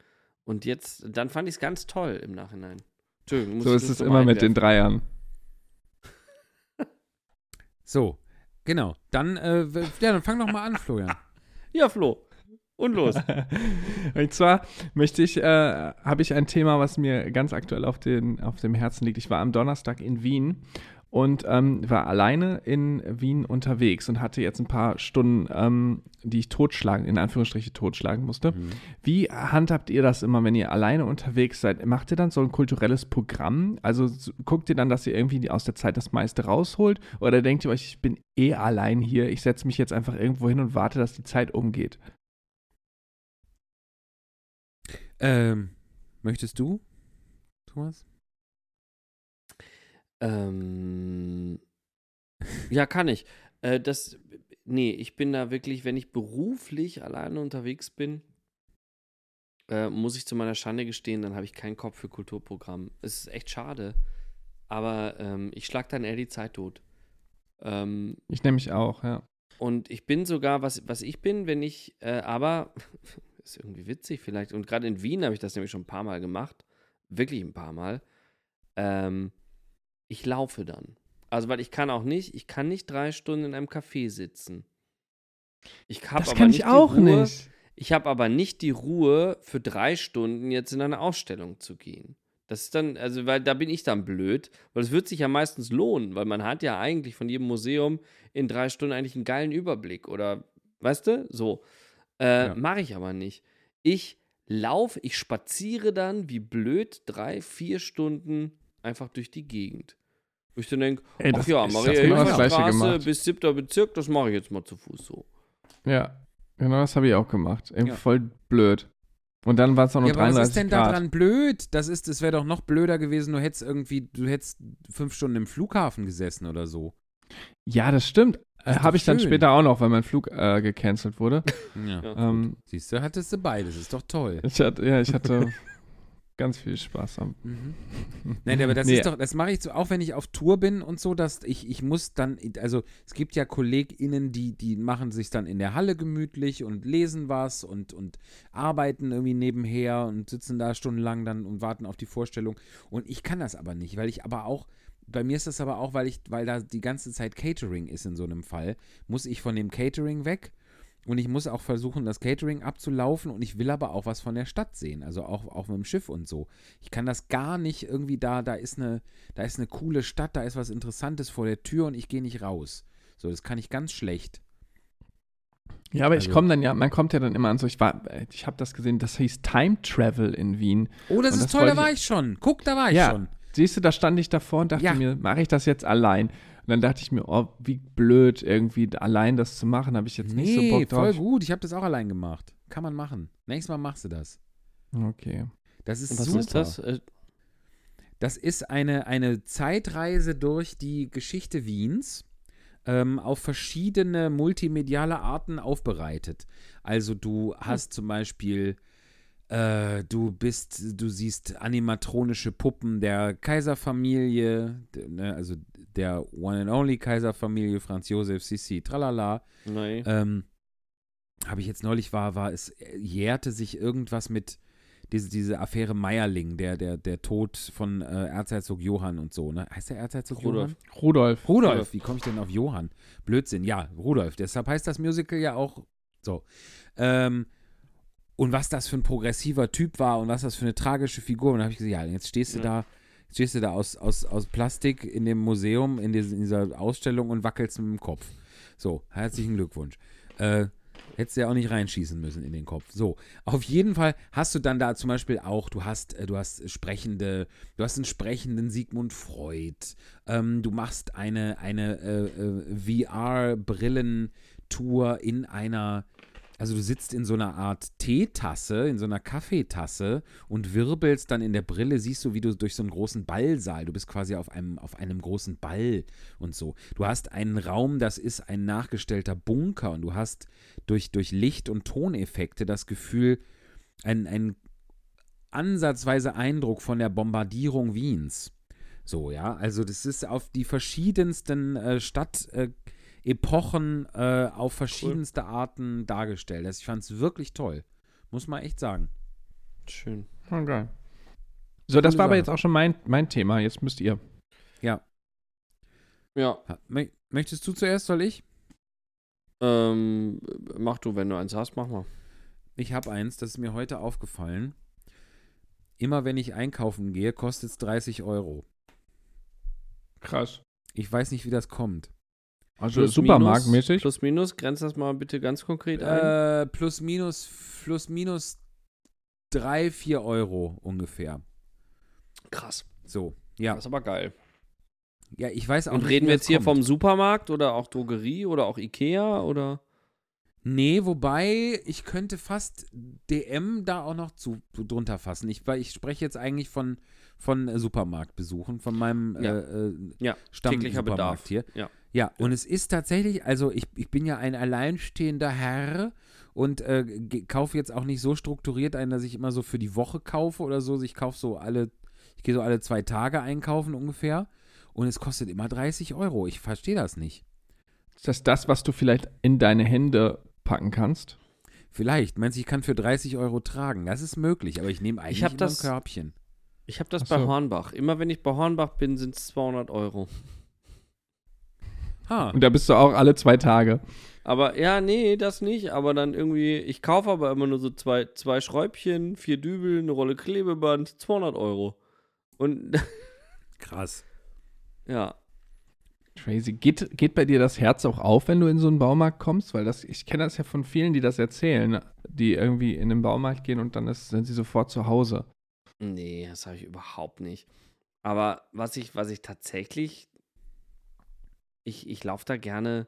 B: Und jetzt, dann fand ich es ganz toll im Nachhinein. Entschuldigung, muss
C: So
B: ich
C: ist es immer mit den. Dreiern.
A: So, genau. Dann, äh, ja, dann fang doch mal an, Florian. (laughs)
B: Ja, Flo. Und los. (laughs)
C: Und zwar möchte ich, äh, habe ich ein Thema, was mir ganz aktuell auf, den, auf dem Herzen liegt. Ich war am Donnerstag in Wien und ähm, war alleine in Wien unterwegs und hatte jetzt ein paar Stunden, ähm, die ich totschlagen, in Anführungsstriche totschlagen musste.
A: Mhm.
C: Wie handhabt ihr das immer, wenn ihr alleine unterwegs seid? Macht ihr dann so ein kulturelles Programm? Also guckt ihr dann, dass ihr irgendwie aus der Zeit das meiste rausholt? Oder denkt ihr euch, ich bin eh allein hier, ich setze mich jetzt einfach irgendwo hin und warte, dass die Zeit umgeht?
A: Ähm, möchtest du, Thomas?
B: Ähm, ja, kann ich. Äh, das, nee, ich bin da wirklich, wenn ich beruflich alleine unterwegs bin, äh, muss ich zu meiner Schande gestehen, dann habe ich keinen Kopf für Kulturprogramm. Es ist echt schade. Aber ähm, ich schlag dann eher die Zeit tot. Ähm,
C: Ich nehme mich auch, ja.
B: und ich bin sogar, was, was ich bin, wenn ich, äh, aber, (laughs) ist irgendwie witzig vielleicht, und gerade in Wien habe ich das nämlich schon ein paar Mal gemacht, wirklich ein paar Mal, ähm, ich laufe dann. Also, weil ich kann auch nicht, ich kann nicht drei Stunden in einem Café sitzen. Ich habe
C: Das
B: aber
C: kann
B: nicht
C: ich auch
B: die Ruhe,
C: nicht.
B: Ich habe aber nicht die Ruhe, für drei Stunden jetzt in eine Ausstellung zu gehen. Das ist dann, also, weil da bin ich dann blöd, weil es wird sich ja meistens lohnen, weil man hat ja eigentlich von jedem Museum in drei Stunden eigentlich einen geilen Überblick oder, weißt du, so. Äh,
A: Ja.
B: Mache ich aber nicht. Ich laufe, ich spaziere dann wie blöd drei, vier Stunden einfach durch die Gegend. Wo ich dann denke,
C: Ey,
B: ach
C: das-
B: ja,
C: ich
B: Maria
C: hab genau das Gleiche
B: Straße
C: gemacht.
B: bis siebter Bezirk, das mache ich jetzt mal zu Fuß so.
C: Ja, genau das habe ich auch gemacht. Eben
A: Ja.
C: voll blöd. Und dann war es auch noch
A: Ja, aber was
C: 33
A: ist denn
C: Grad.
A: daran blöd? Das ist, das wäre doch noch blöder gewesen, du hättest irgendwie, du hättest fünf Stunden im Flughafen gesessen oder so.
C: Ja, das stimmt. Äh, habe ich dann
A: schön.
C: später auch noch, weil mein Flug äh, gecancelt wurde.
A: Ja.
B: Ja.
C: Ähm,
A: Siehst du, hattest du beides, ist doch toll.
C: ich hatte, ja, ich hatte (laughs) ganz viel Spaß am.
A: Mhm. (laughs) Nein, aber das
C: Nee.
A: ist doch, das mache ich so, auch wenn ich auf Tour bin und so, dass ich, ich muss dann, also es gibt ja KollegInnen, die, die machen sich dann in der Halle gemütlich und lesen was und, und arbeiten irgendwie nebenher und sitzen da stundenlang dann und warten auf die Vorstellung. Und ich kann das aber nicht, weil ich aber auch, bei mir ist das aber auch, weil ich, weil da die ganze Zeit Catering ist in so einem Fall, muss ich von dem Catering weg. Und ich muss auch versuchen, das Catering abzulaufen und ich will aber auch was von der Stadt sehen, also auch, auch mit dem Schiff und so. Ich kann das gar nicht irgendwie da, da ist eine, da ist eine coole Stadt, da ist was Interessantes vor der Tür und ich gehe nicht raus. So, das kann ich ganz schlecht.
C: Ja, aber ich
A: Also-
C: komme dann ja, man kommt ja dann immer an so, ich war, ich habe das gesehen, das hieß Time Travel in Wien.
A: Oh, das
C: Und
A: ist
C: das
A: toll, da war
C: ich-
A: ich schon. Guck, da war ich
C: Ja.
A: schon.
C: Siehst du, da stand ich davor und dachte
A: Ja.
C: mir, mache ich das jetzt allein? Und dann dachte ich mir, oh, wie blöd, irgendwie allein das zu machen, habe ich jetzt nicht so
A: Nee,
C: Bock
A: voll
C: drauf.
A: gut. Ich habe das auch allein gemacht. Kann man machen. Nächstes Mal machst du das.
C: Okay.
A: Das ist
B: Und was
A: super.
B: ist das?
A: Das ist eine, eine Zeitreise durch die Geschichte Wiens ähm, auf verschiedene multimediale Arten aufbereitet. Also du hast zum Beispiel, äh, du bist, du siehst animatronische Puppen der Kaiserfamilie, ne, also der One and Only Kaiserfamilie, Franz Josef Sissi, tralala.
B: nein.
A: Ähm, Habe ich jetzt neulich war, war es äh, jährte sich irgendwas mit diese, diese Affäre Meierling, der, der, der Tod von äh, Erzherzog Johann und so, ne? Heißt der Erzherzog
B: Rudolf.
A: Johann?
C: Rudolf.
A: Rudolf, wie komme ich denn auf Johann? Blödsinn, ja, Rudolf. Deshalb heißt das Musical ja auch so. Ähm, und was das für ein progressiver Typ war und was das für eine tragische Figur. Und dann habe ich gesagt, ja, jetzt stehst du
B: Ja.
A: da, stehst du da aus, aus, aus Plastik in dem Museum, in, dis- in dieser Ausstellung und wackelst mit dem Kopf. So, herzlichen Glückwunsch. Äh, hättest du ja auch nicht reinschießen müssen in den Kopf. So, auf jeden Fall hast du dann da zum Beispiel auch, du hast, äh, du hast sprechende, du hast einen sprechenden Sigmund Freud. Ähm, du machst eine, eine äh, äh, VR-Brillentour in einer, also du sitzt in so einer Art Teetasse, in so einer Kaffeetasse und wirbelst dann in der Brille, siehst du, wie du durch so einen großen Ballsaal, du bist quasi auf einem, auf einem großen Ball und so. Du hast einen Raum, das ist ein nachgestellter Bunker und du hast durch, durch Licht- und Toneffekte das Gefühl, ein, ein ansatzweise Eindruck von der Bombardierung Wiens. So, ja, also das ist auf die verschiedensten äh, Stadtepochen äh, Epochen, äh, auf verschiedenste Arten dargestellt. Also ich fand es wirklich toll. Muss man echt sagen.
B: Schön.
C: Okay. So, das war aber jetzt auch schon mein, mein Thema. Jetzt müsst ihr.
A: Ja.
B: Ja,
A: Möchtest du zuerst, soll ich?
B: ähm, mach du, wenn du eins hast, mach mal.
A: Ich habe eins, das ist mir heute aufgefallen. Immer wenn ich einkaufen gehe, kostet es 30 Euro.
C: Krass.
A: Ich weiß nicht, wie das kommt.
C: Also
B: Plus,
C: supermarktmäßig.
B: Plus, minus, grenzt das mal bitte ganz konkret ein.
A: Äh, plus, minus, plus, minus 3, 4 Euro ungefähr.
B: Krass.
A: So, ja.
B: Das ist aber geil.
A: Ja, ich weiß auch
B: Und
A: nicht,
B: reden wir jetzt hier
A: kommt.
B: vom Supermarkt oder auch Drogerie oder auch Ikea oder?
A: Nee, wobei ich könnte fast DM da auch noch zu, zu drunter fassen. Ich, weil ich spreche jetzt eigentlich von, von äh, Supermarktbesuchen, von meinem
B: Ja.
A: äh, äh,
B: Ja,
A: Stamm
B: täglicher
A: Supermarkt
B: Bedarf.
A: hier.
B: Ja.
A: Ja, und es ist tatsächlich, also ich, ich bin ja ein alleinstehender Herr und äh, kaufe jetzt auch nicht so strukturiert ein, dass ich immer so für die Woche kaufe oder so. Ich kaufe so alle, ich gehe so alle zwei Tage einkaufen ungefähr und es kostet immer 30 Euro. Ich verstehe das nicht.
C: Ist das das, was du vielleicht in deine Hände packen kannst?
A: Vielleicht, meinst du, ich kann für 30 Euro tragen? Das ist möglich, aber ich nehme eigentlich
B: hab
A: immer
B: das-
A: ein Körbchen.
B: Ich habe das
C: Ach
B: bei
C: so.
B: Hornbach. Immer wenn ich bei Hornbach bin, sind es 200 Euro.
A: Ha,
C: Und da bist du auch alle zwei Tage.
B: Aber ja, nee, das nicht. Aber dann irgendwie, ich kaufe aber immer nur so zwei, zwei Schräubchen, vier Dübel, eine Rolle Klebeband, 200 Euro. Und (laughs)
A: krass.
B: ja,
C: Crazy. Geht, geht bei dir das Herz auch auf, wenn du in so einen Baumarkt kommst? Weil das, ich kenne das ja von vielen, die das erzählen, die irgendwie in den Baumarkt gehen und dann ist, sind sie sofort zu Hause.
B: nee, das habe ich überhaupt nicht. Aber was ich, was ich tatsächlich, ich, ich laufe da gerne,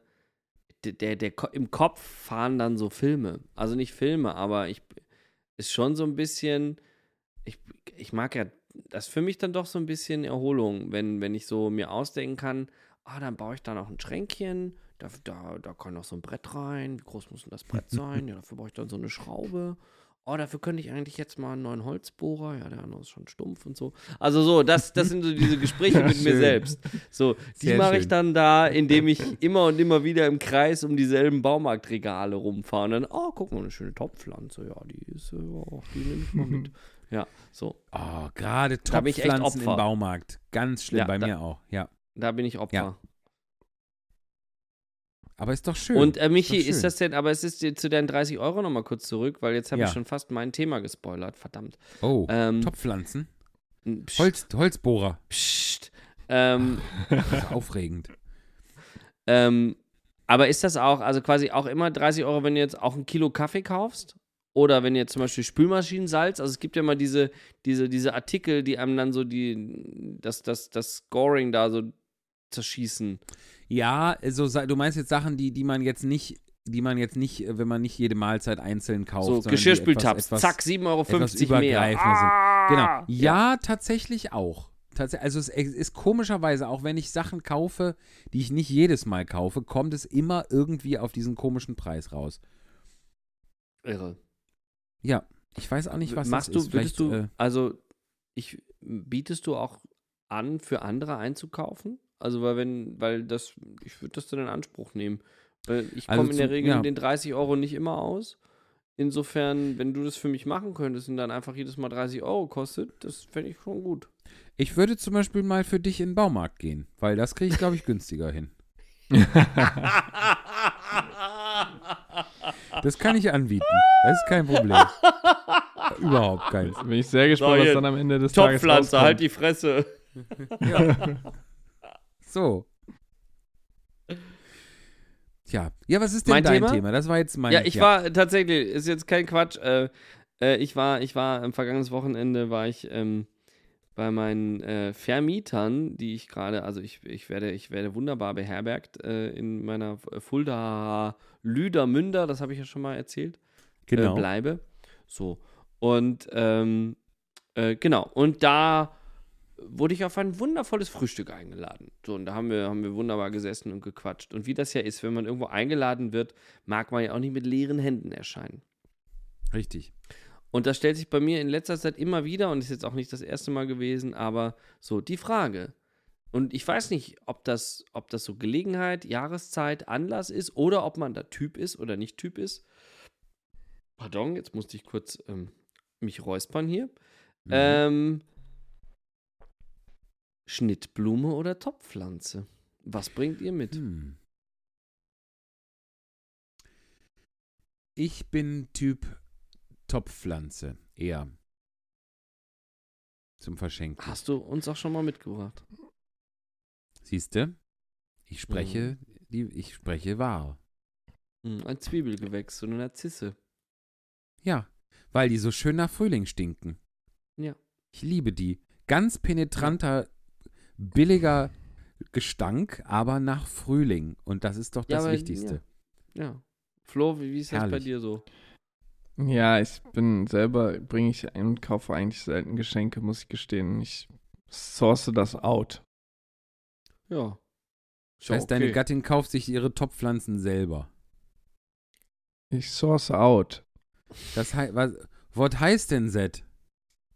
B: der, der, im Kopf fahren dann so Filme. Also nicht Filme, aber ich, ist schon so ein bisschen, ich, ich mag ja, das ist für mich dann doch so ein bisschen Erholung, wenn, wenn ich so mir ausdenken kann, ah, dann baue ich da noch ein Schränkchen, da, da, da kann noch so ein Brett rein, wie groß muss denn das Brett (laughs) sein? Ja, dafür brauche ich dann so eine Schraube. Oh, dafür könnte ich eigentlich jetzt mal einen neuen Holzbohrer. Ja, der andere ist schon stumpf und so. Also so, das, das sind so diese Gespräche (laughs) mit mir
A: Schön.
B: selbst. So, die
A: Sehr
B: mache ich dann da, indem ich immer und immer wieder im Kreis um dieselben Baumarktregale rumfahre. Und dann, oh, guck mal, eine schöne Topfpflanze. Ja, die ist, äh, oh, die nehme ich mal mit. (laughs) Ja, so.
A: Oh, gerade Topfpflanzen im. Baumarkt. Ganz schlimm,
B: Ja,
A: bei
B: da-
A: mir auch. Ja.
B: Da bin ich Opfer.
A: Ja. Aber ist doch schön.
B: Und äh, Michi,
A: Ist
B: ist, das denn, aber es ist dir zu deinen 30 Euro nochmal kurz zurück, weil jetzt habe
A: Ja.
B: ich schon fast mein Thema gespoilert, verdammt.
A: oh,
B: Ähm,
A: Topfpflanzen?
B: Psst,
A: Holz, Holzbohrer.
B: Psst. Ähm, (laughs)
A: aufregend.
B: ähm, aber ist das auch, also quasi auch immer 30 Euro, wenn du jetzt auch ein Kilo Kaffee kaufst? Oder wenn du jetzt zum Beispiel Spülmaschinensalz, also es gibt ja mal diese, diese, diese Artikel, die einem dann so die, das, das, das Scoring da so zerschießen.
A: Ja, so, sa- du meinst jetzt Sachen, die, die man jetzt nicht, die man jetzt nicht, äh, wenn man nicht jede Mahlzeit einzeln kauft.
B: So, Geschirrspültabs,
A: etwas-
B: zack, 7,50 Euro
A: etwas
B: mehr.
A: übergreifender sind.
B: Ah!
A: Genau. Ja, tatsächlich auch. Tats also es ist komischerweise, auch wenn ich Sachen kaufe, die ich nicht jedes Mal kaufe, kommt es immer irgendwie auf diesen komischen Preis raus.
B: Irre.
A: Ja, ich weiß auch nicht, was
B: Machst
A: das
B: du,
A: ist.
B: würdest du,
A: äh,
B: also ich, bietest du auch an, für andere einzukaufen? Also, weil wenn, weil das, ich würde das dann in Anspruch nehmen. Weil ich
A: Also
B: komme in der Regel
A: ja.
B: mit den 30 Euro nicht immer aus. Insofern, wenn du das für mich machen könntest und dann einfach jedes Mal 30 Euro kostet, das fände ich schon gut.
A: ich würde zum Beispiel mal für dich in den Baumarkt gehen, weil das kriege ich, glaube ich, günstiger hin. (laughs) Das kann ich anbieten. Das ist kein Problem. Überhaupt keins.
C: Bin ich sehr gespannt,
B: So,
C: was dann am Ende des Tages
B: Topfpflanze, halt die Fresse. (laughs)
A: So. Tja, ja, was ist denn
B: Mein
A: dein
B: Thema?
A: Thema? Das war jetzt mein
B: Ja, ich war tatsächlich, ist jetzt kein Quatsch. Äh, äh, ich war, ich war am vergangenen Wochenende war ich ähm, bei meinen äh, Vermietern, die ich gerade, also ich, ich werde, ich werde wunderbar beherbergt äh, in meiner Fulda Lüdermünder, das habe ich ja schon mal erzählt.
A: genau.
B: Äh, bleibe. So. Und ähm, äh, genau. Und da wurde ich auf ein wundervolles Frühstück eingeladen. So, und da haben wir, haben wir wunderbar gesessen und gequatscht. Und wie das ja ist, wenn man irgendwo eingeladen wird, mag man ja auch nicht mit leeren Händen erscheinen.
A: Richtig.
B: Und das stellt sich bei mir in letzter Zeit immer wieder, und ist jetzt auch nicht das erste Mal gewesen, aber so die Frage. Und ich weiß nicht, ob das, ob das so Gelegenheit, Jahreszeit, Anlass ist oder ob man da Typ ist oder nicht Typ ist. Pardon, jetzt musste ich kurz ähm, mich räuspern hier.
A: Mhm.
B: Ähm, Schnittblume oder Topfpflanze? Was bringt ihr mit?
A: Hm. Ich bin Typ Topfpflanze. Eher. Zum Verschenken.
B: Hast du uns auch schon mal mitgebracht?
A: Siehst du? Ich spreche, die, ich spreche wahr.
B: Hm, ein Zwiebelgewächs, so eine Narzisse.
A: Ja, weil die so schön nach Frühling stinken.
B: Ja.
A: Ich liebe die. Ganz penetranter, billiger Gestank, aber nach Frühling. Und das ist doch
B: Ja,
A: das
B: aber-
A: Wichtigste.
B: Ja. Flo, wie, wie ist das bei
A: Herrlich.
B: dir so?
C: Ja, ich bin selber, bringe ich ein und kaufe eigentlich selten Geschenke, muss ich gestehen. Ich source das out.
B: Ja.
A: Das heißt, deine Gattin kauft sich ihre Topfpflanzen selber.
C: Ich source out.
A: Das heißt, was, was heißt denn Set?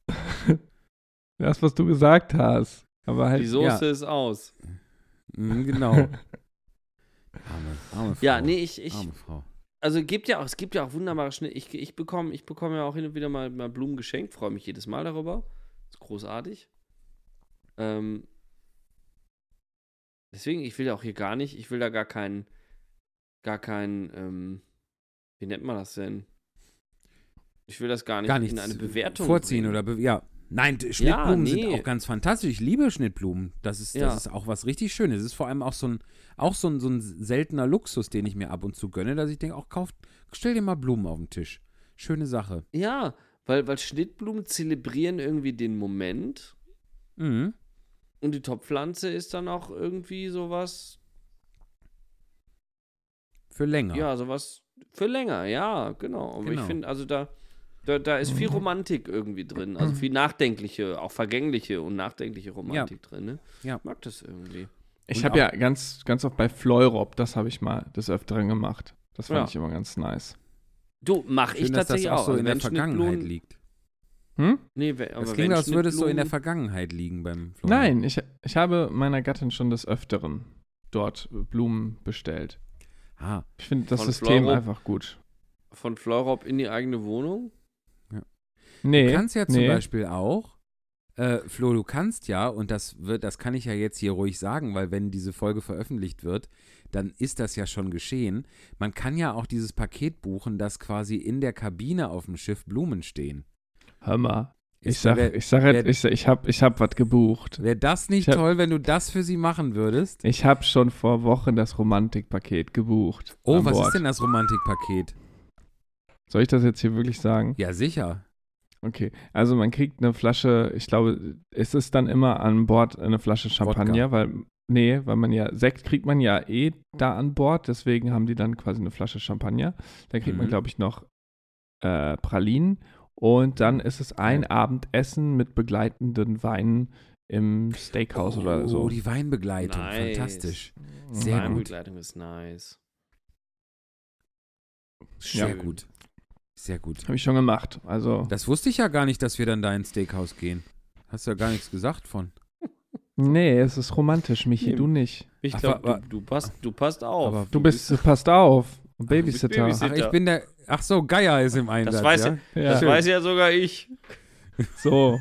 A: (laughs)
C: Das, was du gesagt hast. Aber halt.
B: Die Soße ist aus.
A: Mhm, genau. (laughs) Arme, arme Frau.
B: Ja, nee, ich, ich,
A: Arme Frau.
B: also gibt ja auch, es gibt ja auch wunderbare Schnitte. Ich, ich bekomme ich bekomme ja auch hin und wieder mal, mal Blumen geschenkt, freue mich jedes Mal darüber. Ist großartig. Ähm, deswegen, ich will ja auch hier gar nicht, ich will da gar keinen, gar keinen, ähm, wie nennt man das denn? Ich will das gar nicht
A: Gar nicht
B: in eine Bewertung
A: vorziehen
B: bringen.
A: oder be ja. Nein, Schnittblumen
B: nee.
A: sind auch ganz fantastisch. Ich liebe Schnittblumen. Das ist,
B: Ja.
A: das ist auch was richtig Schönes. Es ist vor allem auch so ein, auch so ein, so ein seltener Luxus, den ich mir ab und zu gönne, dass ich denke, auch kauf, stell dir mal Blumen auf den Tisch. Schöne Sache.
B: Ja, weil, weil Schnittblumen zelebrieren irgendwie den Moment
A: Mhm.
B: und die Topfpflanze ist dann auch irgendwie sowas,
A: Für länger.
B: ja, sowas für länger, ja, genau. Aber ich
A: Genau.
B: finde, also da, da, da ist viel Romantik irgendwie drin, also viel nachdenkliche, auch vergängliche und nachdenkliche Romantik drin, ne?
A: Ja.
B: Ich mag das irgendwie.
C: Ich habe ja ganz, ganz oft bei Fleurop, das habe ich mal des Öfteren gemacht. Das fand
B: Ja.
C: ich immer ganz nice.
B: Du, mach ich
A: Schön, dass das
B: tatsächlich
A: auch
B: auch.
A: so
B: Also
A: in der Vergangenheit liegt.
C: Hm?
B: Nee, aber
A: Das
B: wenn
A: klingt, als würde es so in der Vergangenheit liegen beim Florian.
C: Nein, ich, ich habe meiner Gattin schon des Öfteren dort Blumen bestellt.
A: Ah,
C: Ich finde das
B: Von
C: System
B: Fleurop?
C: einfach gut.
B: von Fleurop in die eigene Wohnung.
C: Nee,
A: Du kannst ja zum
C: nee.
A: Beispiel auch, äh, Flo, du kannst ja, und das wird, das kann ich ja jetzt hier ruhig sagen, weil wenn diese Folge veröffentlicht wird, dann ist das ja schon geschehen. Man kann ja auch dieses Paket buchen, dass quasi in der Kabine auf dem Schiff Blumen stehen.
C: Hör mal. Ich sag,
A: wär-
C: ich sag jetzt, ich, ich hab, ich hab was gebucht.
A: Wäre das nicht
C: Ich hab-
A: toll, wenn du das für sie machen würdest?
C: Ich habe schon vor Wochen das Romantikpaket gebucht.
A: Oh, was
C: Bord.
A: ist denn das Romantikpaket?
C: Soll ich das jetzt hier wirklich sagen?
A: Ja, sicher.
C: Okay, also man kriegt eine Flasche, ich glaube, ist es dann immer an Bord eine Flasche Champagner, weil, nee, weil man ja, Sekt kriegt man ja eh da an Bord, deswegen haben die dann quasi eine Flasche Champagner. Da kriegt man,
A: Mhm.
C: glaube ich, noch äh, Pralinen und dann ist es ein Abendessen mit begleitenden Weinen im Steakhouse
A: oh,
C: oder so.
A: Oh, die Weinbegleitung.
B: Nice.
A: Fantastisch. Sehr
C: Ja.
A: gut.
B: Begleitung ist nice.
A: Sehr
B: Schön.
A: gut. Sehr gut.
C: Habe ich schon gemacht. Also,
A: Das wusste ich ja gar nicht, dass wir dann da ins Steakhouse gehen. Hast ja gar nichts gesagt von. (laughs)
C: nee, es ist romantisch, Michi,
B: Nee.
C: du nicht.
B: Ich glaube, du, du, passt, du passt auf.
A: Aber
C: Du bist, passt auf, (laughs) Babysitter.
B: Babysitter.
A: Ach, ich bin der. Ach so, Geier ist im Einsatz.
B: weiß
A: ja?
C: Ja.
B: das weiß ja sogar ich. (laughs)
C: So,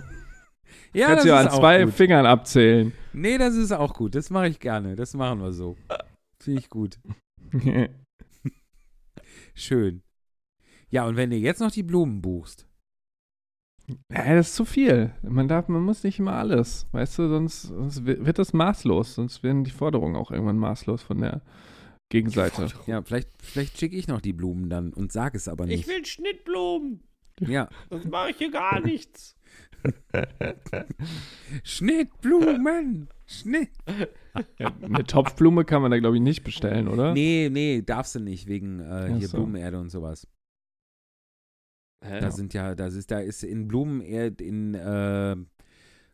A: Ja,
C: kannst
A: das
C: du ja an zwei
A: gut.
C: Fingern abzählen.
A: Nee, das ist auch gut. Das mache ich gerne. Das machen wir so. Finde ich gut. Schön. Ja, und wenn du jetzt noch die Blumen buchst.
C: Ja, das ist zu viel. Man darf, man muss nicht immer alles. Weißt du, sonst, sonst wi- wird das maßlos. Sonst werden die Forderungen auch irgendwann maßlos von der Gegenseite.
A: Ja, vielleicht, vielleicht schicke ich noch die Blumen dann und sage es aber nicht.
B: Ich will Schnittblumen.
A: ja.
B: Sonst mache ich hier gar nichts. (laughs)
A: Schnittblumen. Schnitt.
C: Ja, eine Topfblume kann man da, glaube ich, nicht bestellen, oder?
A: Nee, nee, darfst du nicht, wegen äh, hier
C: so.
A: Blumenerde und sowas.
B: Hä?
A: Da sind ja, das ist, da ist in Blumenerde, in äh,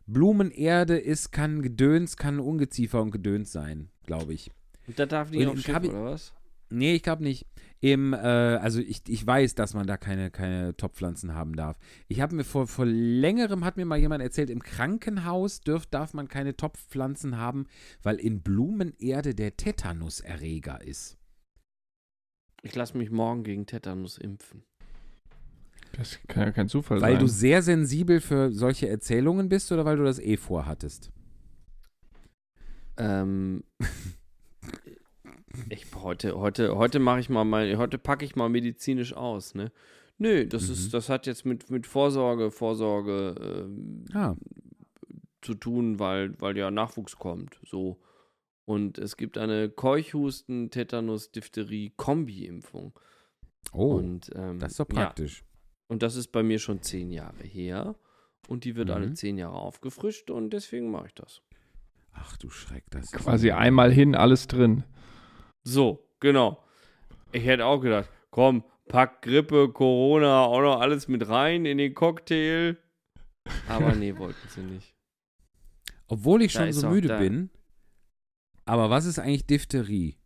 A: Blumenerde ist, kann Gedöns, kann Ungeziefer und Gedöns sein, glaube ich.
B: Und da darf
A: im
B: Schiff,
A: Kabi-
B: oder was?
A: Nee, ich glaube nicht. Im, äh, also ich, ich weiß, dass man da keine, keine Topfpflanzen haben darf. Ich habe mir vor, vor längerem hat mir mal jemand erzählt, im Krankenhaus dürf, darf man keine Topfpflanzen haben, weil in Blumenerde der Tetanuserreger ist.
B: Ich lasse mich morgen gegen Tetanus impfen.
C: Das kann ja kein Zufall
A: Weil
C: sein.
A: du sehr sensibel für solche Erzählungen bist oder weil du das eh vorhattest?
B: Ähm, ich heute, heute, heute mache ich mal mein, heute packe ich mal medizinisch aus, ne? Nö, das
A: Mhm.
B: ist, das hat jetzt mit, mit Vorsorge, Vorsorge ähm,
A: Ah,
B: zu tun, weil, weil ja Nachwuchs kommt. So. Und es gibt eine Keuchhusten, Tetanus, Diphtherie, Kombi-Impfung.
A: oh,
B: Und, ähm,
A: das ist doch
B: ja,
A: praktisch.
B: Und das ist bei mir schon zehn Jahre her. Und die wird
A: Mhm.
B: alle zehn Jahre aufgefrischt und deswegen mache ich das.
A: Ach du Schreck, das ist
C: Quasi einmal hin, alles drin.
B: So, genau. Ich hätte auch gedacht, komm, pack Grippe, Corona, auch noch alles mit rein in den Cocktail. Aber (laughs) nee, wollten sie nicht.
A: Obwohl ich
B: Da
A: schon
B: ist
A: so müde
B: da-
A: bin. Aber was ist eigentlich Diphtherie?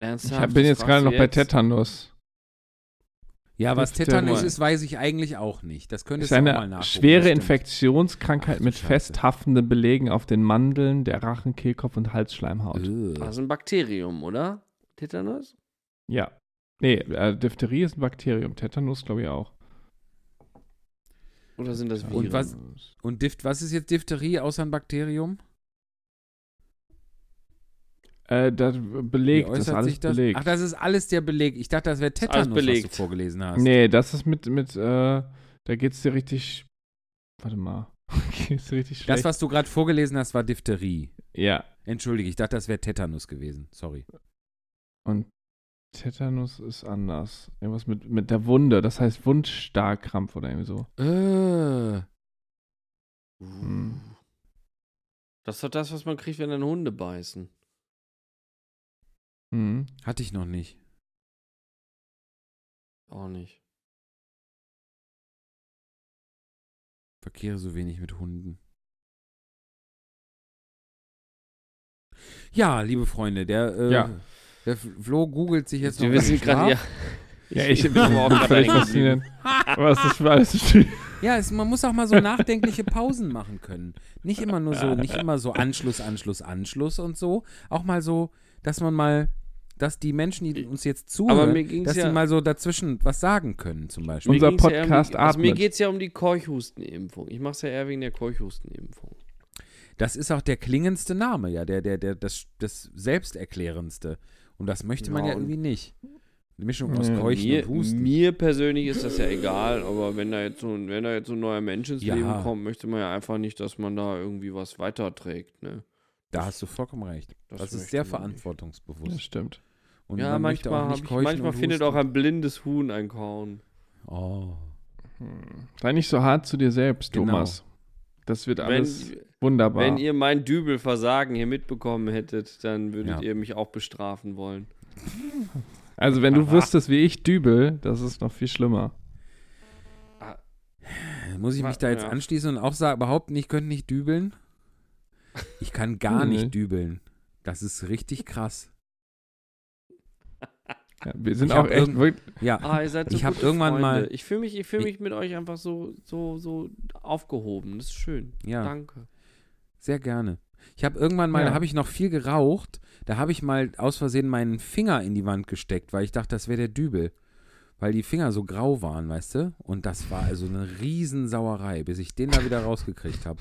C: Ich
B: Ernsthaft?
C: hab, bin jetzt gerade noch bei? Tetanus.
A: Ja, was. Tetanus ist, weiß ich eigentlich auch nicht. Das könntest
C: ist
A: du auch mal
C: eine
A: nachgucken.
C: schwere. Infektionskrankheit
A: Ach
C: mit
A: Scheiße.
C: festhaftenden Belegen auf den Mandeln, der Rachen, Kehlkopf und Halsschleimhaut.
A: Äh.
B: Das ist ein Bakterium, oder? Tetanus?
C: Ja. Nee, äh, Diphtherie ist ein Bakterium. Tetanus glaube ich auch.
B: Oder sind das Viren?
A: Und was- Und Dift, was ist jetzt Diphtherie außer ein Bakterium?
C: Äh, das belegt, das ist alles
A: sich das?
C: belegt.
A: Ach, das ist alles der Beleg. Ich dachte, das wäre
B: ist alles
A: Tetanus, was du vorgelesen hast.
C: Nee, das ist mit, mit, äh, da geht's dir richtig. Warte mal. (laughs) geht's dir richtig schlecht.
A: Das, was du gerade vorgelesen hast, war Diphtherie.
C: ja.
A: Entschuldige, ich dachte, das wäre Tetanus gewesen. Sorry.
C: Und Tetanus ist anders. Irgendwas mit, mit der Wunde, das heißt Wundstarkrampf oder irgendwie so.
A: Äh.
C: Hm.
B: Das ist doch das, was man kriegt, wenn dann Hunde beißen.
C: Mhm.
A: Hatte ich noch nicht.
B: Auch nicht.
A: Verkehre so wenig mit Hunden. Ja, liebe Freunde, der, äh,
C: Ja.
A: der Flo googelt sich jetzt
B: Wir
A: noch
B: wissen
A: im
B: gerade, ja.
C: Ja, ich bin
B: aber auch
C: völlig faszinierend. (laughs) Was das für alles.
A: Ja, es, man muss auch mal so nachdenkliche Pausen machen können. Nicht immer nur so, nicht immer so Anschluss, Anschluss, Anschluss und so. Auch mal so, dass man mal, dass die Menschen, die uns jetzt zuhören, dass
B: ja-
A: die mal so dazwischen was sagen können, zum Beispiel.
C: Unser
B: ging's ja
C: Podcast
B: um, also Mir geht es ja um die Keuchhustenimpfung. Ich mache es ja eher wegen der Keuchhustenimpfung.
A: Das ist auch der klingendste Name, ja, der, der, der, das, das selbsterklärendste. Und das möchte man
B: Ja,
A: ja irgendwie nicht. Eine Mischung aus Keuchen
B: Mir,
A: und Husten.
B: mir persönlich ist das ja egal, aber wenn da jetzt so, ein- wenn da jetzt so ein neuer Mensch ins
A: Ja.
B: Leben kommt, möchte man ja einfach nicht, dass man da irgendwie was weiterträgt. Ne?
A: Da hast du vollkommen recht.
B: Das
A: Das, ist sehr verantwortungsbewusst.
C: Das stimmt.
A: Und
B: ja,
A: man
B: manchmal,
A: auch
B: hab
A: nicht
B: ich, manchmal
A: und
B: findet auch ein blindes Huhn ein Kauen.
A: Oh.
C: Sei nicht so hart zu dir selbst,
A: Genau.
C: Thomas. Das wird
B: Wenn,
C: alles wunderbar.
B: wenn ihr mein Dübelversagen hier mitbekommen hättet, dann würdet
A: Ja.
B: ihr mich auch bestrafen wollen.
C: also, wenn du
A: Aha.
C: wüsstest, wie ich dübel, das ist noch viel schlimmer.
A: Muss ich mich da jetzt anschließen und auch sagen, behaupten, ich könnte nicht dübeln? Ich kann gar
C: Nee.
A: nicht dübeln. Das ist richtig krass. (laughs)
C: Ja, wir sind
A: Ich
C: auch echt wirklich.
A: Ja,
B: Ah, ihr seid so
A: Ich hab
B: gute
A: irgendwann
B: Freunde.
A: mal-
B: Ich fühle mich, ich fühl
A: Ich-
B: mich mit euch einfach so, so, so aufgehoben. Das ist schön.
A: ja,
B: Danke.
A: sehr gerne. Ich habe irgendwann mal,
C: Ja.
A: da habe ich noch viel geraucht, da habe ich mal aus Versehen meinen Finger in die Wand gesteckt, weil ich dachte, das wäre der Dübel. Weil die Finger so grau waren, weißt du? Und das war also eine Riesensauerei, bis ich den da wieder rausgekriegt habe.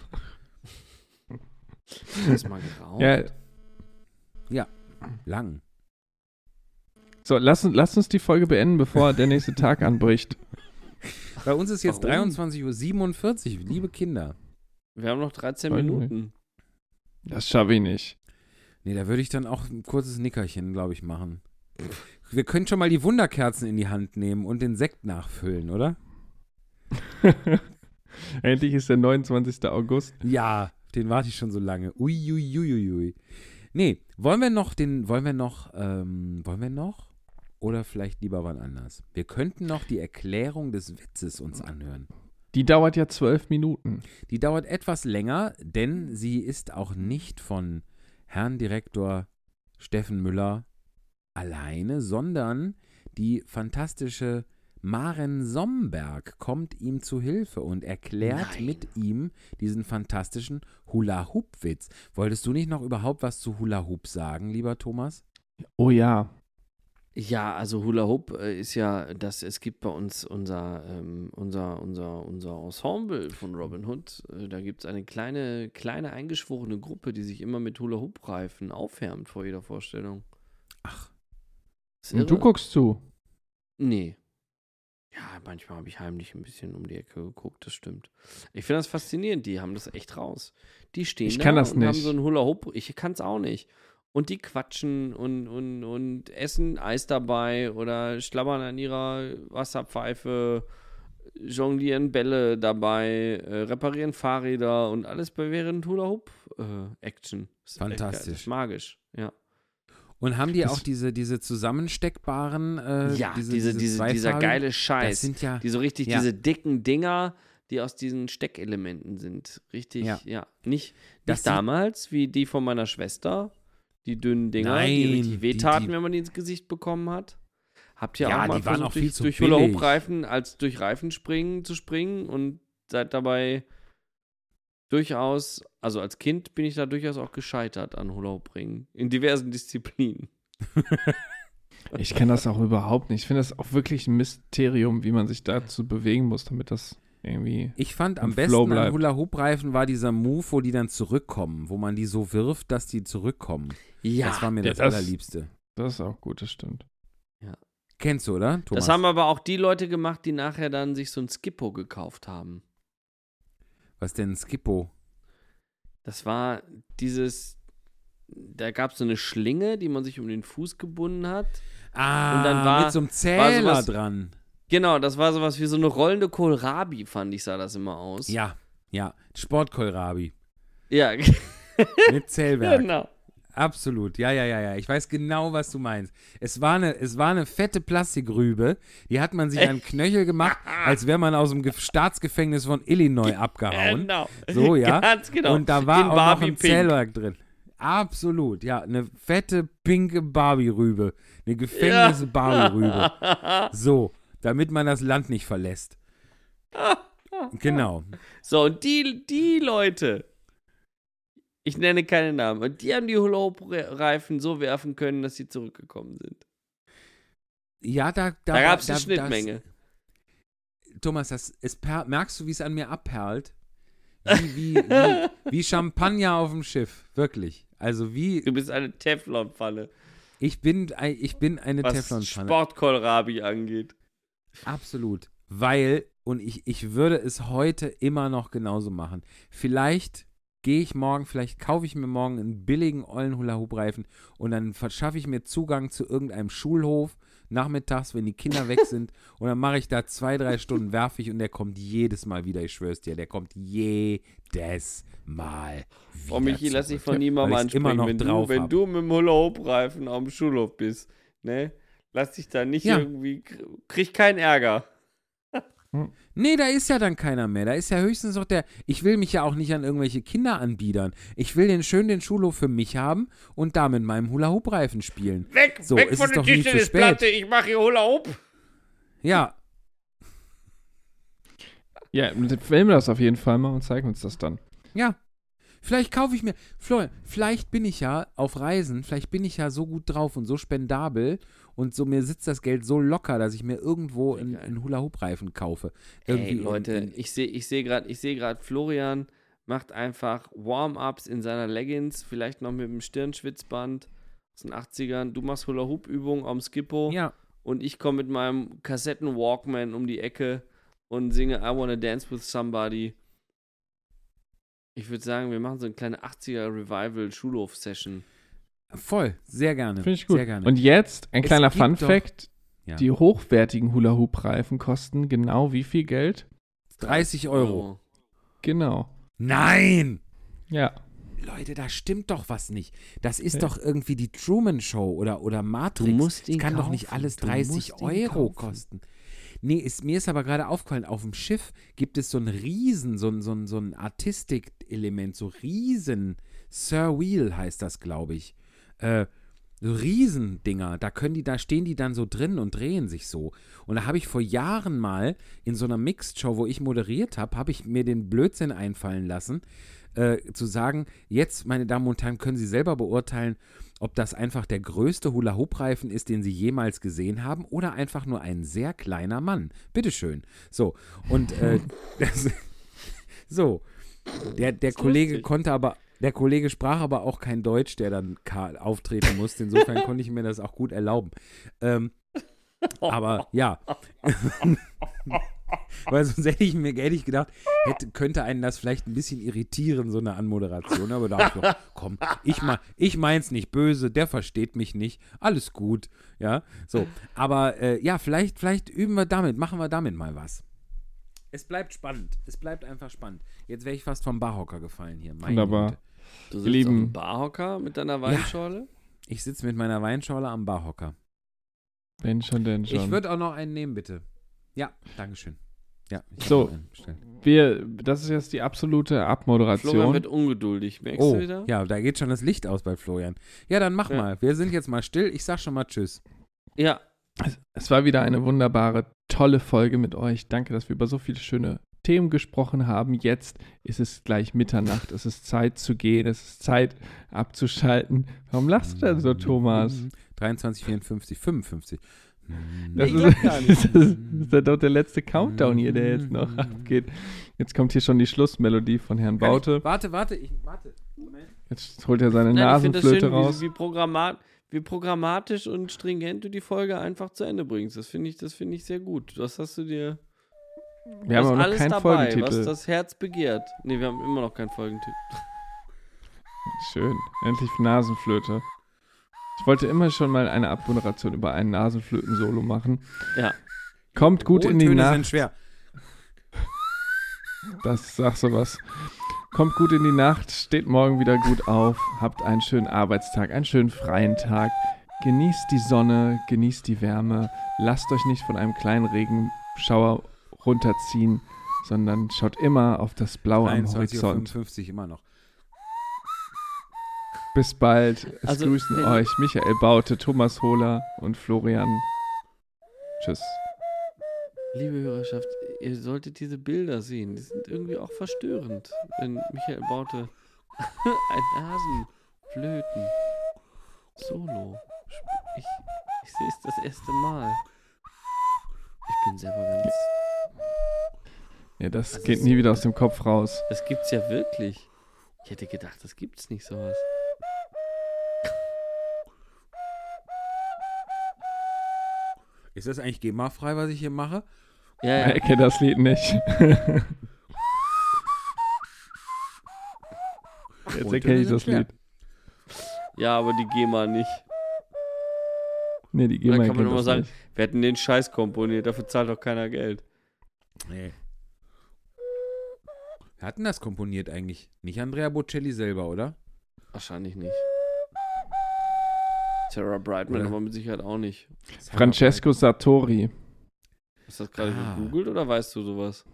B: Hast du mal geraucht?
C: Ja,
A: Lang.
C: so, lass, uns- lass uns die Folge beenden, bevor der nächste Tag anbricht.
A: Bei uns ist jetzt
B: Warum?
A: 23.47 Uhr, liebe Kinder.
B: Wir haben noch 13
C: Weiß ich nicht.
B: Minuten.
C: Das schaffe ich nicht.
A: Nee, da würde ich dann auch ein kurzes Nickerchen, glaube ich, machen. Wir können schon mal die Wunderkerzen in die Hand nehmen und den Sekt nachfüllen, oder? (laughs)
C: Endlich ist der 29. August.
A: Ja, den warte ich schon so lange. Uiuiuiui. Nee, wollen wir noch den, wollen wir noch, ähm, wollen wir noch? Oder vielleicht lieber wann anders? Wir könnten noch die Erklärung des Witzes uns anhören.
C: Die dauert ja zwölf Minuten.
A: Die dauert etwas länger, denn sie ist auch nicht von Herrn Direktor Steffen Müller alleine, sondern die fantastische Maren Somberg kommt ihm zu Hilfe und erklärt
B: Nein.
A: mit ihm diesen fantastischen Hula-Hoop-Witz. Wolltest du nicht noch überhaupt was zu Hula-Hoop sagen, lieber Thomas?
C: Oh ja.
B: Ja, also Hula Hoop äh, ist ja, das, es gibt bei uns unser, ähm, unser, unser, unser Ensemble von Robin Hood. Äh, da gibt es eine kleine, kleine eingeschworene Gruppe, die sich immer mit Hula Hoop-Reifen aufwärmt vor jeder Vorstellung.
A: Ach.
C: Und du guckst zu.
B: Nee. Ja, manchmal habe ich heimlich ein bisschen um die Ecke geguckt, das stimmt. Ich finde das faszinierend, die haben das echt raus. Die stehen
C: Ich
B: da
C: kann das
B: und haben
C: nicht.
B: so einen Hula Hoop, ich kann es auch nicht. Und die quatschen und, und, und essen Eis dabei oder schlabbern an ihrer Wasserpfeife, jonglieren Bälle dabei, äh, reparieren Fahrräder und alles bei während Hula Hoop äh, Action.
A: Fantastisch.
B: magisch, ja.
A: Und haben die
C: Das-
A: auch diese, diese zusammensteckbaren, äh,
B: ja,
A: diese,
B: diese,
A: diese
B: diese, dieser geile
A: Das
B: Scheiß.
A: sind ja,
B: Die so richtig,
A: Ja.
B: diese dicken Dinger, die aus diesen Steckelementen sind. Richtig,
A: Ja.
B: ja. Nicht,
A: Das
B: nicht damals, wie die von meiner Schwester, Die dünnen Dinger,
A: Nein,
B: die richtig wehtaten,
A: die-
B: wenn man die ins Gesicht bekommen hat. Habt ihr
A: Ja,
B: auch mal
A: die waren
B: versucht,
A: auch viel
B: durch,
A: zu
B: durch. Hula-Hoop-Reifen als durch Reifen springen zu springen und seid dabei durchaus, also als Kind bin ich da durchaus auch gescheitert an Hula-Hoop-Ringen. In diversen Disziplinen. (laughs)
C: Ich kenne das auch überhaupt nicht. Ich finde das auch wirklich ein Mysterium, wie man sich dazu bewegen muss, damit das irgendwie.
A: Ich fand am besten
C: bleibt.
A: Hula-Hoop-Reifen war dieser Move, wo die dann zurückkommen, wo man die so wirft, dass die zurückkommen.
B: Ja,
A: das war mir
C: ja,
A: das,
C: das-
A: Allerliebste.
C: Das ist auch gut, das stimmt.
A: Kennst du, oder? Thomas?
B: das haben aber auch die Leute gemacht, die nachher dann sich so ein Skippo gekauft haben.
A: Was denn Skippo?
B: Das war dieses, da gab es so eine Schlinge, die man sich um den Fuß gebunden hat.
A: Ah,
B: Und dann war-
A: mit so einem Zähler
B: sowas-
A: dran.
B: Genau, das war sowas wie so eine rollende Kohlrabi, fand ich, sah das immer aus.
A: Ja, ja. Sportkohlrabi.
B: Ja,
A: Mit Zählwerk. (laughs)
B: genau.
A: Absolut, ja, ja, ja, ja. Ich weiß genau, was du meinst. Es war eine, es war eine fette Plastikrübe, die hat man sich an Knöchel gemacht, (laughs) als wäre man aus dem Ge Staatsgefängnis von Illinois abgehauen.
B: Genau.
A: So, (laughs) ja.
B: Ganz genau.
A: Und da war
B: In
A: auch noch
B: Barbie
A: ein
B: Pink.
A: Zählwerk drin. Absolut, ja. Eine fette, pinke Barbie-Rübe. Eine Gefängnis-Barbie-Rübe. (laughs) So, damit man das Land nicht verlässt. Genau.
B: So, und die, die Leute, ich nenne keine Namen, und die haben die Hula-Hoop-Reifen so werfen können, dass sie zurückgekommen sind.
A: Ja, da, da,
B: Da, gab es
A: da-
B: eine Schnittmenge.
A: Das, Thomas, das, per, merkst du, wie es an mir abperlt? (laughs) Wie, wie, wie, wie Champagner auf dem Schiff. Wirklich. Also wie,
B: Du bist eine Teflonpfanne,
A: ich bin, ich bin eine
B: was
A: Teflonpfanne.
B: Sportkohlrabi angeht.
A: Absolut. Weil, und ich, ich würde es heute immer noch genauso machen. Vielleicht gehe ich morgen, vielleicht kaufe ich mir morgen einen billigen ollen Hula-Hoop-Reifen und dann verschaffe ich mir Zugang zu irgendeinem Schulhof nachmittags, wenn die Kinder weg (laughs) sind und dann mache ich da zwei, drei Stunden, werfe ich und der kommt jedes Mal wieder, ich schwör's dir, der kommt jedes Mal wieder
B: Frau Michi, lass dich von niemandem
A: ich's immer
B: ansprechen.
A: noch
B: Wenn, du,
A: drauf
B: wenn
A: hab.
B: du mit dem Hula-Hoop-Reifen am Schulhof bist, ne? Lass dich da nicht
A: Ja.
B: irgendwie, krieg keinen Ärger.
A: Nee, da ist ja dann keiner mehr. Da ist ja höchstens noch der. Ich will mich ja auch nicht an irgendwelche Kinder anbiedern. Ich will den schön den Schulhof für mich haben und da mit meinem Hula-Hoop-Reifen spielen.
B: Weg,
A: So,
B: weg
A: es
B: von
A: ist
B: der Tischtennisplatte, ich mache hier Hula-Hoop.
A: Ja,
C: Ja, filmen wir das auf jeden Fall mal und zeigen uns das dann.
A: ja. Vielleicht kaufe ich mir. Florian, vielleicht bin ich ja auf Reisen, vielleicht bin ich ja so gut drauf und so spendabel und so mir sitzt das Geld so locker, dass ich mir irgendwo einen, einen Hula-Hoop-Reifen kaufe.
B: Ey,
A: Irgendwie in-
B: Leute,
A: in-
B: ich sehe ich seh gerade, ich sehe gerade, Florian macht einfach Warm-ups in seiner Leggings, vielleicht noch mit dem Stirnschwitzband aus den 80ern. Du machst Hula-Hoop-Übungen am Skippo
A: ja,
B: und ich komme mit meinem Kassetten-Walkman um die Ecke und singe I Wanna Dance with Somebody. Ich würde sagen, wir machen so eine kleine 80er Revival-Schulhof-Session.
A: voll. Sehr gerne.
C: Finde ich gut.
A: Sehr gerne.
C: Und jetzt ein
A: Es
C: kleiner Fun Fact.
A: Ja.
C: Die hochwertigen Hula-Hoop-Reifen kosten genau wie viel Geld?
A: 30 Euro.
C: Genau.
A: Nein!
C: Ja.
A: Leute, da stimmt doch was nicht. Das ist
C: Ja.
A: doch irgendwie die Truman Show oder, oder Matrix.
B: Du musst ihn
A: das kann doch nicht
B: kaufen.
A: alles
B: Du
A: 30
B: musst ihn
A: Euro
B: kaufen.
A: kosten. Nee, ist, mir ist aber gerade aufgefallen, auf dem Schiff gibt es so ein Riesen, so ein, so ein, so ein Artistik-Element, so Riesen. Sir Wheel heißt das, glaube ich. Äh, so Riesendinger, da können die, da stehen die dann so drin und drehen sich so. Und da habe ich vor Jahren mal in so einer Mixed-Show, wo ich moderiert habe, habe ich mir den Blödsinn einfallen lassen, äh, zu sagen, jetzt, meine Damen und Herren, können Sie selber beurteilen, ob das einfach der größte Hula-Hoop-Reifen ist, den Sie jemals gesehen haben, oder einfach nur ein sehr kleiner Mann. Bitteschön. So, und äh, (laughs) das, so, der, der Kollege konnte aber, der Kollege sprach aber auch kein Deutsch, der dann auftreten musste. Insofern konnte ich mir das auch gut erlauben. Ähm, (laughs) aber ja. (laughs) (laughs) Weil sonst hätte ich mir hätte ich gedacht, hätte, könnte einen das vielleicht ein bisschen irritieren, so eine Anmoderation. Aber da dachte ich, doch, (laughs) komm, ich, mein, ich mein's nicht böse, der versteht mich nicht. Alles gut. Ja, so. Aber äh, ja, vielleicht, vielleicht üben wir damit, machen wir damit mal was. Es bleibt spannend. Es bleibt einfach spannend. Jetzt wäre ich fast vom Barhocker gefallen hier. Meine
C: Wunderbar.
A: Güte.
B: Du sitzt
C: Lieben.
B: auf dem Barhocker mit deiner Weinschorle?
A: Ich sitze mit meiner Weinschorle am Barhocker.
C: Wenn schon, denn schon.
A: Ich würde auch noch einen nehmen, bitte. Ja, Dankeschön. Ja, ich
C: So. Wir, das ist jetzt die absolute
B: Florian
C: Abmoderation.
B: wird ungeduldig. Merkst
A: Oh,
B: du wieder?
A: ja, da geht schon das Licht aus bei Florian. Ja, dann mach
B: Ja.
A: mal. Wir sind jetzt mal still. Ich sag schon mal Tschüss.
B: Ja.
C: Es, es war wieder eine wunderbare, tolle Folge mit euch. Danke, dass wir über so viele schöne Themen gesprochen haben. Jetzt ist es gleich Mitternacht. Es ist Zeit zu gehen. Es ist Zeit abzuschalten. Warum lachst du denn so, Thomas?
A: 23, 54, 55.
C: Das
B: Ich
C: ist, (laughs)
B: nicht.
C: das ist, das ist doch der letzte Countdown hier, der jetzt noch abgeht. Jetzt kommt hier schon die Schlussmelodie von Herrn
A: Kann
C: Baute.
A: Ich, warte, warte, ich warte. Moment.
C: Jetzt holt er seine
B: Nein, ich finde das
C: Nasenflöte
B: schön,
C: raus.
B: wie, wie, programmat, wie programmatisch und stringent du die Folge einfach zu Ende bringst. Das finde ich, das finde ich sehr gut. Das hast du dir.
C: Wir haben
B: ist
C: aber noch
B: alles
C: keinen
B: dabei, was
C: Folgentitel.
B: das Herz begehrt. Nee, wir haben immer noch keinen Folgentitel.
C: Schön. Endlich Nasenflöte. Ich wollte immer schon mal eine Abmoderation über ein Nasenflöten-Solo machen.
B: Ja.
C: Kommt gut in die
A: Töne
C: Nacht.
A: sind schwer.
C: Das sag sowas. Kommt gut in die Nacht, steht morgen wieder gut auf, habt einen schönen Arbeitstag, einen schönen freien Tag. Genießt die Sonne, genießt die Wärme. Lasst euch nicht von einem kleinen Regenschauer runterziehen, sondern schaut immer auf das Blaue am
A: 23
C: Horizont.
A: 55 immer noch.
C: Bis bald. Es
B: Also,
C: grüßen euch Michael Baute, Thomas Hohler und Florian. Tschüss.
B: Liebe Hörerschaft, ihr solltet diese Bilder sehen. Die sind irgendwie auch verstörend. Wenn Michael Baute (laughs) ein Nasenflöten Solo. sp- Ich, ich sehe es das erste Mal. Ich bin selber ganz.
C: Ja, das
B: Also
C: geht nie wieder aus dem Kopf raus.
B: Das gibt's ja wirklich. Ich hätte gedacht, das gibt's nicht sowas.
A: Ist das eigentlich GEMA-frei, was ich hier mache?
B: Ja,
C: Ich
B: ja.
C: kenne das Lied nicht. Jetzt erkenne ich das. Lied.
B: ja, aber die GEMA nicht.
C: Nee, die
B: Da
C: GEMA
B: kann man immer sagen,
C: nicht.
B: wir hätten den Scheiß komponiert, dafür zahlt doch keiner Geld.
A: Nee. Wer hat denn das komponiert eigentlich? Nicht Andrea Bocelli selber, oder?
B: Wahrscheinlich nicht. Sarah Brightman aber mit Sicherheit auch nicht.
C: Francesco Sartori
B: Hast du das gerade
A: Ah.
B: gegoogelt oder weißt du sowas?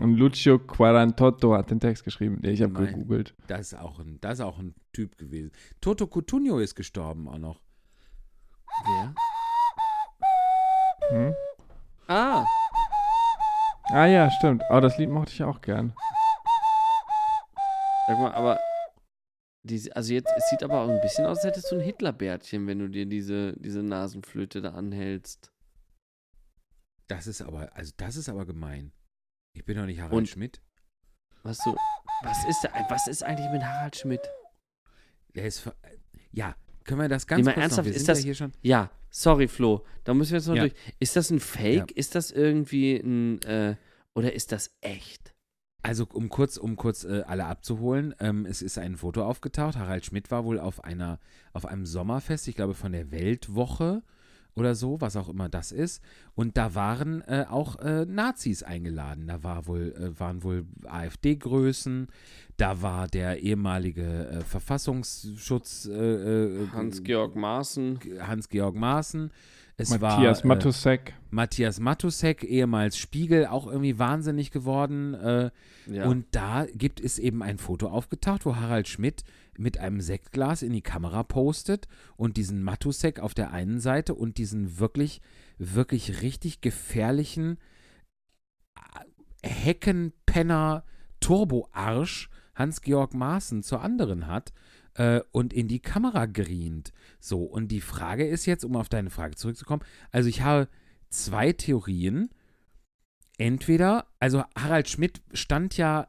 C: und Lucio Quarantotto hat den Text geschrieben. Nee, ich habe gegoogelt.
A: Das ist, auch ein, das ist auch ein Typ gewesen. Toto Cutugno ist gestorben auch noch.
B: Wer?
C: Hm?
B: Ah,
C: Ah ja, stimmt. Oh, das Lied mochte ich auch gern.
B: sag mal, aber diese, also jetzt, es sieht aber auch ein bisschen aus, als hättest du ein Hitlerbärtchen, wenn du dir diese, diese Nasenflöte da anhältst.
A: Das ist aber, also das ist aber gemein. Ich bin doch nicht Harald
B: Und-
A: Schmidt.
B: Was du, was ist da, was ist eigentlich mit Harald Schmidt?
A: Der ist, ja, können wir das ganz
B: Nee, mal
A: kurz
B: ernsthaft,
A: noch, wir
B: ist das-
A: ja hier schon,
B: Ja, sorry Flo, da müssen wir jetzt noch
A: Ja.
B: durch. Ist das ein Fake?
A: Ja.
B: Ist das irgendwie ein, äh, oder ist das echt?
A: Also um kurz, um kurz äh, alle abzuholen, ähm, es ist ein Foto aufgetaucht. Harald Schmidt war wohl auf einer, auf einem Sommerfest, ich glaube von der Weltwoche oder so, was auch immer das ist. Und da waren äh, auch äh, Nazis eingeladen. Da war wohl, äh, waren wohl AfD-Größen. Da war der ehemalige äh, Verfassungsschutz äh,
B: Hans-Georg Maaßen.
A: Hans-Georg Maaßen. Es
C: Matthias
A: war, äh,
C: Matusek.
A: Matthias Matusek, ehemals Spiegel, auch irgendwie wahnsinnig geworden. Äh,
B: Ja.
A: und da gibt es eben ein Foto aufgetaucht, wo Harald Schmidt mit einem Sektglas in die Kamera postet und diesen Matusek auf der einen Seite und diesen wirklich, wirklich richtig gefährlichen äh, Heckenpenner Turboarsch Hans-Georg Maaßen zur anderen hat äh, und in die Kamera grient. So, und die Frage ist jetzt, um auf deine Frage zurückzukommen, also ich habe zwei Theorien. Entweder, also Harald Schmidt stand ja,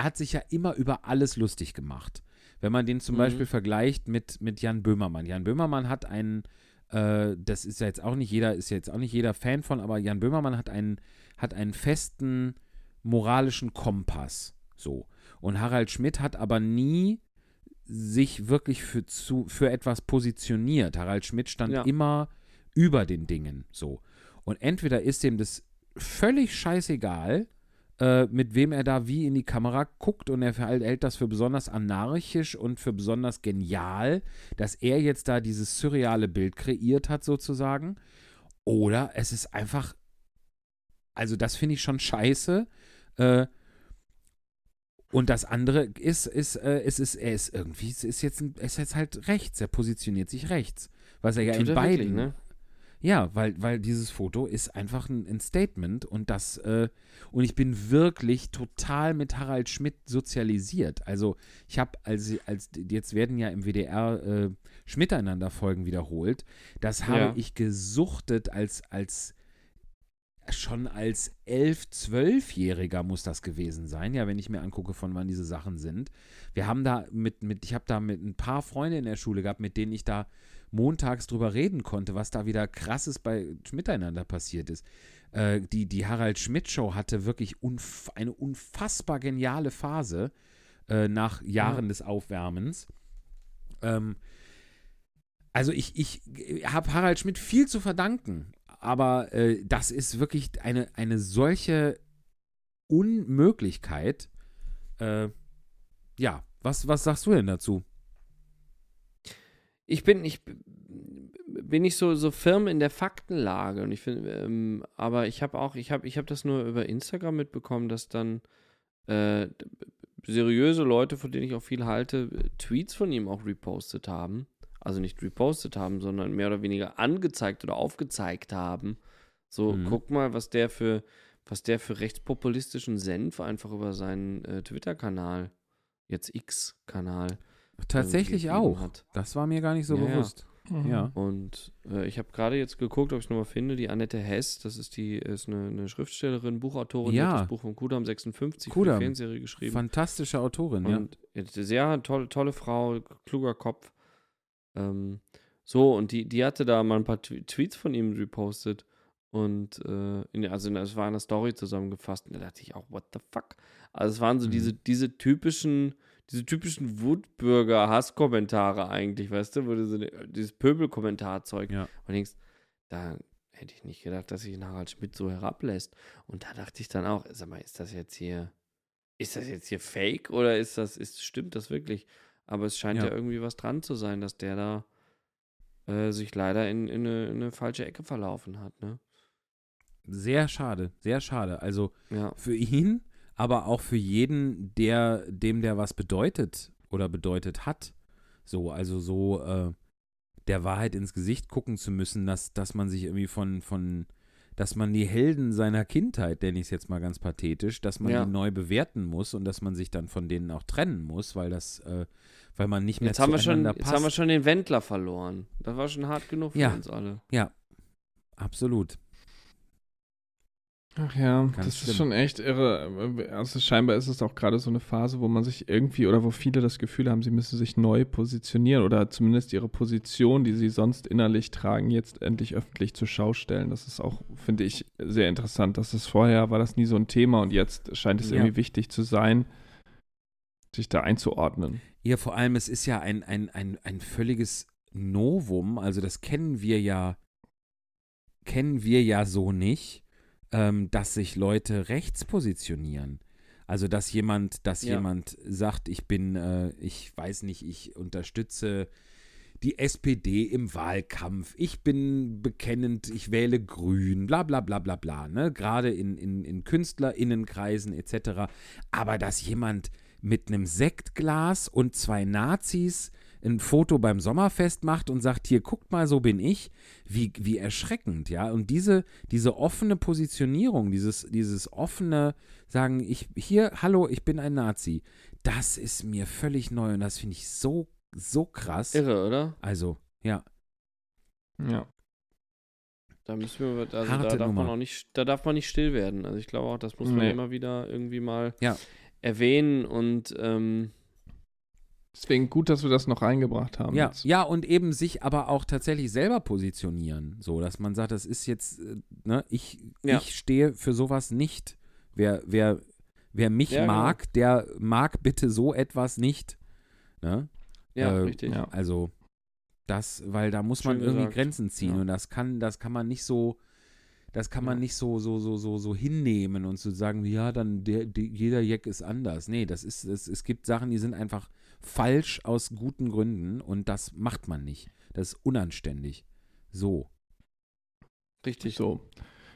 A: hat sich ja immer über alles lustig gemacht. Wenn man den zum
B: Mhm.
A: Beispiel vergleicht mit, mit Jan Böhmermann. Jan Böhmermann hat einen, äh, das ist ja jetzt auch nicht jeder, ist jetzt auch nicht jeder Fan von, aber Jan Böhmermann hat einen, hat einen festen moralischen Kompass. So. Und Harald Schmidt hat aber nie sich wirklich für, zu, für etwas positioniert. Harald Schmidt stand
B: Ja.
A: immer über den Dingen. So. Und entweder ist ihm das völlig scheißegal, äh, mit wem er da wie in die Kamera guckt und er verhält- hält das für besonders anarchisch und für besonders genial, dass er jetzt da dieses surreale Bild kreiert hat, sozusagen. Oder es ist einfach also das finde ich schon scheiße. Äh, und das andere ist, ist, äh, es ist, er ist irgendwie, es ist jetzt, ein, es ist jetzt halt rechts, er positioniert sich rechts. Was er ja
B: Tut
A: in
B: er
A: beiden,
B: wirklich, ne?
A: ja, weil, weil dieses Foto ist einfach ein, ein Statement und das, äh, und ich bin wirklich total mit Harald Schmidt sozialisiert. Also ich habe, als, als, jetzt werden ja im WDR äh, Schmiteinander-Folgen wiederholt. Das habe
B: Ja.
A: ich gesuchtet als, als, schon als 11-, 12-Jähriger muss das gewesen sein, ja, wenn ich mir angucke, von wann diese Sachen sind. Wir haben da mit, mit ich habe da mit ein paar Freunden in der Schule gehabt, mit denen ich da montags drüber reden konnte, was da wieder krasses bei Miteinander passiert ist. Äh, die, die Harald Schmidt Show hatte wirklich unf eine unfassbar geniale Phase äh, nach Jahren des Aufwärmens. Ähm, also ich, ich habe Harald Schmidt viel zu verdanken, aber äh, das ist wirklich eine, eine solche Unmöglichkeit. Äh, ja, was, was sagst du denn dazu?
B: Ich bin, ich bin nicht so, so firm in der Faktenlage und ich finde, ähm, aber ich habe auch, ich habe, ich habe das nur über Instagram mitbekommen, dass dann äh, seriöse Leute, von denen ich auch viel halte, Tweets von ihm auch repostet haben. Also nicht repostet haben, sondern mehr oder weniger angezeigt oder aufgezeigt haben. So,
A: Mhm.
B: guck mal, was der für, was der für rechtspopulistischen Senf einfach über seinen äh, Twitter-Kanal, jetzt X-Kanal,
A: Tatsächlich
B: gegeben
A: auch.
B: hat.
A: Das war mir gar nicht so
B: Ja, ja.
A: bewusst. Ja.
B: Und äh, ich habe gerade jetzt geguckt, ob ich es nochmal finde. Die Annette Hess, das ist die ist eine, eine Schriftstellerin, Buchautorin, die
A: Ja.
B: hat das Buch von Kudam 56 für
A: Kudam.
B: die Fernsehserie geschrieben.
A: Fantastische Autorin, ja.
B: und ja. sehr tolle, tolle Frau, kluger Kopf. Ähm, so, und die, die hatte da mal ein paar Tw Tweets von ihm repostet. Und äh, in, der- also es war in einer Story zusammengefasst. Und da dachte ich auch, what the fuck? Also es waren so
A: Mhm.
B: diese, diese typischen, diese typischen Wutbürger-Hasskommentare eigentlich, weißt du, wo du so dieses Pöbelkommentarzeug.
A: Ja.
B: Und denkst, da hätte ich nicht gedacht, dass sich ein Harald Schmidt so herablässt. Und da dachte ich dann auch, sag mal, ist das jetzt hier, ist das jetzt hier fake oder ist das, ist, stimmt das wirklich? Aber es scheint ja,
A: Ja.
B: irgendwie was dran zu sein, dass der da äh, sich leider in, in, eine, in eine falsche Ecke verlaufen hat, ne?
A: Sehr schade, sehr schade. Also
B: Ja.
A: für ihn, aber auch für jeden, der, dem der was bedeutet oder bedeutet hat. So, also so äh, der Wahrheit ins Gesicht gucken zu müssen, dass, dass man sich irgendwie von, von, dass man die Helden seiner Kindheit, nenne ich es jetzt mal ganz pathetisch, dass man
B: Ja.
A: die neu bewerten muss und dass man sich dann von denen auch trennen muss, weil das, äh, weil man nicht mehr
B: Jetzt haben, wir schon,
A: zueinander
B: jetzt haben wir
A: passt.
B: schon den Wendler verloren. Das war schon hart genug für
A: Ja.
B: uns alle.
A: Ja, absolut.
C: Ach ja,
A: Ganz
C: das
A: schlimm.
C: ist schon echt irre. Also scheinbar ist es auch gerade so eine Phase, wo man sich irgendwie oder wo viele das Gefühl haben, sie müssen sich neu positionieren oder zumindest ihre Position, die sie sonst innerlich tragen, jetzt endlich öffentlich zur Schau stellen. Das ist auch, finde ich, sehr interessant. dass es vorher war das nie so ein Thema und jetzt scheint es
A: Ja.
C: irgendwie wichtig zu sein, sich da einzuordnen.
A: Ja, vor allem, es ist ja ein, ein, ein, ein völliges Novum. Also, das kennen wir ja, kennen wir ja so nicht, ähm, dass sich Leute rechts positionieren. Also, dass jemand, dass
B: Ja.
A: jemand sagt, ich bin, äh, ich weiß nicht, ich unterstütze die SPD im Wahlkampf, ich bin bekennend, ich wähle grün, bla bla bla bla bla, ne? Gerade in, in, in KünstlerInnenkreisen etc. Aber dass jemand mit einem Sektglas und zwei Nazis ein Foto beim Sommerfest macht und sagt, hier, guckt mal, so bin ich, wie, wie erschreckend, ja. Und diese, diese offene Positionierung, dieses, dieses offene Sagen, ich, hier, hallo, ich bin ein Nazi, das ist mir völlig neu und das finde ich so, so krass.
B: Irre, oder?
A: Also, ja.
C: Ja.
B: Da müssen wir, also da
A: Harte
B: darf man
A: Nummer.
B: auch nicht, da darf man nicht still werden. Also ich glaube auch, das muss man
C: Nee.
B: immer wieder irgendwie mal
A: Ja.
B: erwähnen und ähm,
C: Deswegen gut, dass wir das noch reingebracht haben.
A: Ja,
C: jetzt.
A: ja, und eben sich aber auch tatsächlich selber positionieren, so dass man sagt, das ist jetzt, äh, ne, ich,
B: Ja.
A: ich stehe für sowas nicht. Wer, wer, wer mich
B: Ja, genau.
A: mag, der mag bitte so etwas nicht. Ne?
B: ja,
A: Äh,
B: richtig.
A: Also das, weil da muss man
B: Schön
A: irgendwie
B: gesagt.
A: Grenzen ziehen
B: Ja.
A: und das kann, das kann man nicht so, das kann man
B: Ja.
A: nicht so, so, so, so, so hinnehmen und zu sagen, ja, dann der, der, jeder Jack ist anders. Nee, das ist, es, es gibt Sachen, die sind einfach falsch aus guten Gründen und das macht man nicht. Das ist unanständig. So.
B: Richtig.
C: So.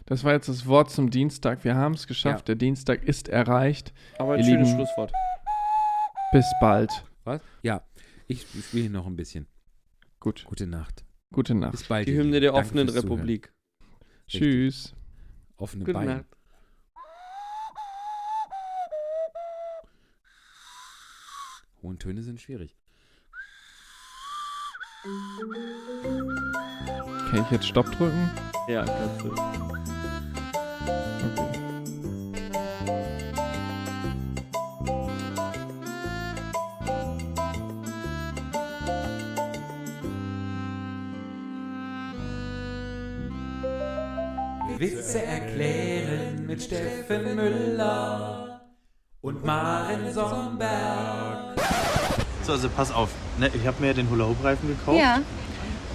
C: Das war jetzt das Wort zum Dienstag. Wir haben es geschafft.
A: Ja.
C: Der Dienstag ist erreicht.
B: Aber ein
C: Ihr
B: schönes
C: Lieben,
B: Schlusswort.
C: Bis bald.
A: Was? Ja, ich spiele noch ein bisschen.
C: Gut.
A: Gute Nacht.
C: Gute Nacht.
A: Bis bald.
B: Die Hymne der offenen. Republik.
C: Tschüss.
A: Offene
B: Gute
A: Beine.
B: Nacht.
A: Hohen Töne sind schwierig.
C: Kann ich jetzt Stopp drücken?
B: Ja, kannst du.
C: Okay.
A: Witze erklären mit Steffen Müller und Maren Somberg.
E: So, also pass auf. Ne, ich habe mir den Hula-Hoop-Reifen gekauft.
F: Ja,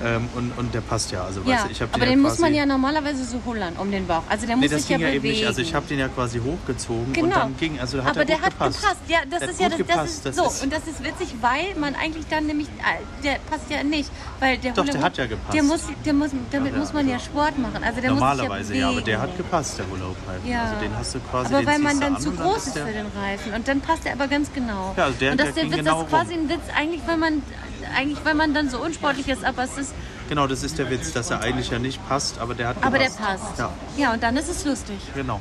E: Ähm, und, und der passt ja. Also,
F: ja.
E: weißt ich hab
F: aber
E: den,
F: den
E: ja
F: muss man
E: quasi-
F: ja normalerweise so hullern um den Bauch. Also der
E: Nee,
F: muss
E: das
F: sich ja
E: ging ja
F: bewegen.
E: eben nicht. Also ich habe den ja quasi hochgezogen
F: Genau.
E: und dann ging, also hat
F: aber
E: er
F: der hat
E: gepasst.
F: gepasst. Ja, das
E: Der
F: ist ja das, das ist
E: Das
F: so
E: ist-
F: und das ist witzig, weil man eigentlich dann nämlich äh, der passt ja nicht, weil der
E: Doch,
F: Hula
E: der
F: Hoop-
E: hat ja gepasst.
F: Der muss, der muss, damit
E: Ja,
F: muss man ja
E: also
F: Sport machen. Also der
E: Normalerweise ja,
F: ja,
E: aber der hat gepasst, der Hula-Hoop-Reifen.
F: Ja.
E: Also den hast du quasi
F: Aber
E: den
F: weil man dann
E: an
F: zu groß
E: ist
F: für den Reifen und dann passt er aber ganz genau.
E: Ja, also der-
F: und das
E: der
F: ist der Witz,
E: genau
F: das ist quasi
E: rum.
F: ein Witz, eigentlich weil man eigentlich weil man dann so unsportlich ist, aber es ist
E: Genau, das ist der Witz, dass er eigentlich ja nicht passt, aber der hat
F: aber der
E: gepasst.
F: passt.
E: Ja,
F: ja, und dann ist es lustig.
E: genau.